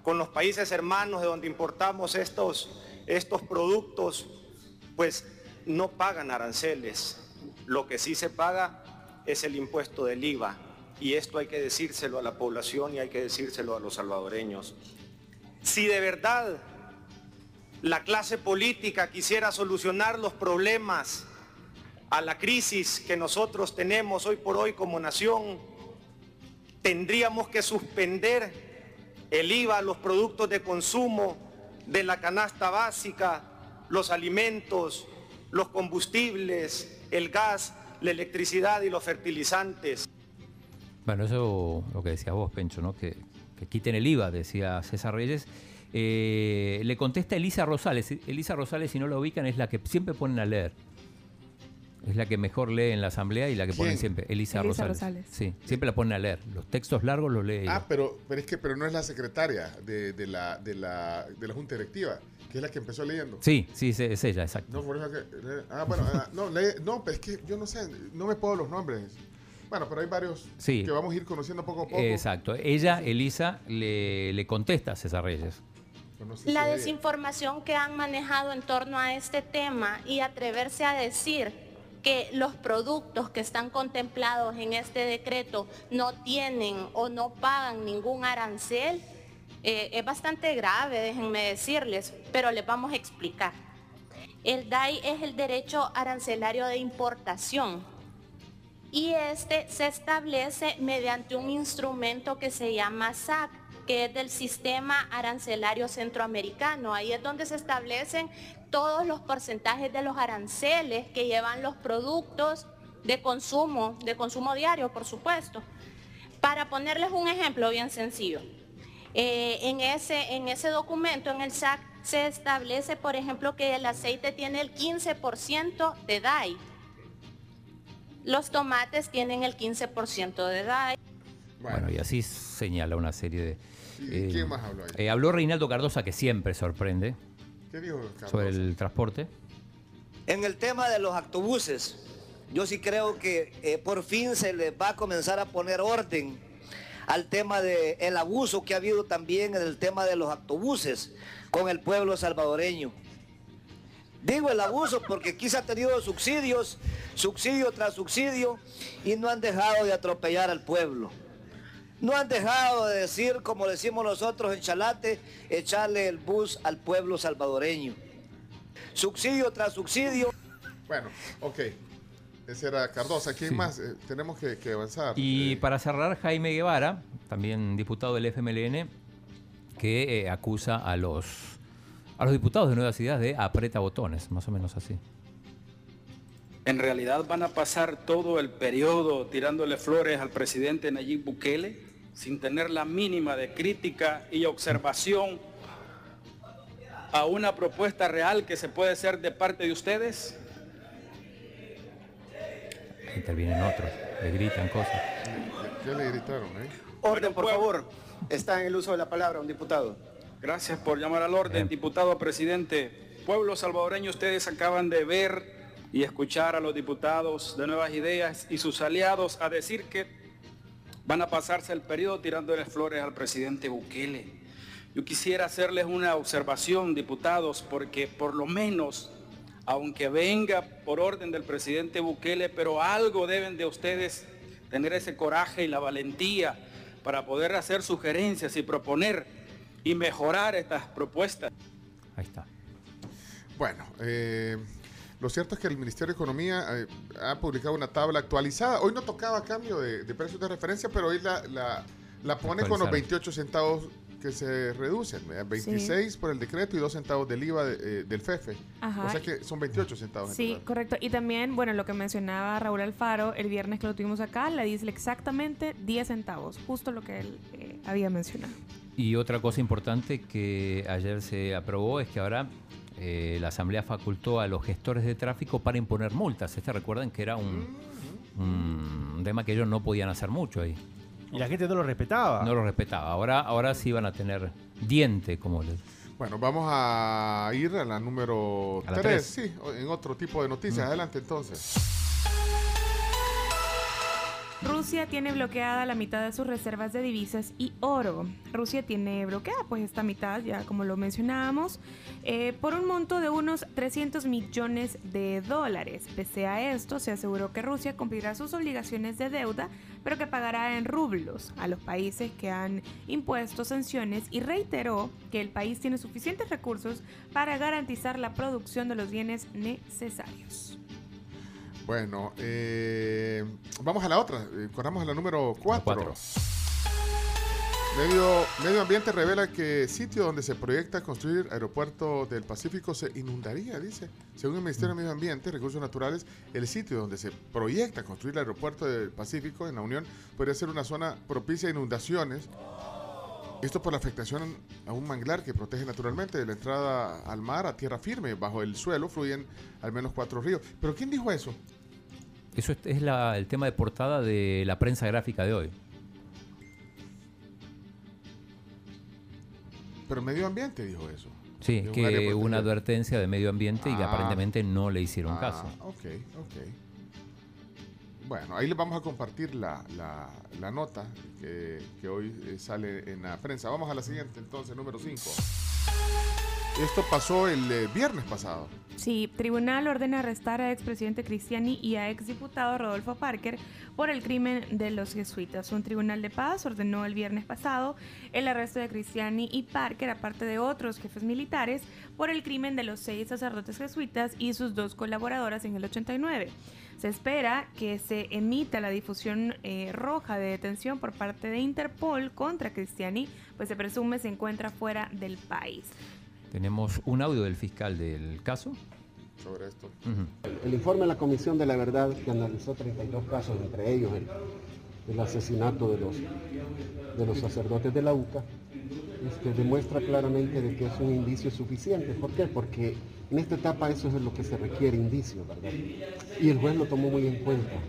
con los países hermanos de donde importamos estos, estos productos, pues no pagan aranceles. Lo que sí se paga es el impuesto del IVA. Y esto hay que decírselo a la población y hay que decírselo a los salvadoreños. Si de verdad la clase política quisiera solucionar los problemas a la crisis que nosotros tenemos hoy por hoy como nación, tendríamos que suspender el IVA a los productos de consumo de la canasta básica, los alimentos, los combustibles, el gas, la electricidad y los fertilizantes. Bueno, eso lo que decías vos, Pencho, ¿no? Que quiten el IVA, decía César Reyes. Eh, le contesta Elisa Rosales. Elisa Rosales, si no la ubican, es la que siempre ponen a leer. Es la que mejor lee en la asamblea y la que ¿Quién? ponen siempre. Elisa, Elisa Rosales. Rosales. Sí, siempre la ponen a leer. Los textos largos los lee ella. Ah, pero, pero es que pero no es la secretaria de, de la, de, la, de la Junta Directiva, que es la que empezó leyendo. Sí, sí, es, es ella, exacto. No, por eso que. Ah, bueno, ah, no, lee- no, pero es que yo no sé, no me puedo los nombres. Bueno, pero hay varios Sí. que vamos a ir conociendo poco a poco. Exacto. Ella, Elisa, le, le contesta a César Reyes. No La desinformación que han manejado en torno a este tema y atreverse a decir que los productos que están contemplados en este decreto no tienen o no pagan ningún arancel, eh, es bastante grave, déjenme decirles, pero les vamos a explicar. El DAI es el derecho arancelario de importación y este se establece mediante un instrumento que se llama SAC, que es del Sistema Arancelario Centroamericano. Ahí es donde se establecen todos los porcentajes de los aranceles que llevan los productos de consumo, de consumo diario, por supuesto. Para ponerles un ejemplo bien sencillo, eh, en, ese, en ese documento, en el SAC, se establece, por ejemplo, que el aceite tiene el 15% de DAI. Los tomates tienen el 15% de DAI. Bueno, y así señala una serie de... ¿Y quién más habló ahí? eh, habló Reinaldo Cardosa, que siempre sorprende, ¿Qué dijo sobre el transporte. En el tema de los autobuses, yo sí creo que eh, por fin se les va a comenzar a poner orden al tema del el abuso que ha habido también en el tema de los autobuses con el pueblo salvadoreño. Digo el abuso porque aquí se ha tenido subsidios, subsidio tras subsidio, y no han dejado de atropellar al pueblo. No han dejado de decir, como decimos nosotros en Chalate, echarle el bus al pueblo salvadoreño. Subsidio tras subsidio. Bueno, ok. Ese era Cardosa. ¿Quién Sí. más? Eh, tenemos que, que avanzar. Y para cerrar, Jaime Guevara, también diputado del FMLN, que eh, acusa a los, a los diputados de Nuevas Ideas de aprieta botones, más o menos así. En realidad van a pasar todo el periodo tirándole flores al presidente Nayib Bukele. sin tener la mínima de crítica y observación a una propuesta real que se puede hacer de parte de ustedes? Intervienen otros, le gritan cosas. ¿Qué le gritaron, eh? Orden, por favor. Está en el uso de la palabra un diputado. Gracias por llamar al orden, diputado presidente. Pueblo salvadoreño, ustedes acaban de ver y escuchar a los diputados de Nuevas Ideas y sus aliados a decir que van a pasarse el periodo tirándole flores al presidente Bukele. Yo quisiera hacerles una observación, diputados, porque por lo menos, aunque venga por orden del presidente Bukele, pero algo deben de ustedes tener ese coraje y la valentía para poder hacer sugerencias y proponer y mejorar estas propuestas. Ahí está. Bueno, eh, lo cierto es que el Ministerio de Economía eh, ha publicado una tabla actualizada. Hoy no tocaba cambio de, de precios de referencia, pero hoy la, la, la pone con los Actualizaron. 28 centavos que se reducen. ¿verdad? 26 por el decreto y 2 centavos del IVA de- eh, del FEFE. Ajá. O sea que son 28 centavos. en Sí, total. correcto. Y también, bueno, lo que mencionaba Raúl Alfaro el viernes que lo tuvimos acá, la dice exactamente 10 centavos, justo lo que él eh, había mencionado. Y otra cosa importante que ayer se aprobó es que ahora eh, la Asamblea facultó a los gestores de tráfico para imponer multas. Este recuerden que era un, un tema que ellos no podían hacer mucho ahí. Y la gente no lo respetaba. No lo respetaba. Ahora, ahora sí van a tener diente, como les... Bueno, vamos a ir a la número A la 3, tres. sí, en otro tipo de noticias. Mm. Adelante entonces. Rusia tiene bloqueada la mitad de sus reservas de divisas y oro. Rusia tiene bloqueada pues esta mitad, ya como lo mencionábamos, eh, por un monto de unos 300 millones de dólares. Pese a esto, se aseguró que Rusia cumplirá sus obligaciones de deuda, pero que pagará en rublos a los países que han impuesto sanciones y reiteró que el país tiene suficientes recursos para garantizar la producción de los bienes necesarios. Bueno, eh, vamos a la otra. Corramos a la número 4. cuatro. Medio, Medio Ambiente revela que sitio donde se proyecta construir aeropuerto del Pacífico se inundaría, dice. Según el Ministerio de Medio Ambiente y Recursos Naturales, el sitio donde se proyecta construir el aeropuerto del Pacífico en la Unión podría ser una zona propicia a inundaciones. Esto por la afectación a un manglar que protege naturalmente de la entrada al mar a tierra firme. Bajo el suelo fluyen al menos cuatro ríos. ¿Pero quién dijo eso? Eso es, es la- el tema de portada de la prensa gráfica de hoy. Pero Medio Ambiente dijo eso. Sí, un que una advertencia de medio ambiente y que Ah. aparentemente no le hicieron Ah, caso. Ok, ok. Bueno, ahí les vamos a compartir la, la- la nota que, que hoy sale en la prensa. Vamos a la siguiente, entonces, número 5. Esto pasó el eh, viernes pasado. Sí, tribunal ordena arrestar a expresidente Cristiani y a exdiputado Rodolfo Parker por el crimen de los jesuitas. Un tribunal de paz ordenó el viernes pasado el arresto de Cristiani y Parker, aparte de otros jefes militares, por el crimen de los seis sacerdotes jesuitas y sus dos colaboradoras en el 89. Se espera que se emita la difusión eh, roja de detención por parte de Interpol contra Cristiani, pues se presume se encuentra fuera del país. Tenemos un audio del fiscal del caso. Sobre esto. El informe de la Comisión de la Verdad, que analizó 32 casos, entre ellos el, el asesinato de los, de los sacerdotes de la UCA, este, demuestra claramente de que es un indicio suficiente. ¿Por qué? Porque en esta etapa eso es lo que se requiere, indicio, ¿verdad? Y el juez lo tomó muy en cuenta.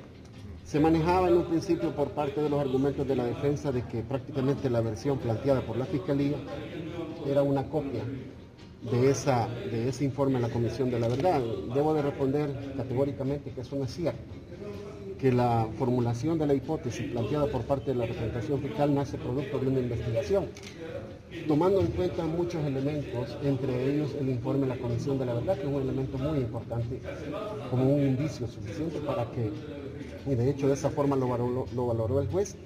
Se manejaba en un principio por parte de los argumentos de la defensa de que prácticamente la versión planteada por la Fiscalía era una copia de, esa, de ese informe de la Comisión de la Verdad. Debo de responder categóricamente que eso no es cierto, que la formulación de la hipótesis planteada por parte de la representación fiscal nace producto de una investigación, tomando en cuenta muchos elementos, entre ellos el informe de la Comisión de la Verdad, que es un elemento muy importante como un indicio suficiente para que, y de hecho de esa forma lo valoró, lo valoró el juez,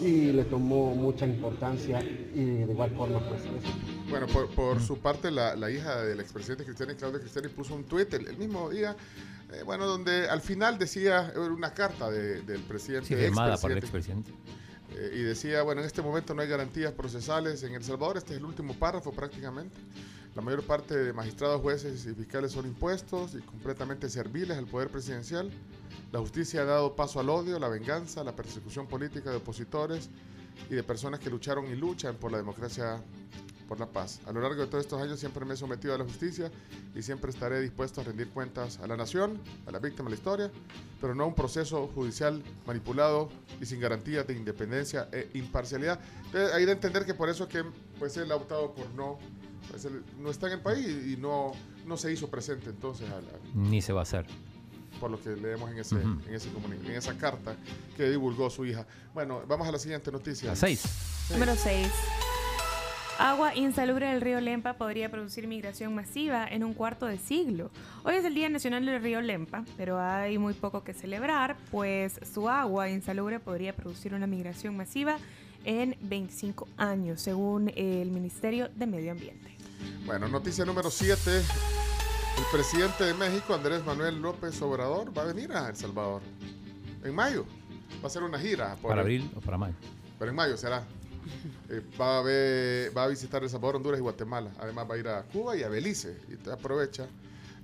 y le tomó mucha importancia y de igual forma pues. Bueno, por, por su parte, la, la hija del expresidente Cristiani, Claudia Cristiani, puso un tuit el, el mismo día, eh, bueno, donde al final decía, era una carta de- del presidente. Sí, firmada por el expresidente, expresidente. eh, y decía, bueno, en este momento no hay garantías procesales en El Salvador, este es el último párrafo prácticamente. La mayor parte de magistrados, jueces y fiscales son impuestos y completamente serviles al poder presidencial. La justicia ha dado paso al odio, la venganza, la persecución política de opositores, y de personas que lucharon y luchan por la democracia, por la paz. A lo largo de todos estos años siempre me he sometido a la justicia y siempre estaré dispuesto a rendir cuentas a la nación, a la víctima de la historia, pero no a un proceso judicial manipulado y sin garantías de independencia e imparcialidad. Entonces, hay de entender que por eso es que pues, él ha optado por no, pues, él no está en el país y no, no se hizo presente entonces a la, Ni se va a hacer. por lo que leemos en, ese, Ujú. en, ese en esa carta que divulgó su hija. Bueno, vamos a la siguiente noticia. La seis. Número 6. Agua insalubre del río Lempa podría producir migración masiva en un cuarto de siglo. Hoy es el Día Nacional del Río Lempa, pero hay muy poco que celebrar, pues su agua insalubre podría producir una migración masiva en 25 años, según el Ministerio de Medio Ambiente. Bueno, noticia número 7. El presidente de México, Andrés Manuel López Obrador, va a venir a El Salvador en mayo. Va a hacer una gira. por Para el- abril o para mayo. Pero en mayo será. Eh, va, a visitar El Salvador, Honduras y Guatemala. Además va a ir a Cuba y a Belice. Y aprovecha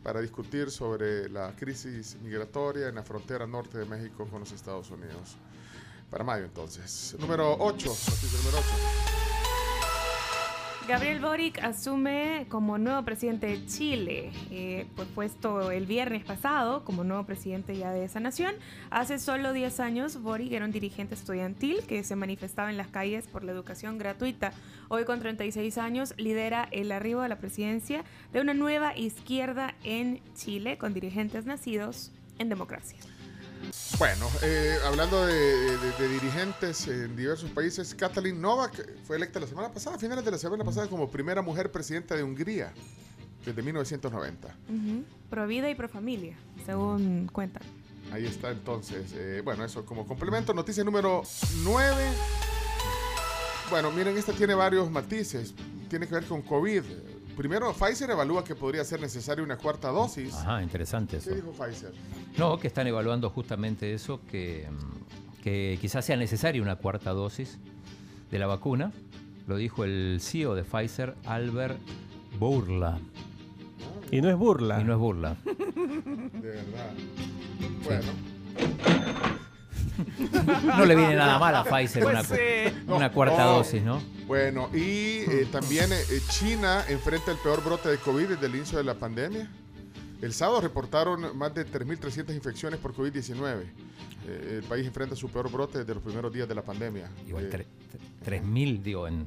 para discutir sobre la crisis migratoria en la frontera norte de México con los Estados Unidos. Para mayo entonces. Número 8. Noticia número 8. Gabriel Boric asume como nuevo presidente de Chile, eh, pues puesto el viernes pasado como nuevo presidente ya de esa nación. Hace solo 10 años, Boric era un dirigente estudiantil que se manifestaba en las calles por la educación gratuita. Hoy, con 36 años, lidera el arribo a la presidencia de una nueva izquierda en Chile con dirigentes nacidos en democracia. Bueno, eh, hablando de, de- de dirigentes en diversos países, Katalin Novak fue electa la semana pasada, a finales de la semana pasada, como primera mujer presidenta de Hungría desde 1990. Ujú. Pro vida y pro familia, según cuentan. Ahí está entonces. eh, bueno, eso como complemento. Noticia número 9. Bueno, miren, esta tiene varios matices. Tiene que ver con COVID. Primero, Pfizer evalúa que podría ser necesaria una cuarta dosis. Ajá, interesante eso. ¿Qué dijo Pfizer? No, que están evaluando justamente eso, que, mm, que quizás sea necesaria una cuarta dosis de la vacuna. Lo dijo el CEO de Pfizer, Albert Bourla. Y no es burla. Y no es burla. De verdad. Bueno. No le viene nada mal a Pfizer una, Pues sí. una cuarta No. dosis, ¿no? Bueno, y eh, también eh, China enfrenta el peor brote de COVID desde el inicio de la pandemia. El sábado reportaron más de 3.300 infecciones por COVID-19. Eh, el país enfrenta su peor brote desde los primeros días de la pandemia. Igual Eh, tre- 3.000, digo, en,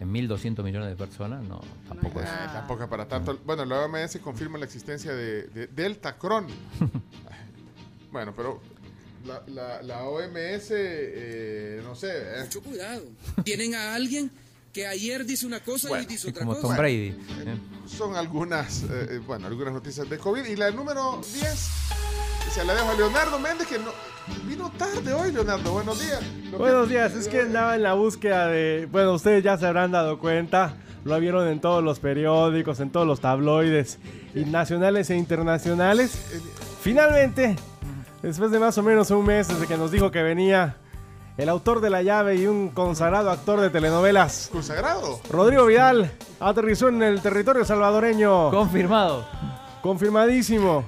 en 1.200 millones de personas, no, tampoco es. Ah, tampoco es para tanto. Bueno, la OMS confirma la existencia de, de Delta Cron. bueno, pero la, la- la OMS, eh, no sé. eh. Mucho cuidado. Tienen a alguien que ayer dice una cosa Bueno, y dice otra como cosa. Tom Brady. ¿eh? Son algunas, eh, eh, bueno, algunas noticias de COVID. Y la número 10, se la dejo a Leonardo Méndez, que no, vino tarde hoy, Leonardo. Buenos días. Lo que- Buenos días, es que andaba en la búsqueda de. Bueno, ustedes ya se habrán dado cuenta, lo vieron en todos los periódicos, en todos los tabloides, y nacionales e internacionales. Finalmente, después de más o menos un mes desde que nos dijo que venía el autor de la llave y un consagrado actor de telenovelas, ¿Consagrado? Rodrigo Vidal, aterrizó en el territorio salvadoreño. Confirmado. Confirmadísimo.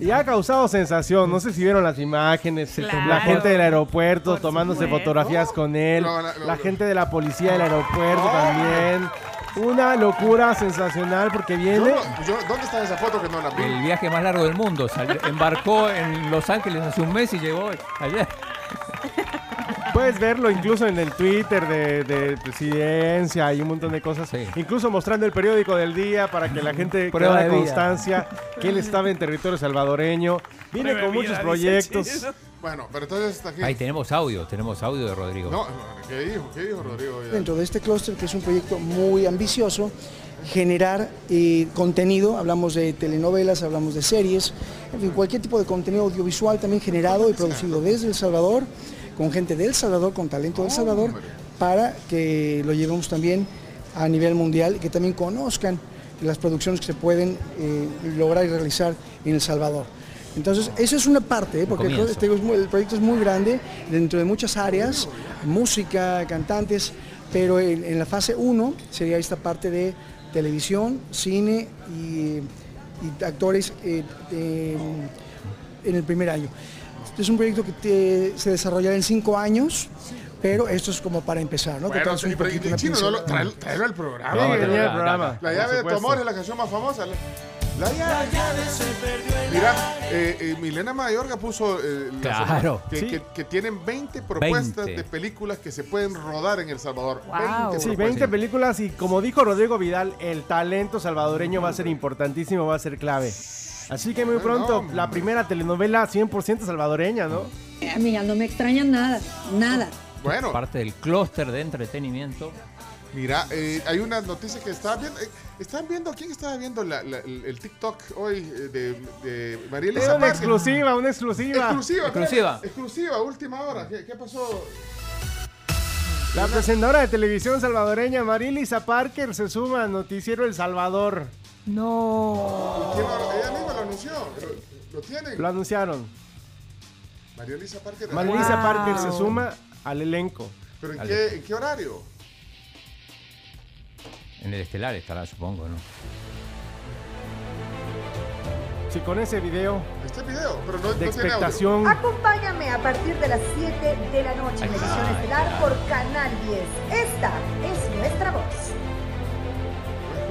Y ha causado sensación. No sé si vieron las imágenes. Claro. La gente del aeropuerto Por tomándose supuesto. fotografías con él. No, no, no, la no. gente de la policía del aeropuerto también. Una locura sensacional porque viene. yo- ¿Dónde está esa foto que no la vi? El viaje más largo del mundo. Embarcó en Los Ángeles hace un mes y llegó ayer. Puedes verlo incluso en el Twitter de, de presidencia y un montón de cosas. Sí. Incluso mostrando el periódico del día para que la gente Prueba de constancia que él estaba en territorio salvadoreño. Viene con de muchos proyectos. Bueno, pero entonces está aquí. Ahí tenemos audio, tenemos audio de Rodrigo. No, ¿qué dijo? ¿Qué dijo Rodrigo? Ya. dentro de este clúster, que es un proyecto muy ambicioso, generar eh, contenido, hablamos de telenovelas, hablamos de series, en fin, cualquier tipo de contenido audiovisual también generado y producido desde El Salvador, con gente del Salvador, con talento del Salvador, para que lo llevemos también a nivel mundial y que también conozcan las producciones que se pueden eh, lograr y realizar en El Salvador. Entonces, eso es una parte, porque este el proyecto es muy grande dentro de muchas áreas, música, cantantes, pero en, en la fase 1 sería esta parte de televisión, cine y, y actores eh, eh, en el primer año. Este es un proyecto que te- se desarrollará en cinco años pero esto es como para empezar, ¿no? Que Bueno, sí, pero poquito, y una Chino, no lo- pincelada. trae- tráelo al programa. Sí, venía al la- programa, La llave de tu amor es la canción más famosa. La, la llave. Mira, eh, eh, Milena Mayorga puso eh, la Claro. semana que, Sí. que- que tienen 20 propuestas 20. de películas que se pueden rodar en El Salvador. Sí, 20 20 propuestas. películas y como dijo Rodrigo Vidal, el talento salvadoreño va a ser importantísimo, va a ser clave. Así que muy pronto, la primera telenovela 100% salvadoreña, ¿no? Amiga, no me extraña nada, nada. Bueno. Parte del clúster de entretenimiento. Mira, eh, hay una noticia que estaba viendo. eh, ¿Están viendo? ¿Quién estaba viendo la- la- el, el TikTok hoy eh, de, de María Elisa Era una exclusiva, una exclusiva. Exclusiva, Exclusiva. exclusiva, última hora. ¿Qué, qué pasó? La presentadora de televisión salvadoreña Marilisa Parker se suma al noticiero El Salvador. No. ¿Quién lo- ella misma lo anunció. Lo, lo tienen. Lo anunciaron. María Elisa Parker. Marilisa Wow. Parker se suma al elenco. ¿Pero en Al- qué, en qué horario? En el estelar estará, supongo, ¿no? Sí, con ese video Este video, pero no, de no tiene audio. expectación. Acompáñame a partir de las 7 de la noche en edición estelar por Canal 10. Esta es nuestra voz.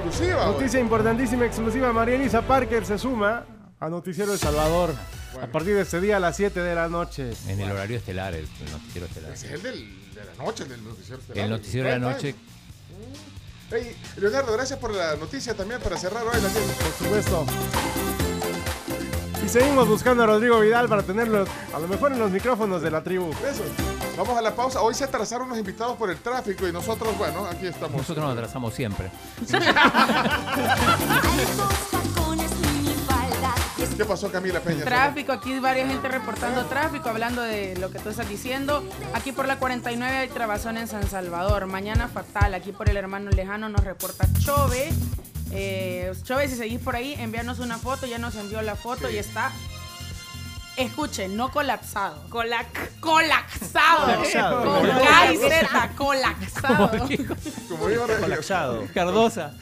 Exclusiva. Noticia importantísima, exclusiva. María Elisa Parker se suma a Noticiero El Salvador. A partir de este día a las 7 de la noche. En el horario estelar, el, el noticiero estelar. Ese es el del- de la noche, el del noticiero. estelar. El noticiero de la noche. Hey, Leonardo, gracias por la noticia también para cerrar hoy la Por supuesto. Y seguimos buscando a Rodrigo Vidal para tenerlo a lo mejor en los micrófonos de la tribu. Eso. Vamos a la pausa. Hoy se atrasaron los invitados por el tráfico y nosotros, bueno, aquí estamos. Nosotros nos atrasamos siempre. ¿Qué pasó, Camila Peña? Tráfico, aquí varias gente reportando tráfico, hablando de lo que tú estás diciendo. Aquí por la 49 hay trabazón en San Salvador. Mañana fatal. Aquí por el hermano lejano nos reporta Chove. Eh, Chove, si seguís por ahí, envíanos una foto. Ya nos envió la foto y está. Escuchen, no colapsado. Colac. Colapsado. Colapsado. Con K y Z, colapsado. Como dijo Colapsado. Cardosa.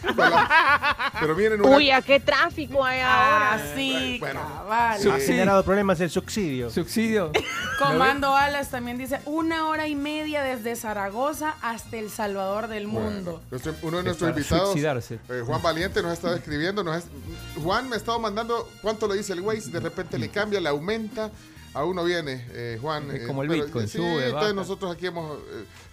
Pero vienen una... Uy, ¿a qué tráfico hay ahora? Ah, sí, Bueno. cabal. Ha generado problemas el subsidio. Subsidio. Comando Alas también dice una hora y media desde Zaragoza hasta El Salvador del mundo. Uno de nuestros invitados, suicidarse. eh, Juan Valiente, nos ha estado escribiendo. Nos ha- Juan me ha estado mandando cuánto le dice el Waze. De repente le cambia, le aumenta. Aún no viene, eh, Juan. Es eh, como el pero, Bitcoin, sí, sube, entonces baja. nosotros aquí hemos,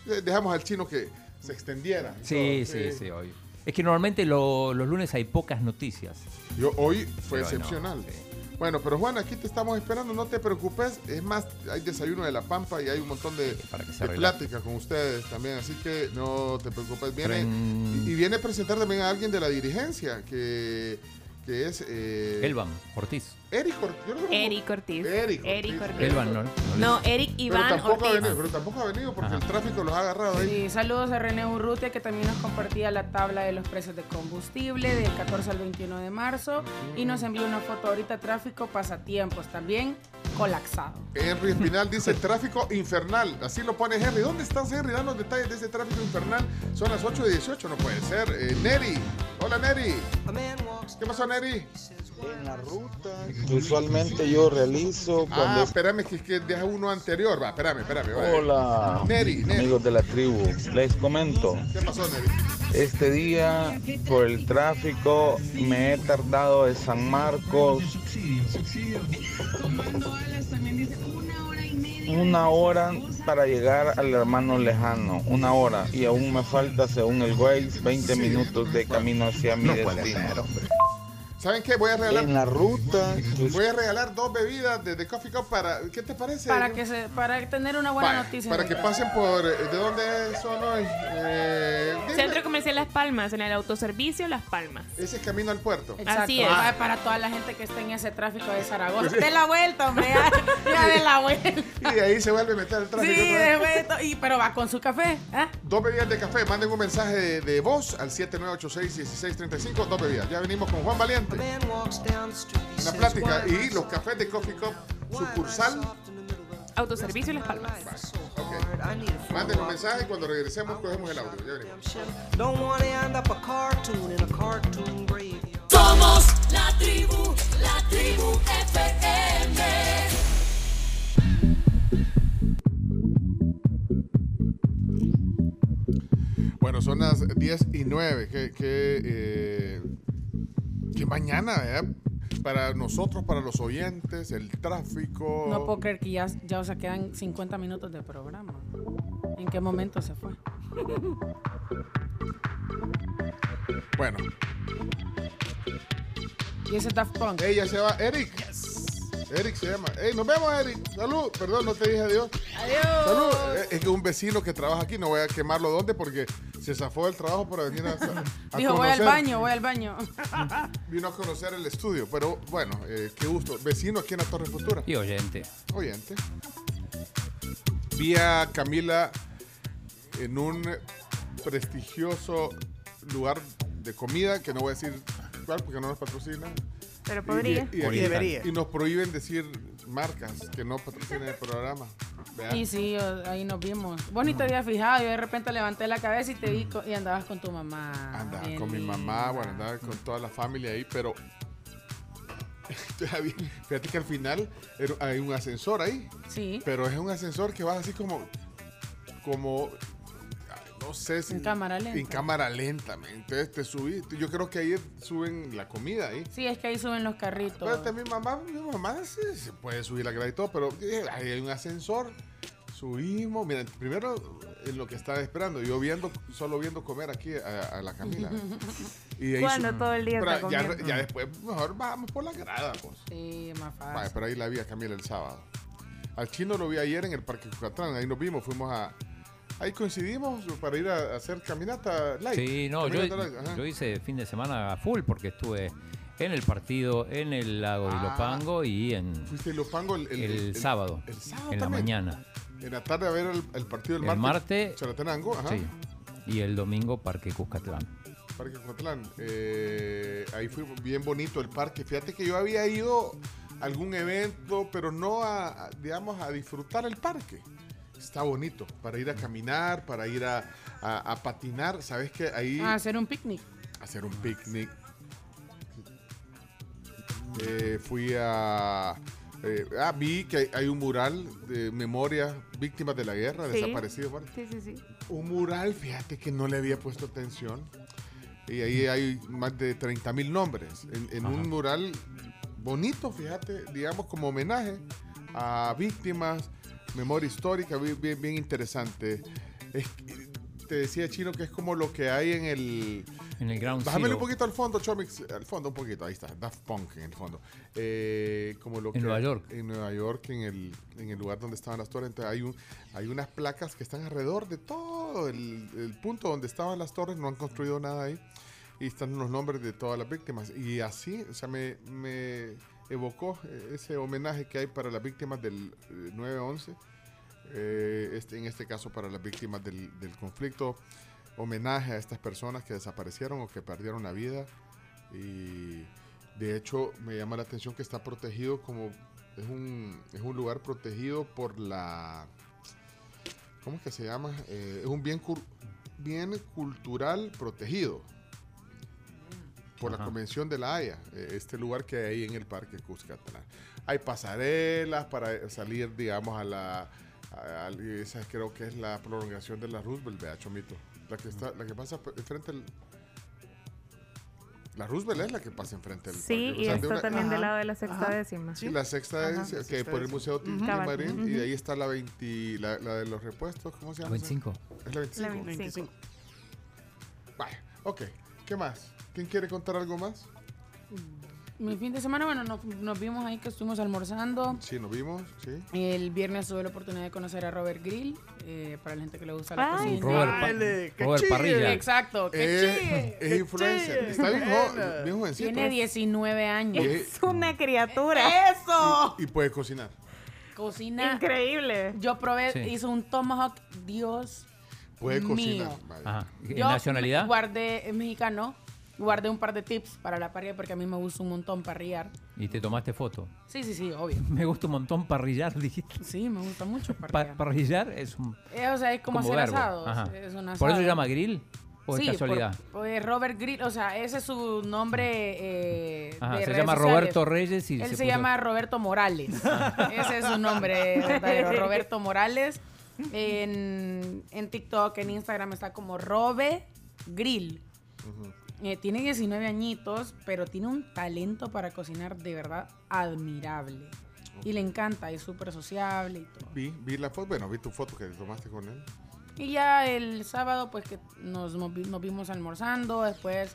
eh, dejamos al chino que se extendiera. Sí, todo, sí, sí, obvio. Es que normalmente lo- los lunes hay pocas noticias. Yo, hoy fue Pero no, excepcional. Bueno, pero Juan, aquí te estamos esperando, no te preocupes. Es más, hay desayuno de la Pampa y hay un montón de, de plática con ustedes también, así que no te preocupes. Viene, en- y, y viene a presentar también a alguien de la dirigencia, que, que es... Eh, Elban, Ortiz. Eric Ortiz. Eric Ortiz. Eric Ortiz. Eric Ortiz. No. No, Eric Pero Iván tampoco, ha Ortiz. venido, pero tampoco ha venido porque Ajá. el tráfico los ha agarrado ahí. Sí, saludos a René Urrutia que también nos compartía la tabla de los precios de combustible del 14 al 21 de marzo y nos envió una foto ahorita tráfico pasatiempos también colapsado. Henry Espinal dice tráfico infernal. Así lo pone Henry. ¿Dónde estás, Henry? Dan los detalles de ese tráfico infernal. Son las 8 y 18, no puede ser. Eh, Neri. Hola, Neri. ¿Qué pasó, Neri? En la ruta que usualmente yo realizo Ah, cuando... espérame, que es que deja uno anterior. Va, espérame, espérame. va. Hola, Neri, Neri. amigos de la tribu. Les comento. ¿Qué pasó, Neri? Este día, por el tráfico, me he tardado de San Marcos una hora para llegar al hermano lejano. Una hora. Y aún me falta, según el Waze, 20 minutos de camino hacia mi destino. ¿Saben qué? Voy a regalar. En la ruta. Voy a regalar dos bebidas de, de Coffee Cup para. ¿Qué te parece? Para que se, para tener una buena noticia. Para que pasen por. eh, ¿De dónde son hoy? Eh. Centro Comercial Las Palmas, en el autoservicio Las Palmas. Ese es camino al puerto. Exacto. Así es. Ah, Para toda la gente que esté en ese tráfico de Zaragoza. Pues. De la vuelta, hombre. Ya, ya de la vuelta. Y ahí se vuelve a meter el tráfico. Sí, de. Y, pero va con su café. ¿ah? Dos bebidas de café. Manden un mensaje de, de voz al 7986-1635. Dos bebidas. Ya venimos con Juan Valiente. Una plática. Y los cafés de Coffee Cup sucursal. Autoservicio Las Palmas. Ok. Manden un mensaje y cuando regresemos cogemos el audio. Ya venimos. Somos la tribu, la tribu FM. 10 y 9. Que, que, eh, que mañana, ¿eh? Para nosotros, para los oyentes, el tráfico. No puedo creer que ya, ya o sea, quedan 50 minutos de programa. ¿En qué momento se fue? Bueno. Y ese Daft Punk. Ella se va, Eric. Eric se llama. Ey, nos vemos, Eric. Salud. Perdón, no te dije adiós. Adiós. Salud. Eh, Es que un vecino que trabaja aquí, no voy a quemarlo dónde porque se zafó del trabajo para venir a, a Dijo, voy al conocer. baño, voy al baño. Vino a conocer el estudio. Pero bueno, eh, qué gusto. Vecino aquí en la Torre Futura. Y oyente. Oyente. Vi a Camila en un prestigioso lugar de comida, que no voy a decir cuál porque no nos patrocina. Pero podría. Y, y- Y debería. y nos prohíben decir marcas que no patrocinan el programa. Y sí, ahí nos vimos. Vos ni te habías fijado. Yo de repente levanté la cabeza y te vi y andabas con tu mamá. Andaba Bien con mi mamá, bueno, andaba con toda la familia ahí, pero fíjate que al final hay un ascensor ahí. Sí. Pero es un ascensor que va así como, como, no sé si... En cámara lenta. En cámara lenta, entonces te subí. Yo creo que ahí suben la comida ahí. Sí, es que ahí suben los carritos. Pero mi mamá, mi mamá sí, se puede subir la grada y todo, pero eh, ahí hay un ascensor. Subimos, miren, primero en lo que estaba esperando, yo viendo, solo viendo comer aquí a, a la Camila. Y ahí Cuando su- todo el día pero está ya, comiendo. ya después, mejor bajamos por la grada, pues. Sí, más fácil. Pero ahí la vi a Camila el sábado. Al chino lo vi ayer en el Parque Cucatlán, ahí nos vimos, fuimos a... Ahí coincidimos para ir a hacer caminata light. Sí, no, yo, light, hice fin de semana a full porque estuve en el partido, en el lago de Ah. Ilopango y en Fuiste a Ilopango el, el- el el- sábado, el sábado en la mañana. En la tarde a ver el, el partido del El martes. martes, Chalatenango, ajá. sí, y el domingo Parque Cuscatlán. Parque Cucatlán. Eh, ahí fue bien bonito el parque. Fíjate que yo había ido a algún evento, pero no a, a, digamos, a disfrutar el parque. Está bonito para ir a caminar, para ir a, a- a patinar. Sabes que ahí Ah, hacer un picnic. hacer un picnic. Eh, fui a. eh, ah, vi que hay, un mural de memoria víctimas de la guerra, Sí. desaparecidos. Sí, sí, sí. Un mural, fíjate que no le había puesto atención. Y ahí hay más de 30 mil nombres. En, en un mural bonito, fíjate, digamos como homenaje a víctimas, memoria histórica, bien, bien, bien interesante. Es te decía Chino que es como lo que hay en el... En el Ground Bájamelo un poquito al fondo, Chomix. Al fondo un poquito, ahí está. Daft Punk en el fondo. Eh, como lo En que Nueva York. En Nueva York, en el, en el lugar donde estaban las torres. Entonces hay, un, hay unas placas que están alrededor de todo el, el punto donde estaban las torres. No han construido nada ahí. Y están los nombres de todas las víctimas. Y así, o sea, me, me evocó eh, ese homenaje que hay para las víctimas del eh, 9-11. Eh, este, en este caso para las víctimas del, del conflicto, homenaje a estas personas que desaparecieron o que perdieron la vida. Y de hecho me llama la atención que está protegido como es un, es un lugar protegido por la... ¿Cómo es que se llama? Eh, es un bien, bien cultural protegido por la. Convención de la Haya, eh, este lugar que hay ahí en el Parque Cuscatlán. Hay pasarelas para salir, digamos, a la... a- a- esa creo que es la prolongación de la Roosevelt, vea, Chomito. La que, está, la que pasa enfrente del... La Roosevelt es la que pasa enfrente del Sí, parque. O y sea, de está una- también del lado de la sexta Ajá. décima. Sí, la sexta Ajá. décima, que sexta por el. Museo. Tintín Cabal. Marín, y ahí está la 20, la, la de los repuestos, ¿cómo se llama? 25. Es la 25. La 25. Vaya, ok. ¿Qué más? ¿Quién quiere contar algo más? Mi fin de semana, bueno, nos, nos vimos ahí que estuvimos almorzando. Sí, nos vimos, sí. El viernes tuve la oportunidad de conocer a Robert Grill, eh, para la gente que le gusta la Ay, cocina. Robert, Pa- Dale, que Robert. Parrilla. Exacto, que Eh, es influencer. chille. Está bien, jo- bien jovencito. Tiene 19 años. Y- Es una criatura. ¡Eso! Y puede cocinar. Cocina. Increíble. Yo probé, Sí. hizo un tomahawk, Dios Puede mío. cocinar. Ajá. ¿En Yo nacionalidad? guardé, es mexicano, guardé un par de tips para la parrilla porque a mí me gusta un montón parrillar. Y te tomaste foto. Sí, sí, sí, obvio. Me gusta un montón parrillar, dijiste. Sí, me gusta mucho Pa- parrillar. parrillar es un Eh, o sea, es como, hacer verbo. asados. Ajá. Es un ¿Por eso se llama grill? ¿O sí, es casualidad? por- pues, Robert Grill, o sea, ese es su nombre eh, Ajá, de se redes llama sociales. Roberto Reyes y Él se se, puso- llama Roberto Morales. ese es su nombre verdadero, Roberto Morales. En, en TikTok, en Instagram está como Robe Grill. Eh, tiene 19 añitos, pero tiene un talento para cocinar de verdad admirable. Y le encanta, es súper sociable y todo. Vi, vi la foto, bueno, vi tu foto que tomaste con él. Y ya el sábado, pues que nos, nos vimos almorzando, después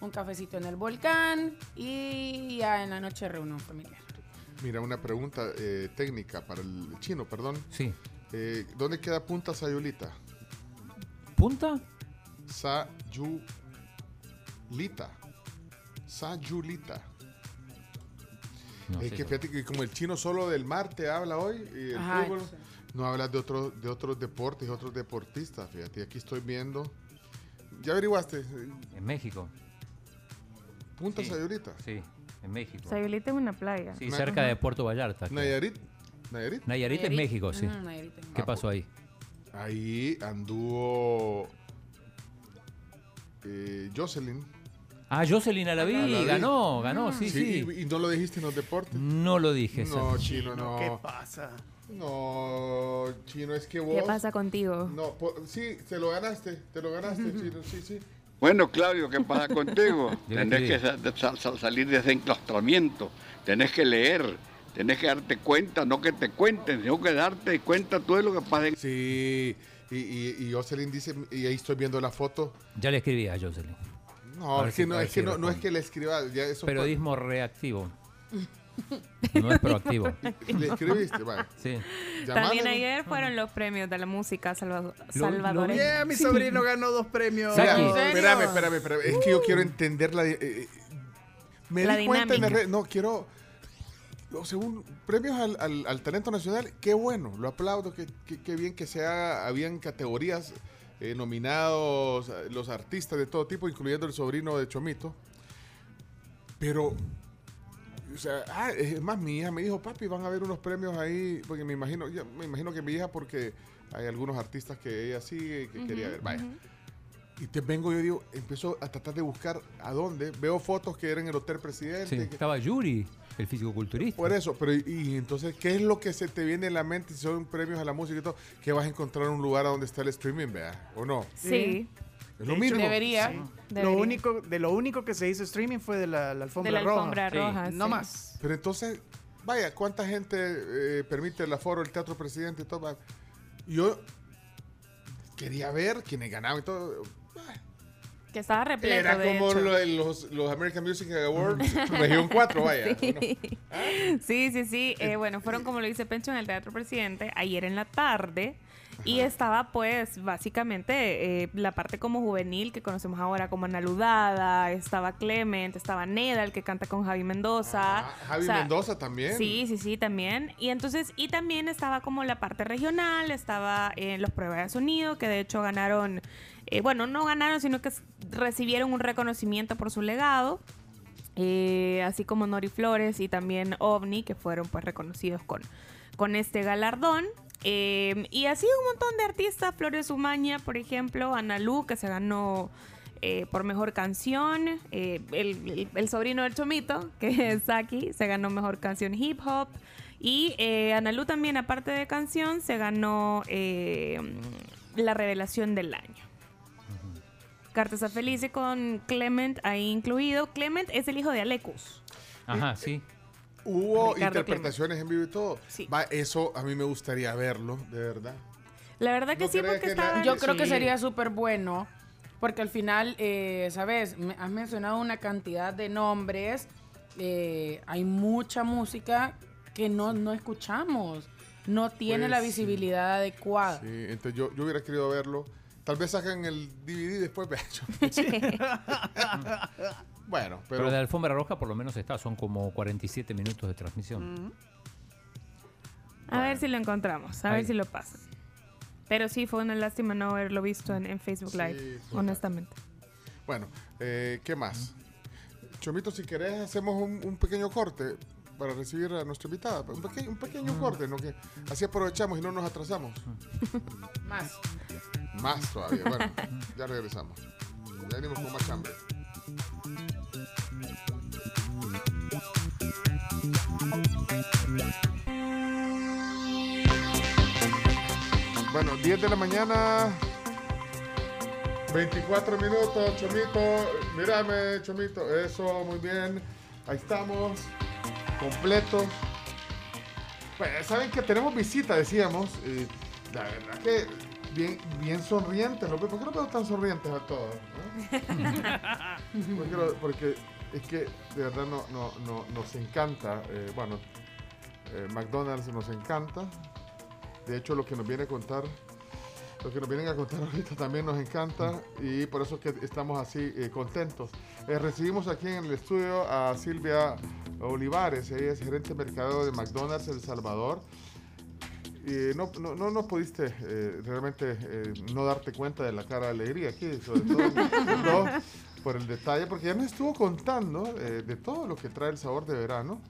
un cafecito en el volcán y ya en la noche reunión familiar. Mira, una pregunta eh, técnica para el chino, perdón. Sí. Eh, ¿Dónde queda Punta Sayulita? ¿Punta? Sayulita. Sayulita. No es que fíjate que como el chino solo del mar te habla hoy y el Ajá, fútbol, sí. no hablas de otros de otros deportes, otros deportistas. Fíjate, aquí estoy viendo. ¿Ya averiguaste? En México. Punta Sí. Sayulita. Sí, en México. Sayulita es una playa. Sí, cerca de Puerto Vallarta. creo. Nayarit. Nayarit. Nayarit es. México, sí. Nayarit es ¿Qué pasó ahí? Ahí anduvo eh, Jocelyn. Ah, Jocelyn Alaví, Alaví. ganó, ganó, sí, sí. Y, y no lo dijiste en los deportes. No lo dije. No, chino, no. ¿Qué pasa? No, chino, es que vos. ¿Qué pasa contigo? No, po- sí, te lo ganaste, te lo ganaste, chino, sí, sí. Bueno, Claudio, ¿qué pasa contigo? Escribí. que sal- sal- salir de ese enclaustramiento, tenés que leer, tenés que darte cuenta, no que te cuenten, sino que darte cuenta todo lo que pasa en... Sí, y, y, y Jocelyn dice, y ahí estoy viendo la foto. Ya le escribí a Jocelyn. No, es si- que, no, es, que no, no es que le escriba, ya eso fue- Periodismo reactivo. No es proactivo. Le escribiste, vale. Sí. También ayer fueron los premios de la música salvadoreña. Yeah, mi sobrino ganó dos premios. Espérame, espérame, espérame. Es que yo quiero entender la. eh, eh, me La di cuenta en la dinámica. red. No, quiero. O Según premios al, al- al talento nacional, qué bueno, lo aplaudo, qué, qué- qué bien que se haga. Habían categorías eh, nominados, eh, los artistas de todo tipo, incluyendo el sobrino de Chomito. Pero, o sea, ah, es más, mi hija me dijo, papi, van a haber unos premios ahí, porque me imagino, ya, me imagino que mi hija, porque hay algunos artistas que ella sigue, que quería ver, vaya. Y te vengo, yo digo, empiezo a tratar de buscar a dónde. Veo fotos que eran en el Hotel Presidente. Sí, que- Estaba Yuri, el fisicoculturista. por eso, pero y, y entonces, ¿qué es lo que se te viene en la mente si son premios a la música y todo? Que vas a encontrar un lugar a donde está el streaming, vea, ¿o no? Sí. Es lo De mismo. hecho, Debería. sí. Debería. Lo único, de lo único que se hizo streaming fue de la, la alfombra De la roja. alfombra Sí. roja. No sí. más. Pero entonces, vaya, ¿cuánta gente eh, permite el aforo, el Teatro Presidente y todo? Yo quería ver quiénes ganaban y todo. Que estaba repleto, Era de como hecho. lo de los, los American Music Awards, región 4, vaya. Sí. ¿o no? Sí, sí, sí. Eh, bueno, fueron como lo dice Pencho en el Teatro Presidente ayer en la tarde. Y estaba pues básicamente eh, la parte como juvenil que conocemos ahora como Analudada, estaba Clement, estaba Neda, el que canta con Javi Mendoza. Ah, Javi O sea, Mendoza también. Sí, sí, sí, también. Y entonces, y también estaba como la parte regional, estaba en los pruebas de sonido, que de hecho ganaron, eh, bueno, no ganaron, sino que recibieron un reconocimiento por su legado. eh, así como Nori Flores y también OVNI, que fueron pues reconocidos con, con este galardón. Eh, y así un montón de artistas, Flores Umaña, por ejemplo, Ana Lu, que se ganó eh, por mejor canción, el, el- sobrino del Chomito, que es Saki, se ganó mejor canción hip hop. Y Ana Lu también, aparte de canción, se ganó la revelación del año. Cartas a Felice con Clement ahí incluido. Clement es el hijo de Alecus. Ajá, sí. Hubo Ricardo interpretaciones en vivo y todo. Sí. Va, eso a mí me gustaría verlo, de verdad. La verdad que ¿No sí, porque que. Yo creo que sería súper bueno, porque al final, eh, ¿sabes? Me- has mencionado una cantidad de nombres, eh, hay mucha música que no, no escuchamos, no tiene Pues la sí. visibilidad adecuada. Sí, entonces yo, yo hubiera querido verlo. Tal vez sacan el DVD después, Bueno, pero, Pero de alfombra roja por lo menos está, son como 47 minutos de transmisión. A ver si lo encontramos, a ver si lo pasan. Pero sí, fue una lástima no haberlo visto en, en Facebook Sí, Live, honestamente. bueno eh, ¿qué más? Chomito, si querés, hacemos un, un pequeño corte para recibir a nuestra invitada. Un, peque- un pequeño corte, ¿no? Que así aprovechamos y no nos atrasamos. Más. Más todavía. Bueno, ya regresamos. Ya venimos con más hambre. Bueno, 10 de la mañana, 24 minutos, Chomito. Mírame, Chomito. Eso, muy bien. Ahí estamos. Completos. Pues, saben que tenemos visita, decíamos. y la verdad que bien, bien sonrientes. ¿Por qué no veo tan sonrientes a todos? no? Porque, porque es que de verdad no, no, no- nos encanta. eh, bueno, eh, McDonald's nos encanta. De hecho, lo que nos viene a contar lo que nos vienen a contar ahorita también nos encanta y por eso que estamos así eh, contentos. Eh, recibimos aquí en el estudio a Silvia Olivares, ella es gerente de mercado de McDonald's El Salvador. Y no, no, no, no pudiste eh, realmente eh, no darte cuenta de la cara de alegría aquí, sobre todo no, por el detalle, porque ya nos estuvo contando eh, de todo lo que trae el sabor de verano.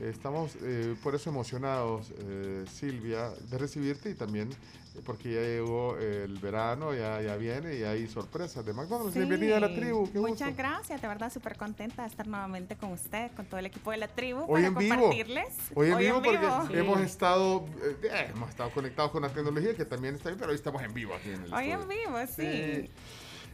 Estamos eh, por eso emocionados, eh, Silvia, de recibirte y también eh, porque ya llegó el verano, ya, ya viene y hay sorpresas de McDonald's. Sí. Bienvenida a la tribu, qué Muchas gusto. gracias, de verdad súper contenta de estar nuevamente con usted, con todo el equipo de la tribu, Hoy para en vivo. compartirles. Hoy en vivo porque vivo. hemos estado eh, hemos estado conectados con la tecnología que también está bien, pero hoy estamos en vivo aquí en el Hoy en vivo, sí.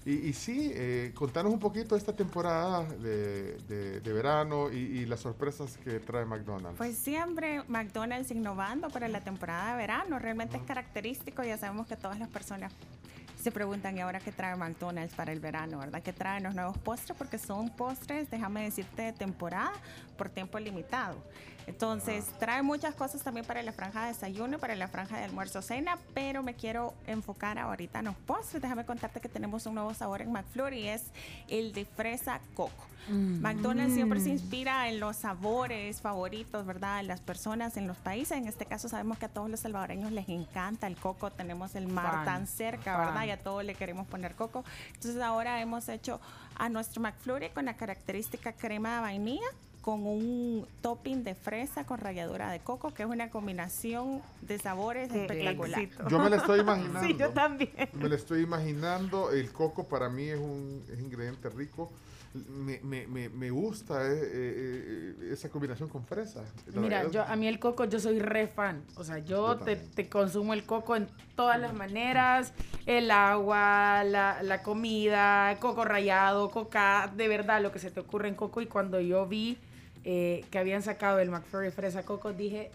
Y, y sí, eh, contanos un poquito esta temporada de, de- de verano y, y las sorpresas que trae McDonald's. Pues siempre McDonald's innovando para la temporada de verano, realmente es característico, ya sabemos que todas las personas se preguntan, ¿y ahora qué trae McDonald's para el verano, verdad? ¿Qué traen los nuevos postres? Porque son postres, déjame decirte, de temporada por tiempo limitado. Entonces, trae muchas cosas también para la franja de desayuno, para la franja de almuerzo cena, pero me quiero enfocar ahorita en los postres. Déjame contarte que tenemos un nuevo sabor en McFlurry y es el de fresa coco. McDonald's siempre se inspira en los sabores favoritos, ¿verdad? De las personas en los países. En este caso sabemos que a todos los salvadoreños les encanta el coco. Tenemos el mar Fan, tan cerca, fan. ¿verdad? Y a todos le queremos poner coco. Entonces ahora hemos hecho a nuestro McFlurry con la característica crema de vainilla con un topping de fresa con ralladura de coco, que es una combinación de sabores Qué espectacular. éxito. Yo me la estoy imaginando. Sí, yo también. Me la estoy imaginando. El coco para mí es un es ingrediente rico. Me, me, me, me gusta eh, eh, eh, esa combinación con fresa. La Mira, yo, a mí el coco, yo soy re fan. O sea, yo, Yo te, te consumo el coco en todas las maneras. El agua, la, la comida, coco rallado, coca, de verdad, lo que se te ocurre en coco. Y cuando yo vi eh, que habían sacado el McFlurry fresa coco, dije,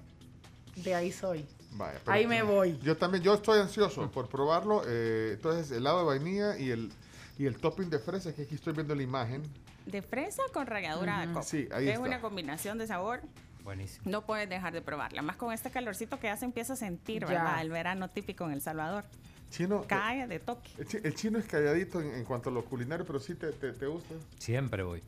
de ahí soy. Vaya, pero- Ahí me voy. Yo también, yo estoy ansioso por probarlo. eh, entonces, helado de vainilla y el, y el topping de fresa, que aquí estoy viendo la imagen. De fresa con ralladura de Ujú. coco. Sí, ahí es está. una combinación de sabor Buenísimo. No puedes dejar de probarla. Más con este calorcito que ya se empieza a sentir, Ya. ¿verdad? El verano típico en El Salvador. Chino, eh, Cae de toque. el chino es calladito en, en cuanto a lo culinario, pero sí te, te, te gusta. Siempre voy.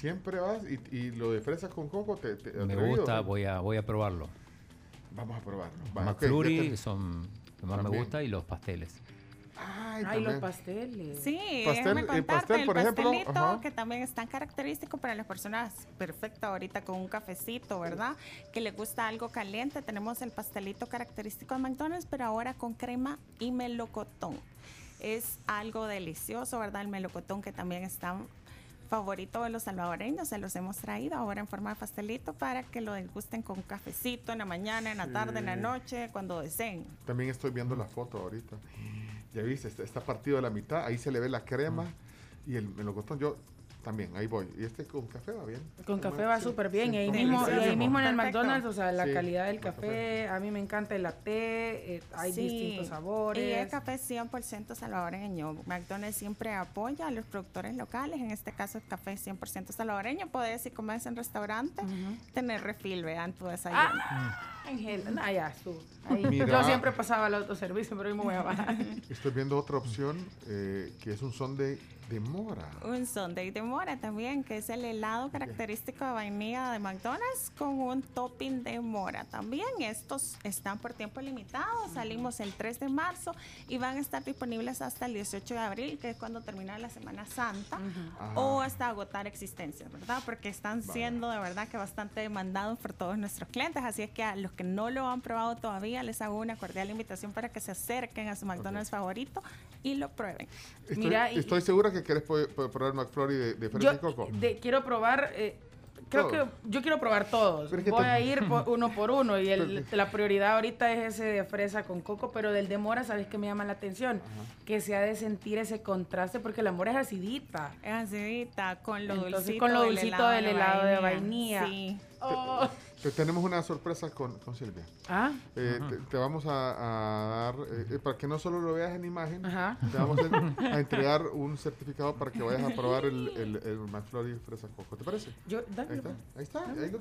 Siempre vas y, y lo de fresa con coco te, te Me atrevido, gusta, ¿sí? voy a, voy a probarlo. Vamos a probarlo. Los McFlurry te- son lo que más me gusta y los pasteles. Ay, Ay, los pasteles. Sí, Pastel- déjame el contarte, pastel, el por ejemplo, pastelito ajá. que también es tan característico para las personas, perfecto ahorita con un cafecito, ¿verdad? Que le gusta algo caliente. Tenemos el pastelito característico de McDonald's, pero ahora con crema y melocotón. Es algo delicioso, ¿verdad? El melocotón que también está favorito de los salvadoreños, se los hemos traído ahora en forma de pastelito para que lo degusten con un cafecito en la mañana, en la tarde, en la noche, cuando deseen. También estoy viendo la foto ahorita. Ya viste, está, está partido a la mitad. Ahí se le ve la crema y el melocotón. Yo también, ahí voy. Y este con café va bien. Con café va Sí, súper bien. sí, y, ahí mismo, y ahí mismo en el. McDonald's, o sea, la Sí, calidad del el café, a mí me encanta el latte, eh, hay Sí, distintos sabores. Y el café 100% salvadoreño. McDonald's siempre apoya a los productores locales. En este caso, el café 100% salvadoreño. Puedes, si comes en restaurante, tener refil, vean tu desayuno. Ah, Ángel, nah, ya. Mira. Yo siempre pasaba al autoservicio, pero hoy me voy a bajar. Estoy viendo otra opción eh, que es un son de, de mora. Un sundae de mora también, que es el helado característico de vainilla de McDonald's con un topping de mora también. Estos están por tiempo limitado, salimos el 3 de marzo y van a estar disponibles hasta el 18 de abril, que es cuando termina la Semana Santa, o hasta agotar existencias, ¿verdad? Porque están siendo de verdad que bastante demandados por todos nuestros clientes, así es que a los que no lo han probado todavía, les hago una cordial invitación para que se acerquen a su McDonald's favorito y lo prueben. Estoy, Mira, y- estoy segura que querés po- po- probar McFlurry de, de fresa Yo y coco. de- quiero probar, eh, Creo Todos. que yo quiero probar todos. Que Voy te- a ir por- uno por uno y el- la prioridad ahorita es ese de fresa con coco, pero del de mora, ¿sabes qué me llama la atención? Que se ha de sentir ese contraste porque la mora es acidita. Es acidita, con lo Entonces, dulcito, con lo del dulcito helado del de helado de vainilla. vainilla. Sí. Oh. Te- tenemos una sorpresa con, con Silvia. Ah. Eh, te, te vamos a, a dar, eh, eh, para que no solo lo veas en imagen, Ajá. te vamos a, a entregar un certificado para que vayas a probar el, el, el McFlurry Fresa Coco. ¿Te parece? Yo, Ahí dámelo, está, ahí está. ahí lo-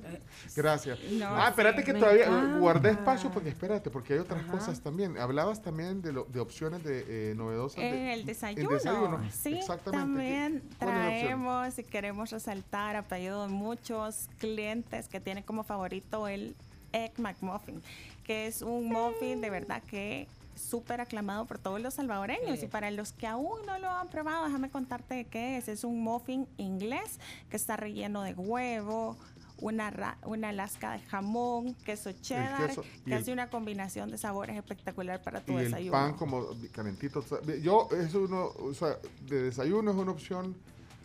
Gracias. No, ah, espérate sí, que todavía eh, encanta. guardé espacio porque espérate, porque hay otras cosas también. Hablabas también de, lo, de opciones de eh, novedosas. de- El desayuno. El desayuno, Sí, exactamente. también traemos y queremos resaltar a pedido de muchos clientes que tienen como favorito el Egg McMuffin, que es un muffin de verdad que súper aclamado por todos los salvadoreños y para los que aún no lo han probado, déjame contarte de qué es. Es un muffin inglés que está relleno de huevo, una, ra- una lasca de jamón, queso cheddar, queso y que el- hace una combinación de sabores espectacular para tu y el desayuno. pan como calentito. Yo, es uno, o sea, de desayuno es una opción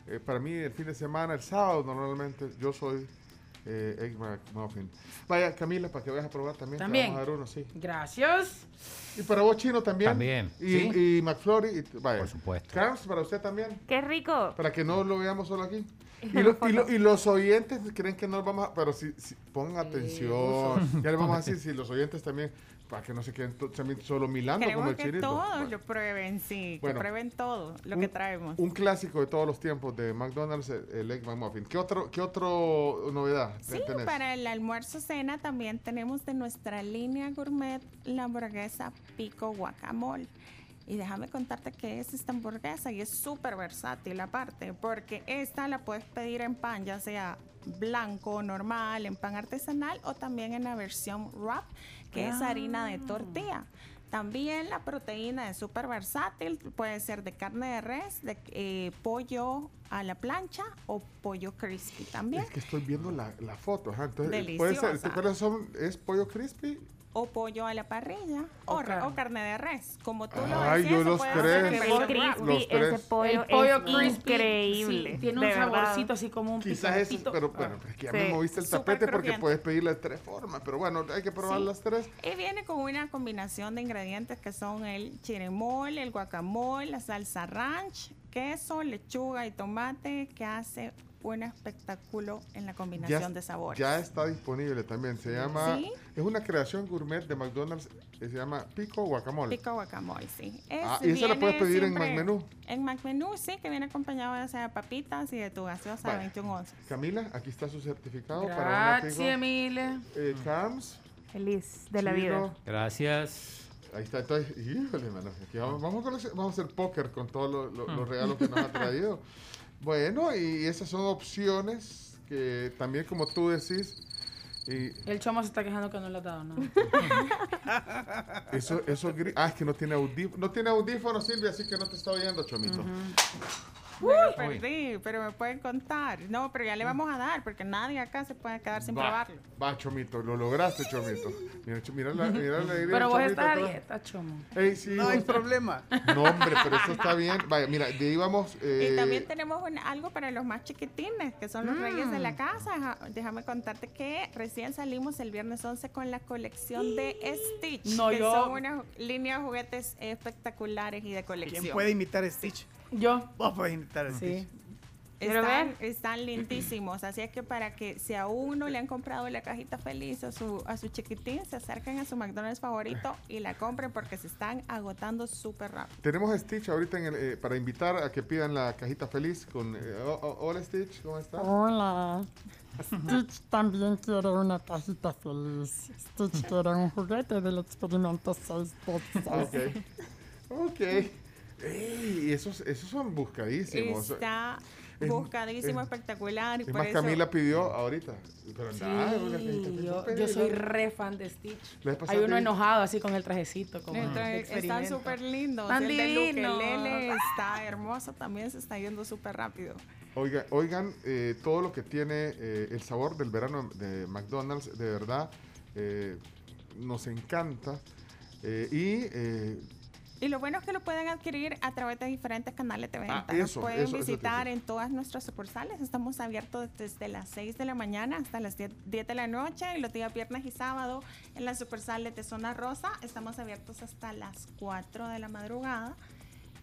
eh, para mí el fin de semana, el sábado normalmente, yo soy eh, Egg McMuffin. Vaya, Camila, para que vayas a probar también. te También. vamos a dar uno, sí. Gracias. Y para vos, Chino, también. También, Y, sí. y McFlurry, y, vaya. Por supuesto. Carms, para usted también. ¡Qué rico! Para que no lo veamos solo aquí. Y, lo- y lo- y los oyentes creen que no vamos a... Pero si, si- pongan atención. Ya le vamos a decir si los oyentes también... Para que no se queden también solo milando como Queremos el que chinito. todos Bueno. lo prueben, sí, Bueno. que prueben todo lo Un- que traemos. Un clásico de todos los tiempos de McDonald's, el Egg McMuffin. ¿Qué otro, qué otro novedad Sí, tenés? para el almuerzo cena también tenemos de nuestra línea gourmet la hamburguesa pico guacamole. Y déjame contarte que es esta hamburguesa y es súper versátil aparte, porque esta la puedes pedir en pan, ya sea blanco, normal, en pan artesanal o también en la versión wrap, que es harina de tortilla. También la proteína es súper versátil, puede ser de carne de res, de eh, pollo a la plancha o pollo crispy también. Es que estoy viendo la, la foto. ajá, Entonces, puede ser, Deliciosa. ¿cuáles son? ¿Es pollo crispy? O pollo a la parrilla o, O ra- o carne. carne de res. Como tú lo Ay, decías, yo los tres. El crispy. Los ese pollo, el pollo es crispy increíble. sí, tiene un verdad. saborcito así como un Quizás es, picantito. pero bueno, es que ya Sí. me moviste el tapete porque puedes pedirle tres formas. Pero bueno, hay que probar Sí. las tres. Y viene con una combinación de ingredientes que son el chirimol, el guacamole, la salsa ranch, queso, lechuga y tomate, que hace un espectáculo en la combinación de sabores. ya está disponible también. Se llama, Sí. es una creación gourmet de McDonald's que se llama Pico Guacamole. Pico guacamole, sí. Ah, Es- ¿y esa la puedes pedir en McMenú? En McMenú, sí, que viene acompañado ya sea de papitas y de tu gaseosa Vale. 21 onzas. Camila, aquí está su certificado para una Gracias. Emile. Eh, Carms. Feliz de la Chino. vida. Gracias. Ahí está, entonces, híjole, mano, aquí vamos, vamos, a coleccion- vamos a hacer póker con todos lo- lo- los regalos que nos ha traído. Bueno, y esas son opciones que también, como tú decís, y El chomo se está quejando que no le ha dado nada. eso, eso, gri- ah, es que no tiene audífono, no tiene audífono, Silvia, así que no te está oyendo, Chomito. Me lo perdí, pero me pueden contar. No, pero ya le vamos a dar, porque nadie acá se puede quedar sin Va, probarlo. va, Chomito, lo lograste, Chomito. Mira, Ch- mira la, mira la alegría del Pero vos Chomito estás a atrás. dieta, chomo. Ey, sí, No hay problema. No, hombre, pero eso está bien. Vaya, mira, de ahí vamos. eh, Y también tenemos un- algo para los más chiquitines, que son los reyes de Mm. la casa. Déjame contarte que recién salimos el viernes 11 con la colección de Stitch, No, que yo- son una línea de juguetes espectaculares y de colección. ¿Quién puede imitar a Stitch? Yo. Vos podés imitar a Stitch. Sí. Están, están lindísimos, así es que para que si a uno le han comprado la cajita feliz a su, a su chiquitín, se acerquen a su McDonald's favorito y la compren porque se están agotando súper rápido. Tenemos a Stitch ahorita en el, eh, para invitar a que pidan la cajita feliz con... eh, oh, oh, hola Stitch, ¿cómo estás? Hola. Stitch también quiere una cajita feliz. Stitch quiere un juguete del experimento 6 Ok. Ok. Ey, esos, esos son buscadísimos. Está Es- buscadísimo, es- espectacular. Y Es por más, eso, Camila pidió ahorita. Pero Sí, yo, soy re fan de Stitch. Hay uno enojado así con el trajecito. Como están súper lindos. Tan el de divino. Está hermoso, también se está yendo súper rápido. Oiga, oigan, eh, todo lo que tiene eh, el sabor del verano de McDonald's, de verdad, eh, nos encanta. Eh, y eh, Y lo bueno es que lo pueden adquirir a través de diferentes canales de venta. Ah, Nos eso, pueden eso, eso visitar en todas nuestras sucursales. Estamos abiertos desde las 6 de la mañana hasta las 10, 10 de la noche. Y los días viernes y sábado en las sucursales de Zona Rosa estamos abiertos hasta las 4 de la madrugada.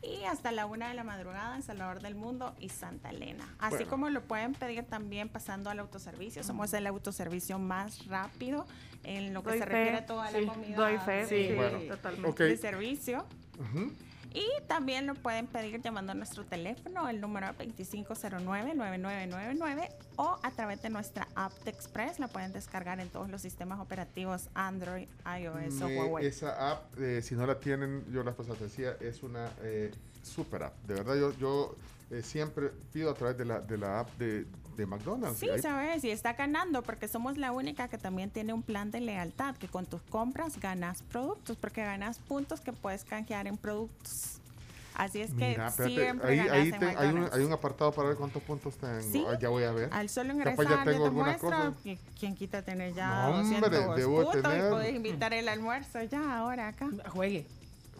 Y hasta la 1 de la madrugada en Salvador del Mundo y Santa Elena. Así Bueno. como lo pueden pedir también pasando al autoservicio. Somos el autoservicio más rápido en lo que Doy se fe, refiere a toda sí, la comida. doy fe, de- sí, Bueno, totalmente. ok. de servicio. Y también lo pueden pedir llamando a nuestro teléfono, el número 2509-9999 o a través de nuestra app de Express. La pueden descargar en todos los sistemas operativos Android, iOS o Huawei. esa app, eh, si no la tienen, yo las pasadas decía, es una eh, super app. De verdad, yo, yo eh, siempre pido a través de la, de la app de, de McDonald's. Sí, Ahí- sabes, y está ganando porque somos la única que también tiene un plan de lealtad, que con tus compras ganas productos, porque ganas puntos que puedes canjear en productos. Así es que Mira, espérate, siempre ahí, ganas ahí en te- hay, un, McDonald's. hay un apartado para ver cuántos puntos tengo. Sí. Ah, ya voy a ver. Al solo ingresar, ya tengo te alguna muestro quién quita tener ya No, hombre, 200 debo puntos tener. y puedes invitar el almuerzo ya ahora acá. Juegue.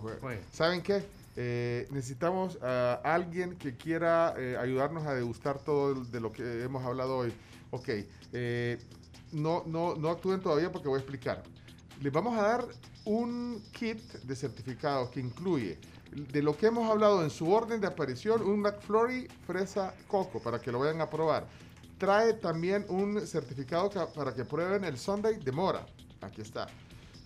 Jue- ¿Saben qué? Eh, necesitamos a alguien que quiera eh, ayudarnos a degustar todo de lo que hemos hablado hoy. Ok, eh, no, no, no actúen todavía porque voy a explicar. Les vamos a dar un kit de certificados que incluye de lo que hemos hablado en su orden de aparición, un McFlurry fresa coco para que lo vayan a probar. Trae también un certificado ca- para que prueben el Sunday de mora. Aquí está.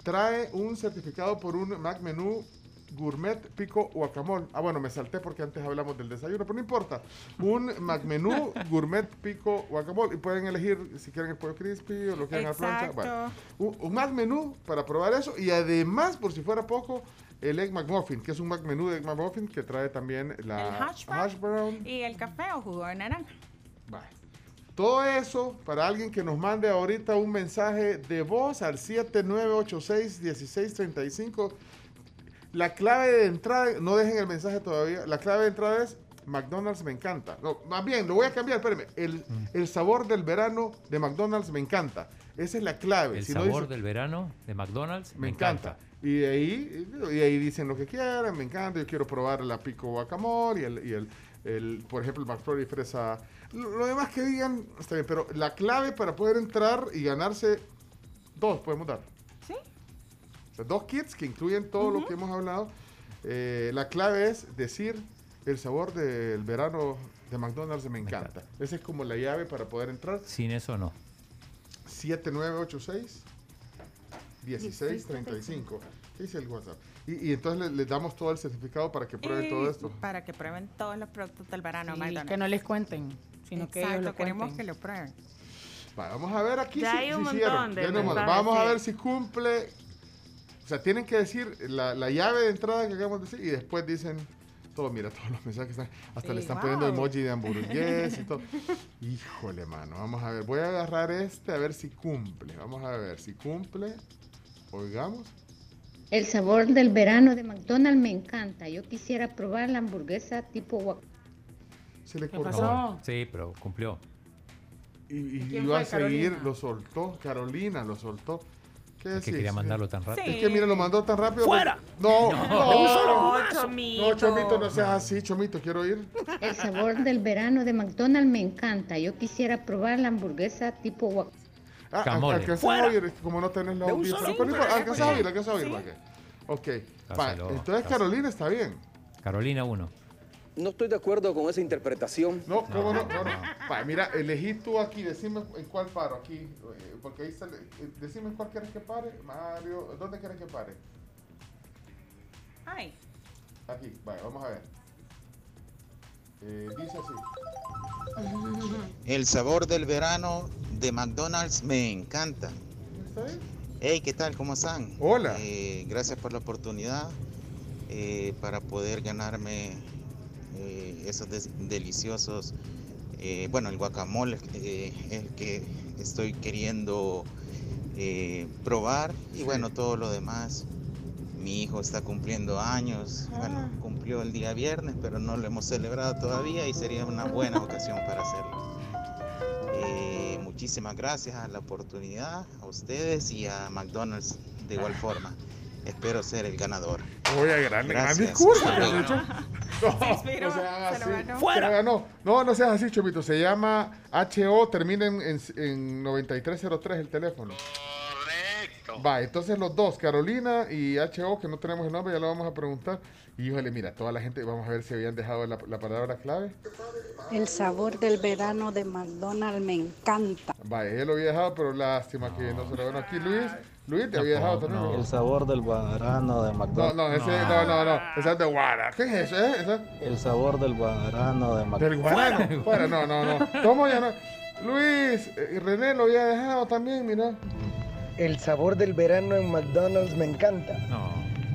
Trae un certificado por un Mac Menú Gourmet Pico Guacamole. Ah, bueno, me salté porque antes hablamos del desayuno, pero no importa. Un Mac Menú Gourmet Pico Guacamole. Y pueden elegir si quieren el pollo crispy o lo quieren a la plancha. Exacto. Bueno, un, un Mac Menú para probar eso. Y además, por si fuera poco, el Egg McMuffin, que es un Mac Menú de Egg McMuffin que trae también la el hash brown, hash brown. y el café o jugo de naranja. Vale. Todo eso para alguien que nos mande ahorita un mensaje de voz al 7986-1635. La clave de entrada, no dejen el mensaje todavía, la clave de entrada es McDonald's me encanta. No, más bien, lo voy a cambiar, espérenme. El, el sabor del verano de McDonald's me encanta. Esa es la clave. El Si no sabor dice- del verano de McDonald's me encanta. Y de ahí, y ahí dicen lo que quieran, me encanta, yo quiero probar la pico guacamole y el, y el, el, por ejemplo, el McFlurry fresa. Lo, lo demás que digan, está bien, pero la clave para poder entrar y ganarse, dos podemos dar. Dos kits que incluyen todo lo que hemos hablado. Eh, la clave es decir el sabor del verano de McDonald's me encanta. Esa es como la llave para poder entrar. Sin eso no. 7986 1635. ¿Qué dice el WhatsApp? Y, y entonces le- les damos todo el certificado para que prueben Y todo esto. Para que prueben todos los productos del verano. Sí, McDonald's. que no les cuenten, sino que ellos lo queremos cuenten. que lo prueben. Va, vamos a ver aquí Ya si, hay un si montón hicieron. de Ya hay un montón. mensajes, Vamos a ver si cumple. O sea, tienen que decir la, la llave de entrada que acabamos de decir y después dicen todo. Mira, todos los mensajes que están. Hasta Sí, le están wow. poniendo emoji de hamburgués y todo. Híjole, mano. Vamos a ver. Voy a agarrar este a ver si cumple. Vamos a ver si cumple. Oigamos. El sabor del verano de McDonald's me encanta. Yo quisiera probar la hamburguesa tipo guac. Se le ¿Qué cortó. pasó? Sí, pero cumplió. Y, y ¿Quién iba a seguir, Carolina? lo soltó. Carolina lo soltó. ¿Qué Es que quería mandarlo tan rápido. Es que mira, lo mandó tan rápido. ¡Fuera! No, No. no, No, Chomito. no, Chomito, no seas así, Chomito, quiero ir. El sabor del verano de McDonald's me encanta. Yo quisiera probar la hamburguesa tipo guac. Ah, Camole. alcanzas a oír, como no tenés la golpe. alcanzas a oír, alcanzas a oír. Ok, entonces. Carolina está bien. Carolina 1. No estoy de acuerdo con esa interpretación. No, ¿cómo no? No, no. Va, mira, elegí tú aquí, decime en cuál paro aquí, eh, porque ahí sale, eh, decime en cuál quieres que pare, Mario, ¿dónde quieres que pare? Ay, Aquí, vamos a ver. Eh, dice así. El sabor del verano de McDonald's me encanta. ¿Está bien? Hey, ¿qué tal? ¿Cómo están? Hola. Eh, gracias por la oportunidad eh, para poder ganarme eh, esos deliciosos. eh, bueno, el guacamole eh, es el que estoy queriendo eh, probar y bueno, todo lo demás. Mi hijo está cumpliendo años. Bueno, cumplió el día viernes, pero no lo hemos celebrado todavía y sería una buena ocasión para hacerlo. Muchísimas gracias a la oportunidad, a ustedes y a McDonald's de igual forma. Espero ser el ganador. Oye, gran, discurso. No, inspiró, no seas se lo así. ganó. ¡Fuera! No, no, no seas así, Chomito. Se llama HO, termina en, en, en 9303 el teléfono. Correcto. Va, entonces los dos, Carolina y HO, que no tenemos el nombre, ya lo vamos a preguntar. Y híjole, mira, toda la gente, vamos a ver si habían dejado la, la palabra clave. El sabor del verano de McDonald's me encanta. Va, él lo había dejado, pero lástima que no se lo bueno aquí. Luis, Luis te había dejado también. ¿no? El sabor del verano de No, McDonald's. no, ese, no, no, no, esa es de Guara. ¿Qué es eso, eh? Esa- El sabor del verano de Del McDonald's. guarano. Fuera, no, no, no. ¿Cómo ya no? Luis, eh, René lo había dejado también, mira. El sabor del verano en McDonald's me encanta. No.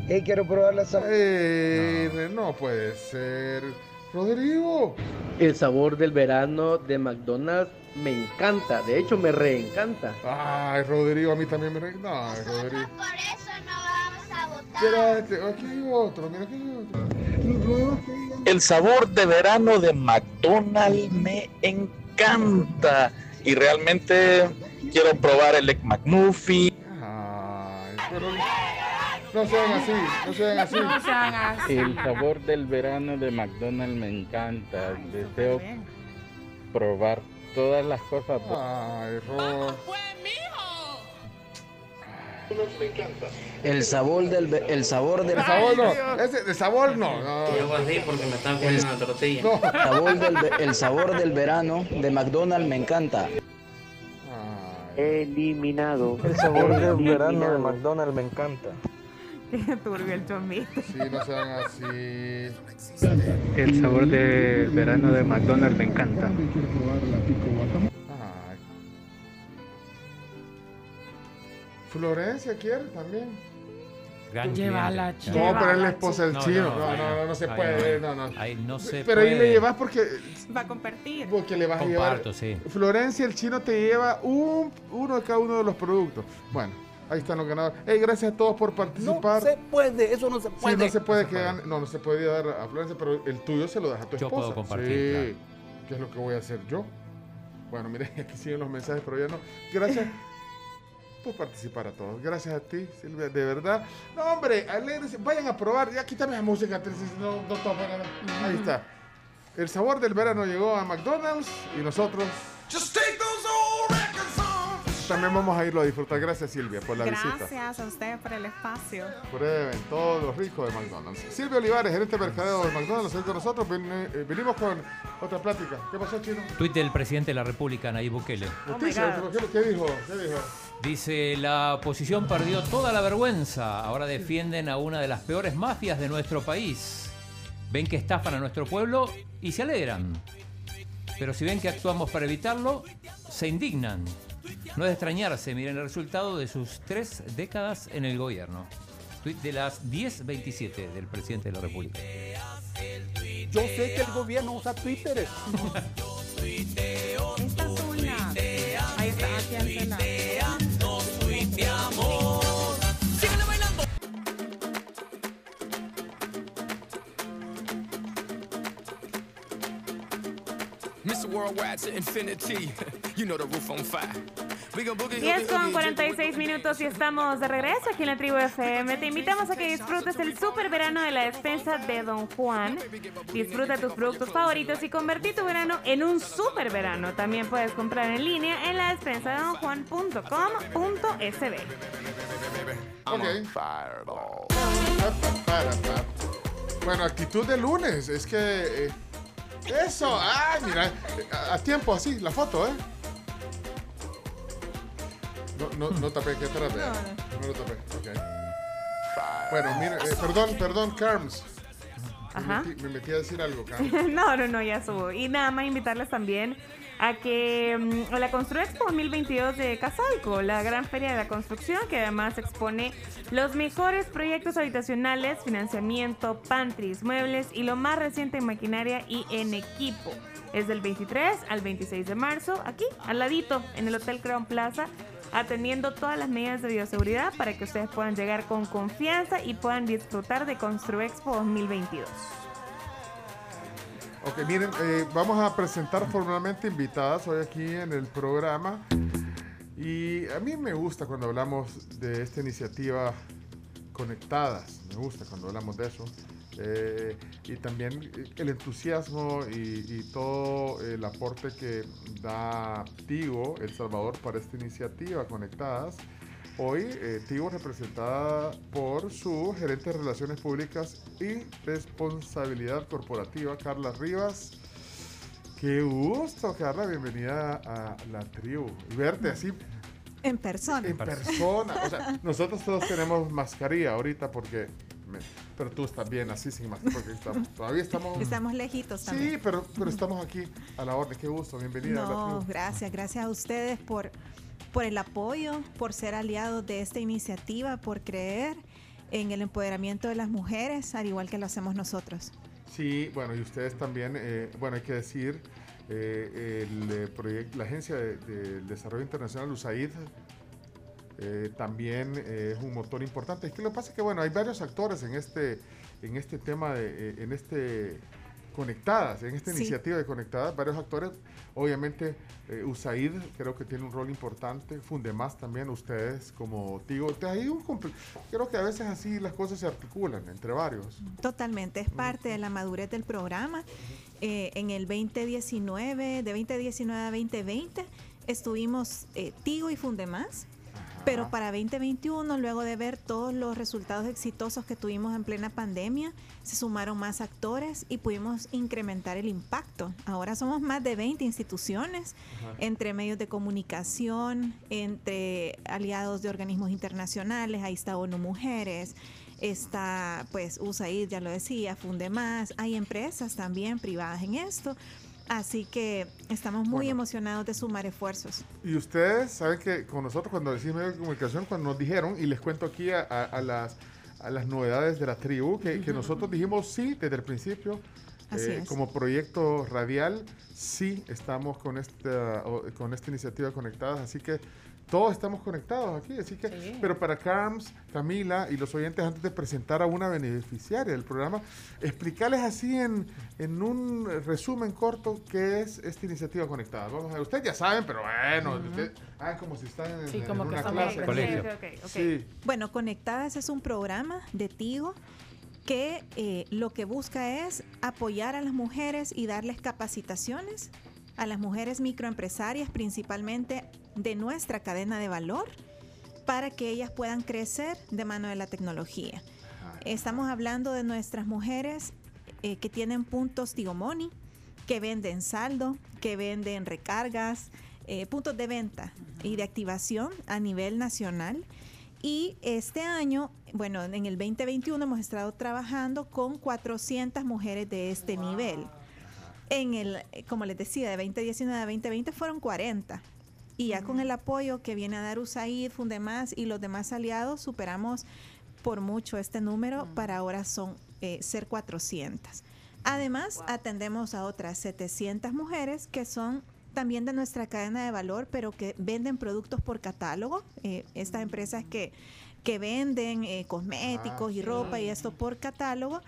Eh, quiero probar la sal- Eh, Re- no puede ser. Rodrigo. El sabor del verano de McDonald's me encanta. De hecho, me reencanta. Ay, Rodrigo, a mí también me... re- No, ay, Rodrigo. Por eso no vamos a votar. Mira, este, aquí hay otro, mira, aquí hay otro. El sabor de verano de McDonald's me encanta. Y realmente quiero probar el Egg McMuffin. Ay, pero no sean así, no sean así. No sean así. El sabor del verano de McDonald's me encanta. Deseo probar todas las cosas. Ay, Rod. El sabor del ve- el sabor del El sabor no, ese, de sabor no. no. Yo así porque me están el, una tortilla. No. sabor del el sabor del verano de McDonald's me encanta. Eliminado. El sabor del verano de McDonald's me encanta. Turbio el chomito. Sí, no sean así. El sabor de verano de McDonald's me encanta. Ay. Florencia quiere también. Gran Llévala, cliente. chica. No, pero es la esposa del No, chino. no, No, no, no, no se ahí puede. No, no. Ahí no se Pero ahí le llevas porque, Va a compartir. porque le vas a llevar. Sí. Florencia, el chino te lleva un, uno de cada uno de los productos. Bueno, ahí están los ganadores. Hey, gracias a todos por participar. No se puede, eso no se Sí, puede. no se puede que gane- no, no se puede dar a Florencia, pero el tuyo se lo das a tu Yo esposa. puedo compartir, Sí. claro. ¿Qué es lo que voy a hacer yo? Bueno, miren, aquí siguen los mensajes, pero ya no. Gracias por participar a todos. Gracias a ti, Silvia, de verdad. No, hombre, alegres, vayan a probar. Ya quítame la música, Teresa, no, no toca nada. Ahí está. El sabor del verano llegó a McDonald's y nosotros también vamos a irlo a disfrutar. Gracias, Silvia, por la visita. Gracias a ustedes por el espacio. Prueben todo lo rico de McDonald's. Silvia Olivares, gerente de mercadeo de McDonald's, está con nosotros. Ven- eh, venimos con otra plática. ¿Qué pasó, Chino? Tuit del presidente de la República, Nayib Bukele. Noticias, ¿qué, qué dijo? ¿Qué dijo? Dice, la oposición perdió toda la vergüenza. Ahora defienden a una de las peores mafias de nuestro país. Ven que estafan a nuestro pueblo y se alegran. Pero si ven que actuamos para evitarlo, se indignan. No es de extrañarse, miren el resultado de sus tres décadas en el gobierno. Tuit de las 10.27 del presidente de la República. Yo sé que el gobierno usa Twitter. Esta es una. Ahí está, aquí en la. Mr. Worldwide to infinity. You know the roof on fire. We gon' boogie, 10 oogie, con oogie, 46 minutos y estamos de regreso aquí en la tribu FM. Te invitamos a que disfrutes el super verano de la despensa de Don Juan. Disfruta tus productos favoritos y convertí tu verano en un super verano. También puedes comprar en línea en la despensa de donjuan.com.sb. Ok. Bueno, actitud de lunes. Es que. eh, eso. Ay, mira. eh, A, a tiempo así, la foto, ¿eh? No, no, no tapé, ¿qué atrás? vea. No lo tapé. Ok. Bueno, mira, eh, perdón, perdón, Carms. Me Ajá. metí, me metí a decir algo, Carms. no, no, no, ya subo. Y nada más invitarles también a que a la Construexpo 2022 de Casalco, la gran feria de la construcción que además expone los mejores proyectos habitacionales, financiamiento, pantries, muebles y lo más reciente en maquinaria y en equipo. Es del 23 al 26 de marzo, aquí, al ladito, en el Hotel Crown Plaza, atendiendo todas las medidas de bioseguridad para que ustedes puedan llegar con confianza y puedan disfrutar de Construexpo 2022. Ok, miren, eh, vamos a presentar formalmente invitadas hoy aquí en el programa. Y a mí me gusta cuando hablamos de esta iniciativa conectadas. Me gusta cuando hablamos de eso. Eh, y también el entusiasmo y, y todo el aporte que da Tigo, El Salvador, para esta iniciativa Conectadas. Hoy eh, Tigo representada por su gerente de Relaciones Públicas y Responsabilidad Corporativa, Carla Rivas. Qué gusto, Carla, bienvenida a la tribu. Y verte así En persona. en persona. O sea, nosotros todos tenemos mascarilla ahorita porque... pero tú estás bien así sin mascarilla porque estamos- todavía estamos... Estamos lejitos también. Sí, pero, pero estamos aquí a la orden. Qué gusto, bienvenida a la No, tribu. gracias, gracias a ustedes por, por el apoyo, por ser aliados de esta iniciativa, por creer en el empoderamiento de las mujeres, al igual que lo hacemos nosotros. Sí, bueno, y ustedes también, eh, bueno, hay que decir, eh, el eh, proyecto, la Agencia de, de Desarrollo Internacional, USAID, eh, también eh, es un motor importante. Es que lo que pasa es que, bueno, hay varios actores en este, en este tema, de, eh, en este conectadas, en esta Sí. iniciativa de conectadas, varios actores. Obviamente, eh, USAID creo que tiene un rol importante, Fundemás también, ustedes como digo, te- hay un creo que a veces así las cosas se articulan entre varios. Totalmente, es parte de la madurez del programa. Eh, en el 2019, de 2019 a 2020, estuvimos eh, Tigo y Fundemás. Pero para 2021, luego de ver todos los resultados exitosos que tuvimos en plena pandemia, se sumaron más actores y pudimos incrementar el impacto. Ahora somos más de 20 instituciones, entre medios de comunicación, entre aliados de organismos internacionales, ahí está ONU Mujeres, está pues USAID, ya lo decía, Fundemás, hay empresas también privadas en esto. Así que estamos muy Bueno. emocionados de sumar esfuerzos. Y ustedes saben que con nosotros cuando decimos medios de comunicación, cuando nos dijeron, y les cuento aquí a, a- a las, a las novedades de la tribu, que, que nosotros dijimos sí desde el principio, eh, es. como proyecto radial, sí estamos con esta, con esta iniciativa conectadas, así que todos estamos conectados aquí, así que, pero para Carms, Camila y los oyentes, antes de presentar a una beneficiaria del programa, explicarles así en, en un resumen corto qué es esta iniciativa conectada. Vamos a ver, ustedes ya saben, pero bueno, ustedes hagan como si están en, Sí, en como que una clase. aprendiendo. Ok, ok, ok. Sí. Bueno, Conectadas es un programa de Tigo que eh, lo que busca es apoyar a las mujeres y darles capacitaciones a las mujeres microempresarias, principalmente de nuestra cadena de valor, para que ellas puedan crecer de mano de la tecnología. Estamos hablando de nuestras mujeres eh, que tienen puntos Tigo Money, que venden saldo, que venden recargas, eh, puntos de venta y de activación a nivel nacional. Y este año, bueno, en el 2021 hemos estado trabajando con 400 mujeres de este nivel. En el, como les decía, de 2019 a 2020 fueron 40. Y ya con el apoyo que viene a dar USAID, Fundemás y los demás aliados, superamos por mucho este número, para ahora son eh, ser 400. Además, atendemos a otras 700 mujeres que son también de nuestra cadena de valor, pero que venden productos por catálogo. Eh, estas empresas que, que venden eh, cosméticos y ropa y esto por catálogo,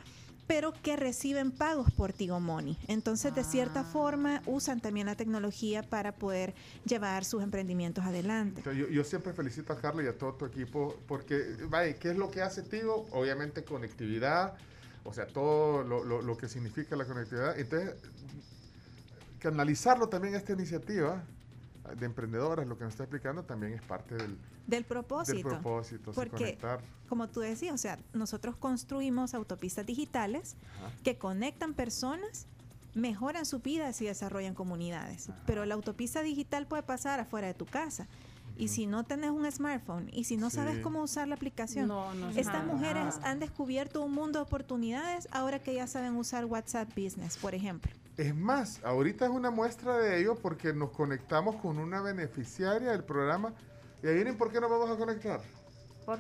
pero que reciben pagos por Tigo Money. Entonces, de cierta forma, usan también la tecnología para poder llevar sus emprendimientos adelante. Entonces, Yo, yo siempre felicito a Carla y a todo tu equipo porque, vaya, ¿qué es lo que hace Tigo? Obviamente conectividad, o sea, todo lo, lo- lo que significa la conectividad. Entonces, canalizarlo también esta iniciativa de emprendedoras, lo que nos está explicando, también es parte del, Del propósito. del propósito, sí, Porque, conectar. como tú decías, o sea, nosotros construimos autopistas digitales que conectan personas, mejoran sus vidas y desarrollan comunidades. Pero la autopista digital puede pasar afuera de tu casa. Y si no tenés un smartphone y si no sabes cómo usar la aplicación, No, no estas mujeres han descubierto un mundo de oportunidades ahora que ya saben usar WhatsApp Business, por ejemplo. Es más, ahorita es una muestra de ello porque nos conectamos con una beneficiaria del programa. Y adivinen por qué nos vamos a conectar.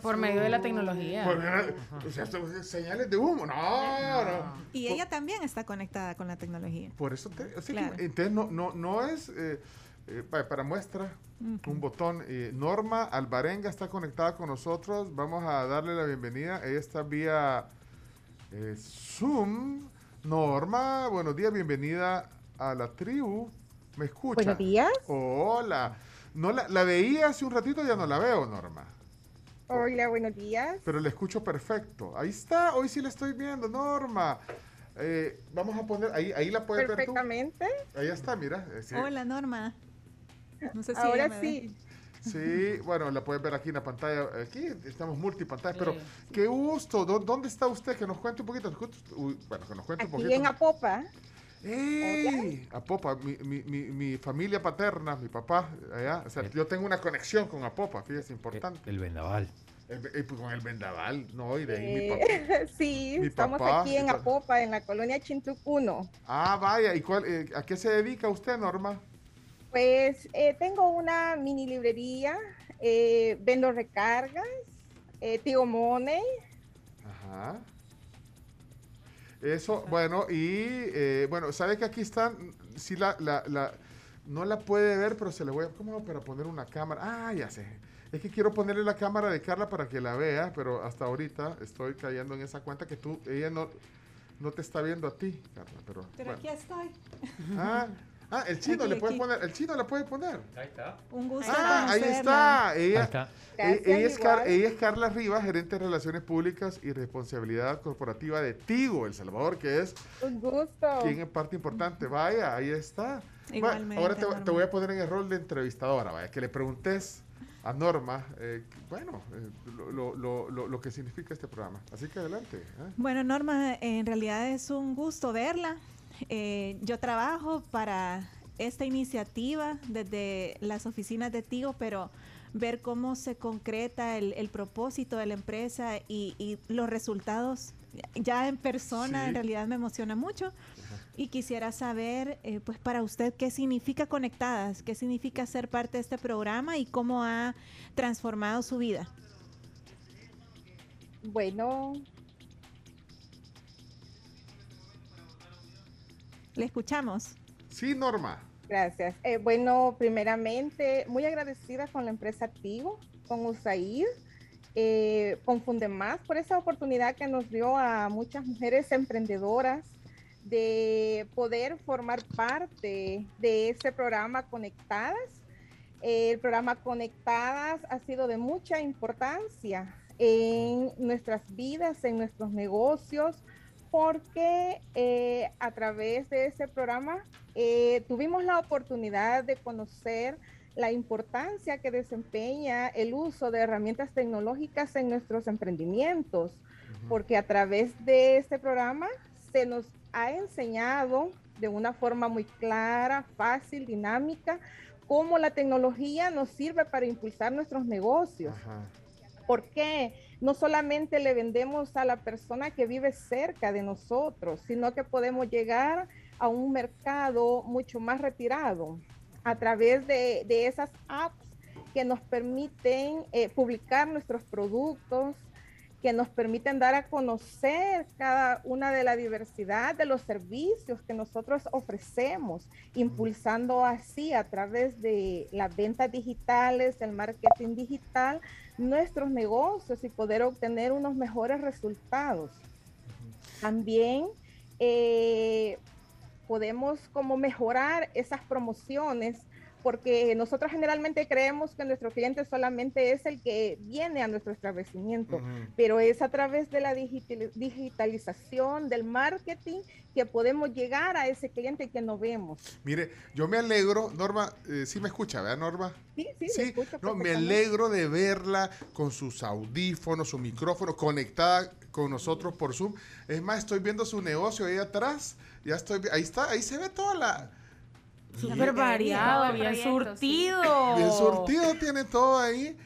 Por, medio de la tecnología. Por medio- o sea, es señales de humo. No, no. Y ella también está conectada con la tecnología. Por eso, te, o sea que, Claro. entonces no, no, no es eh, eh, pa- para muestra un botón. eh, Norma Alvarenga está conectada con nosotros. Vamos a darle la bienvenida. Ella está vía eh, Zoom. Norma, buenos días, bienvenida a la tribu. ¿Me escucha? Buenos días. Hola. No la, la veía hace un ratito, ya no la veo, Norma. Hola, buenos días. Pero le escucho perfecto. Ahí está, hoy sí le estoy viendo, Norma. Eh, vamos a poner, ahí, ahí la puedes ver tú. Perfectamente. Ahí está, mira. eh, sí. Hola, Norma. No sé si Ahora ve. Sí. Bueno, la puedes ver aquí en la pantalla. Aquí estamos multipantalla, pero qué gusto. ¿Dó- ¿Dónde está usted? Que nos cuente un poquito. Uy, Bueno, que nos cuente un Aquí poquito. en Apopa. ¡Ey! Apopa, mi, mi, mi, mi familia paterna, mi papá, allá. O sea, yo tengo una conexión con Apopa, fíjese, importante. El vendaval. El, eh, pues, con el vendaval, no, y de ahí mi papá. Eh, sí, Mi estamos papá, aquí en Apopa, en la colonia Chintuc 1. Ah, vaya, ¿y cuál, eh, a qué se dedica usted, Norma? Pues eh, tengo una mini librería, eh, vendo recargas, eh, Tigo Money. Ajá. Eso, bueno, y eh, bueno, ¿sabe que aquí están? Sí, la, la, la, no la puede ver, pero se le voy a. ¿Cómo para poner una cámara? Ah, ya sé. Es que quiero ponerle la cámara de Carla para que la vea, pero hasta ahorita estoy cayendo en esa cuenta que tú, ella no, no te está viendo a ti, Carla, pero. Pero bueno. aquí estoy. Ah, ah, el chino Aquí, le puede aquí. poner, el chino le puede poner. Ahí está. Un gusto Ah, ahí está. Ella, Ahí está. e- ella, es Car- igual. ella es Carla Rivas, gerente de Relaciones Públicas y Responsabilidad Corporativa de Tigo, El Salvador, que es Un gusto. quien es parte importante. Vaya, ahí está. Va, Igualmente, ahora te, te voy a poner en el rol de entrevistadora, vaya, que le preguntes a Norma, eh, bueno, eh, lo, lo- lo- lo- lo que significa este programa. Así que adelante. ¿eh? Bueno, Norma, en realidad es un gusto verla. Eh, yo trabajo para esta iniciativa desde las oficinas de Tigo, pero ver cómo se concreta el, el propósito de la empresa y, y los resultados ya en persona, Sí. en realidad me emociona mucho. Y quisiera saber, eh, pues para usted, qué significa Conectadas, qué significa ser parte de este programa y cómo ha transformado su vida. Bueno, Le escuchamos. Sí, Norma. gracias. Eh, bueno, primeramente, muy agradecida con la empresa Activo, con USAID, eh, con Fundemás, por esa oportunidad que nos dio a muchas mujeres emprendedoras de poder formar parte de ese programa Conectadas. Eh, el programa Conectadas ha sido de mucha importancia en nuestras vidas, en nuestros negocios, porque eh, a través de ese programa eh, tuvimos la oportunidad de conocer la importancia que desempeña el uso de herramientas tecnológicas en nuestros emprendimientos, porque a través de este programa se nos ha enseñado de una forma muy clara, fácil, dinámica, cómo la tecnología nos sirve para impulsar nuestros negocios. porque no solamente le vendemos a la persona que vive cerca de nosotros, sino que podemos llegar a un mercado mucho más retirado a través de, de esas apps que nos permiten eh, publicar nuestros productos, que nos permiten dar a conocer cada una de la diversidad de los servicios que nosotros ofrecemos, impulsando así a través de las ventas digitales, el marketing digital, nuestros negocios y poder obtener unos mejores resultados. También eh, podemos como mejorar esas promociones porque nosotros generalmente creemos que nuestro cliente solamente es el que viene a nuestro establecimiento, pero es a través de la digital- digitalización, del marketing, que podemos llegar a ese cliente que no vemos. Mire, yo me alegro, Norma, eh, sí me escucha, ¿verdad, Norma? Sí, sí, le escucho no, me alegro de verla con sus audífonos, su micrófono, conectada con nosotros por Zoom. Es más, estoy viendo su negocio ahí atrás. Ya estoy, ahí está, ahí se ve toda la... Súper variado, bien surtido. Bien surtido tiene todo ahí.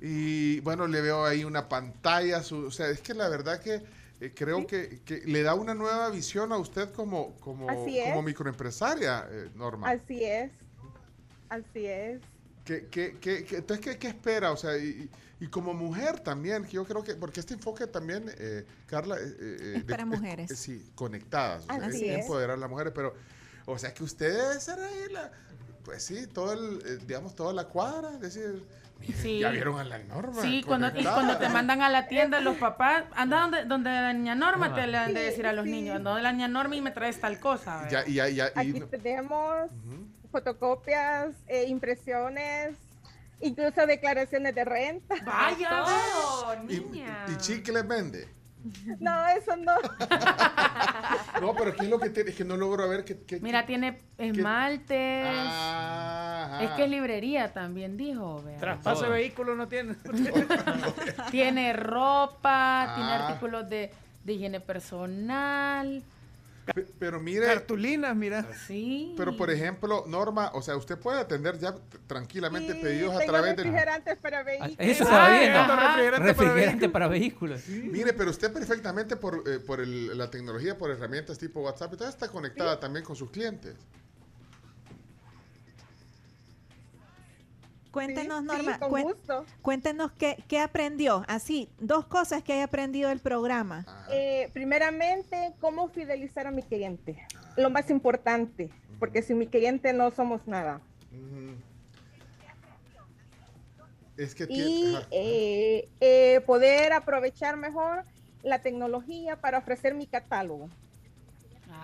Y bueno, le veo ahí una pantalla. su- o sea, es que la verdad que eh, creo que, que le da una nueva visión a usted como, como, microempresaria, eh, Norma. Así es, así es. ¿Qué, qué, qué- qué- entonces, ¿qué, qué espera? O sea, y, y como mujer también, que yo creo que, porque este enfoque también, eh, Carla, eh, eh, Es para mujeres. sí, conectadas, o sea, Así es es. empoderar a las mujeres, pero, o sea, que usted debe ser ahí la, pues sí, todo el, eh, digamos, toda la cuadra, decir, miren, Sí. ya vieron a la norma. Sí, cuando, y cuando te mandan a la tienda los papás, anda donde, donde la niña Norma, Ajá. te le han de decir a los sí. niños, anda donde la niña Norma y me traes tal cosa. Ya, ya, ya, y Aquí tenemos fotocopias, eh, impresiones, incluso declaraciones de renta. Vaya, Todo, ¿Y, niña. y chicles vende? No, eso no. No, pero ¿qué es lo que tiene? Es que no logro ver qué... qué- Mira, tiene esmaltes. Es que es librería también, dijo. vea. Traspaso de vehículo no tiene. Tiene ropa, tiene Ah. artículos de, de higiene personal. Pe- Pero mire... Cartulinas, mira. Sí. Pero por ejemplo, Norma, o sea, usted puede atender ya tranquilamente Sí, pedidos a través del... refrigerantes para vehículos. Eso estaba Ah, viendo. ajá. refrigerante para vehículos. Mire, pero usted perfectamente por, eh, por el- la tecnología, por herramientas tipo WhatsApp, y todo está conectada también con sus clientes. Cuéntenos, Sí, Norma, sí, con gusto. cuéntenos qué, qué aprendió. Así, dos cosas que haya aprendido del programa. Eh, primeramente, cómo fidelizar a mi cliente. Lo más importante, porque sin mi cliente no somos nada. Es que Y eh, eh, poder aprovechar mejor la tecnología para ofrecer mi catálogo.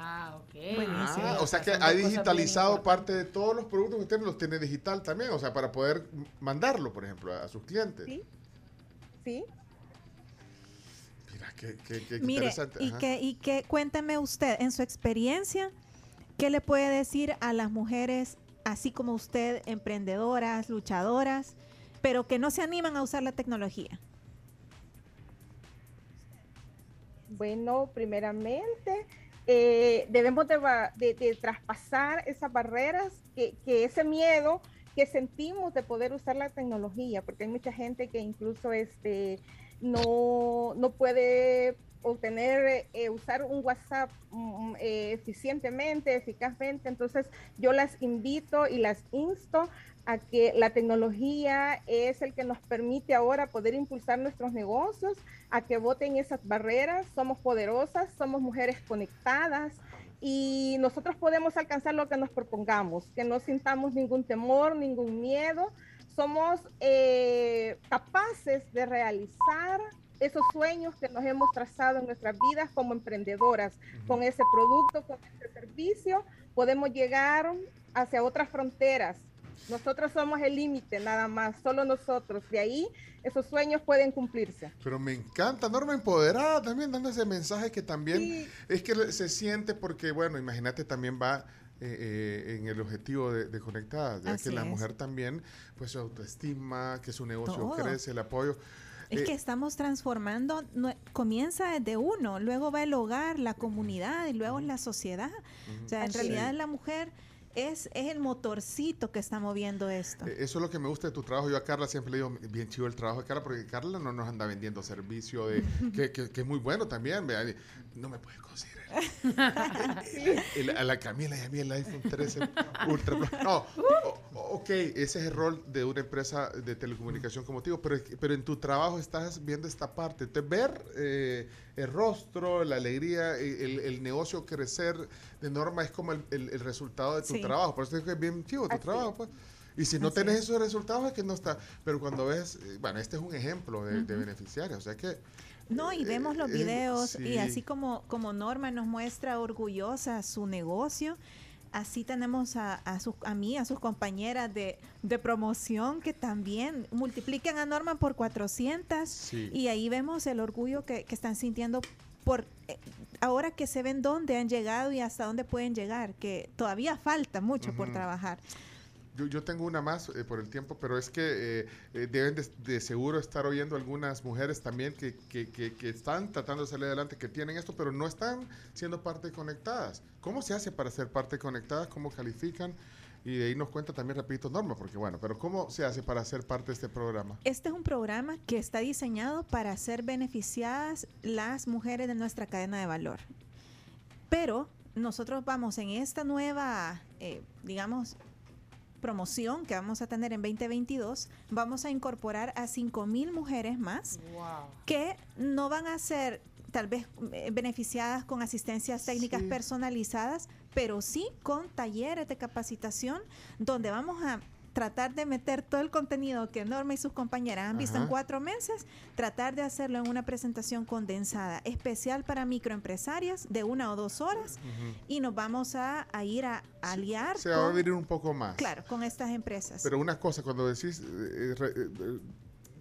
Ah, ok. Ah, o sea que ha digitalizado parte de todos los productos que tiene, los tiene digital también, o sea, para poder mandarlo, por ejemplo, a, a sus clientes. Sí. Sí. Mira, qué, qué- qué Mire, interesante. y ajá. que, y que cuéntame usted, en su experiencia, ¿qué le puede decir a las mujeres, así como usted, emprendedoras, luchadoras, pero que no se animan a usar la tecnología? Bueno, primeramente, eh, debemos de, de- de traspasar esas barreras, que, que ese miedo que sentimos de poder usar la tecnología, porque hay mucha gente que incluso este, no, no puede obtener, eh, usar un WhatsApp mm, eh, eficientemente, eficazmente. Entonces, yo las invito y las insto a que la tecnología es el que nos permite ahora poder impulsar nuestros negocios, a que voten esas barreras. Somos poderosas, somos mujeres conectadas y nosotros podemos alcanzar lo que nos propongamos, que no sintamos ningún temor, ningún miedo. Somos eh, capaces de realizar esos sueños que nos hemos trazado en nuestras vidas como emprendedoras. Con ese producto, con ese servicio, podemos llegar hacia otras fronteras. Nosotros somos el límite, nada más, solo nosotros. De ahí, esos sueños pueden cumplirse. Pero me encanta, Norma empoderada también, dando ese mensaje que también Sí. es que se siente porque, bueno, imagínate, también va eh, eh, en el objetivo de, de conectadas, ya Así que la es. mujer también, pues su autoestima, que su negocio Todo. crece, el apoyo. Es Eh, que estamos transformando, no- comienza desde uno, luego va el hogar, la comunidad y luego la sociedad. O sea, en realidad la mujer es, es el motorcito que está moviendo esto. Eh, Eso es lo que me gusta de tu trabajo. Yo a Carla siempre le digo, bien chido el trabajo de Carla, porque Carla no nos anda vendiendo servicio de que, que- que es muy bueno también. No me puede conseguir. el- a la Camila y a mí el iPhone 13 Ultra Pro. No, o- ok, ese es el rol de una empresa de telecomunicación como te digo, pero, pero en tu trabajo estás viendo esta parte. Entonces, ver eh, el rostro, la alegría, el, el negocio crecer de norma es como el, resultado de tu Sí. trabajo. Por eso digo que es bien chido tu Así trabajo. es. Pues. Y si no Así tenés es. esos resultados es que no está. Pero cuando ves, eh, bueno, este es un ejemplo de, de beneficiarios. O sea que No, y vemos los eh, videos sí. y así como, como Norma nos muestra orgullosa su negocio, así tenemos a, a, sus, a mí, a sus compañeras de, de promoción que también multiplican a Norma por 400 Sí. y ahí vemos el orgullo que, que están sintiendo por eh, ahora que se ven dónde han llegado y hasta dónde pueden llegar, que todavía falta mucho por trabajar. Yo, yo tengo una más eh, por el tiempo, pero es que eh, eh, deben de, de seguro estar oyendo algunas mujeres también que, que, que- que están tratando de salir adelante, que tienen esto, pero no están siendo parte conectadas. ¿Cómo se hace para ser parte conectadas? ¿Cómo califican? Y de ahí nos cuenta también, repito, Norma, porque bueno, pero ¿cómo se hace para ser parte de este programa? Este es un programa que está diseñado para ser beneficiadas las mujeres de nuestra cadena de valor. Pero nosotros vamos en esta nueva, eh, digamos, promoción que vamos a tener en 2022, vamos a incorporar a 5 mil mujeres más que no van a ser tal vez eh, beneficiadas con asistencias técnicas personalizadas, pero sí con talleres de capacitación donde vamos a tratar de meter todo el contenido que Norma y sus compañeras han visto en cuatro meses, tratar de hacerlo en una presentación condensada, especial para microempresarias de una o dos horas y nos vamos a, a ir a aliar Se va a abrir un poco más. claro, con estas empresas. Pero una cosa, cuando decís, eh, re- eh, eh,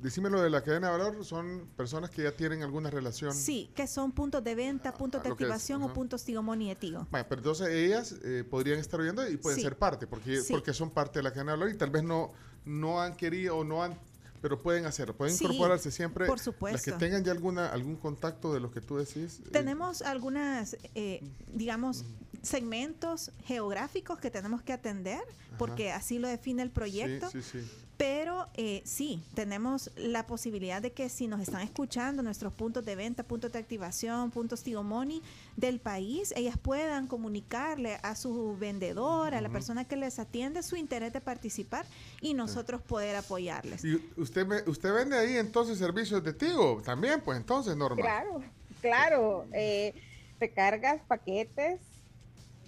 decime lo de la cadena de valor, son personas que ya tienen alguna relación. Sí, que son puntos de venta, puntos de que es, activación o ajá. puntos Tigomoni y Tigo. Vaya, pero entonces ellas eh, podrían estar oyendo y pueden Sí. ser parte, porque, Sí. porque son parte de la cadena de valor y tal vez no, no han querido o no han, pero pueden hacerlo, pueden Sí, incorporarse siempre. por Las que supuesto. tengan ya alguna, algún contacto de lo que tú decís. eh, Tenemos algunas, eh, digamos, segmentos geográficos que tenemos que atender, porque así lo define el proyecto. Sí, sí, sí. Pero eh, sí, tenemos la posibilidad de que si nos están escuchando nuestros puntos de venta, puntos de activación, puntos Tigomoni del país, ellas puedan comunicarle a su vendedor, a la persona que les atiende su interés de participar y nosotros poder apoyarles. Y usted, me- usted vende ahí entonces servicios de Tigo también, pues entonces, Norma. Claro, claro. Eh, recargas, paquetes,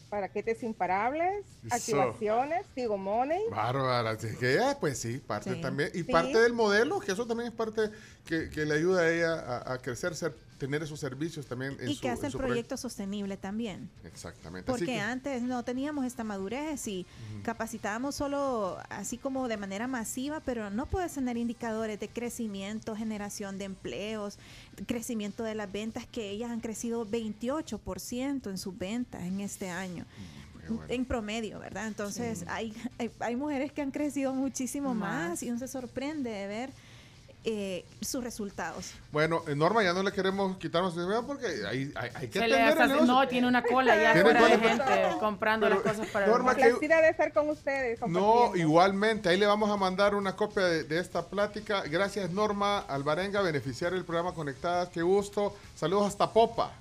paquetes imparables, Eso. activaciones, Tigo Money. Bárbara, así que ella, pues sí, parte Sí. también. Y Sí. parte del modelo, que eso también es parte que, que le ayuda a ella a, a crecer, ser- tener esos servicios también en y su que hace en el su proyecto sostenible también. Exactamente. Así Porque que- antes no teníamos esta madurez y capacitábamos solo así como de manera masiva, pero no puedes tener indicadores de crecimiento, generación de empleos, crecimiento de las ventas, que ellas han crecido 28% en sus ventas en este año. En promedio, ¿verdad? Entonces hay, hay, hay mujeres que han crecido muchísimo más, Más. y uno se sorprende de ver eh, sus resultados. Bueno, eh, Norma, ya no le queremos quitarnos de medio porque hay, hay, hay que atender el negocio. no, tiene una cola ya de cola, gente pero- comprando las cosas para Norma, el que- de estar con ustedes. No, igualmente, ahí le vamos a mandar una copia de, de esta plática. Gracias Norma Alvarenga, beneficiario del programa Conectadas, qué gusto. Saludos hasta Popa.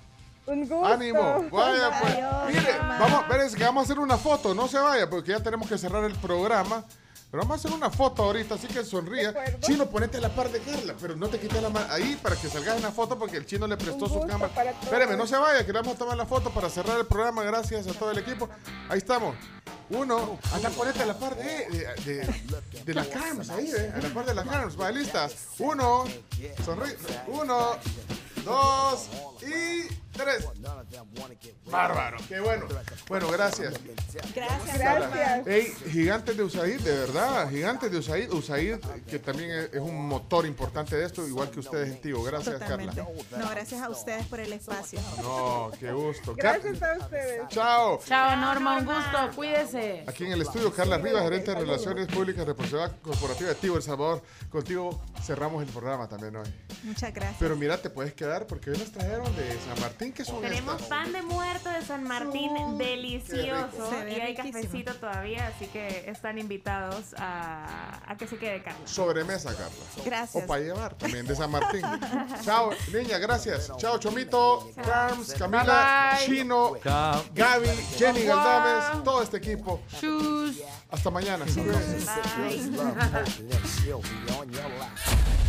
Un gusto. Ánimo, vaya pues. Adiós, Mire, vamos, espérense que vamos a hacer una foto, no se vaya, porque ya tenemos que cerrar el programa. Pero vamos a hacer una foto ahorita, así que sonría. Chino, ponete a la par de Carla, pero no te quites la mano ahí para que salgas en la foto porque el chino le prestó su cámara. Espérame, no se vaya, que le vamos a tomar la foto para cerrar el programa. Gracias a todo el equipo. Ahí estamos. Uno, anda, ponete a la par de, de, de, de las carnes, ahí, eh, a la par de las carnes. Va, listas. Uno, sonríe. Uno, dos y tres. Bárbaro, qué bueno. Bueno, gracias. Gracias, Gracias. Ey, gigantes de USAID, de verdad, gigantes de USAID. USAID, que también es, un motor importante de esto, igual que ustedes en Tigo. Gracias, Totalmente. Carla. No, gracias a ustedes por el espacio. No, qué gusto. Car- Gracias a ustedes. Chao. Chao, Norma, un gusto. Cuídese. Aquí en el estudio, Carla Rivas, gerente de Relaciones Públicas, responsabilidad corporativa de Tigo El Salvador. Contigo cerramos el programa también hoy. Muchas gracias. Pero mira, te puedes quedar porque hoy nos trajeron de San Martín, que son Tenemos estas? pan de muerto de San Martín delicioso y hay riquísimo. cafecito todavía, así que están invitados a, a que se quede Carla. Sobremesa, Carla. Gracias. O para llevar también de San Martín. Chao, niña, gracias. Chao, Chomito, Carms, Camila, Bye, bye. Chino. Gaby, Jenny. Galdames, todo este equipo. Chus. Hasta mañana.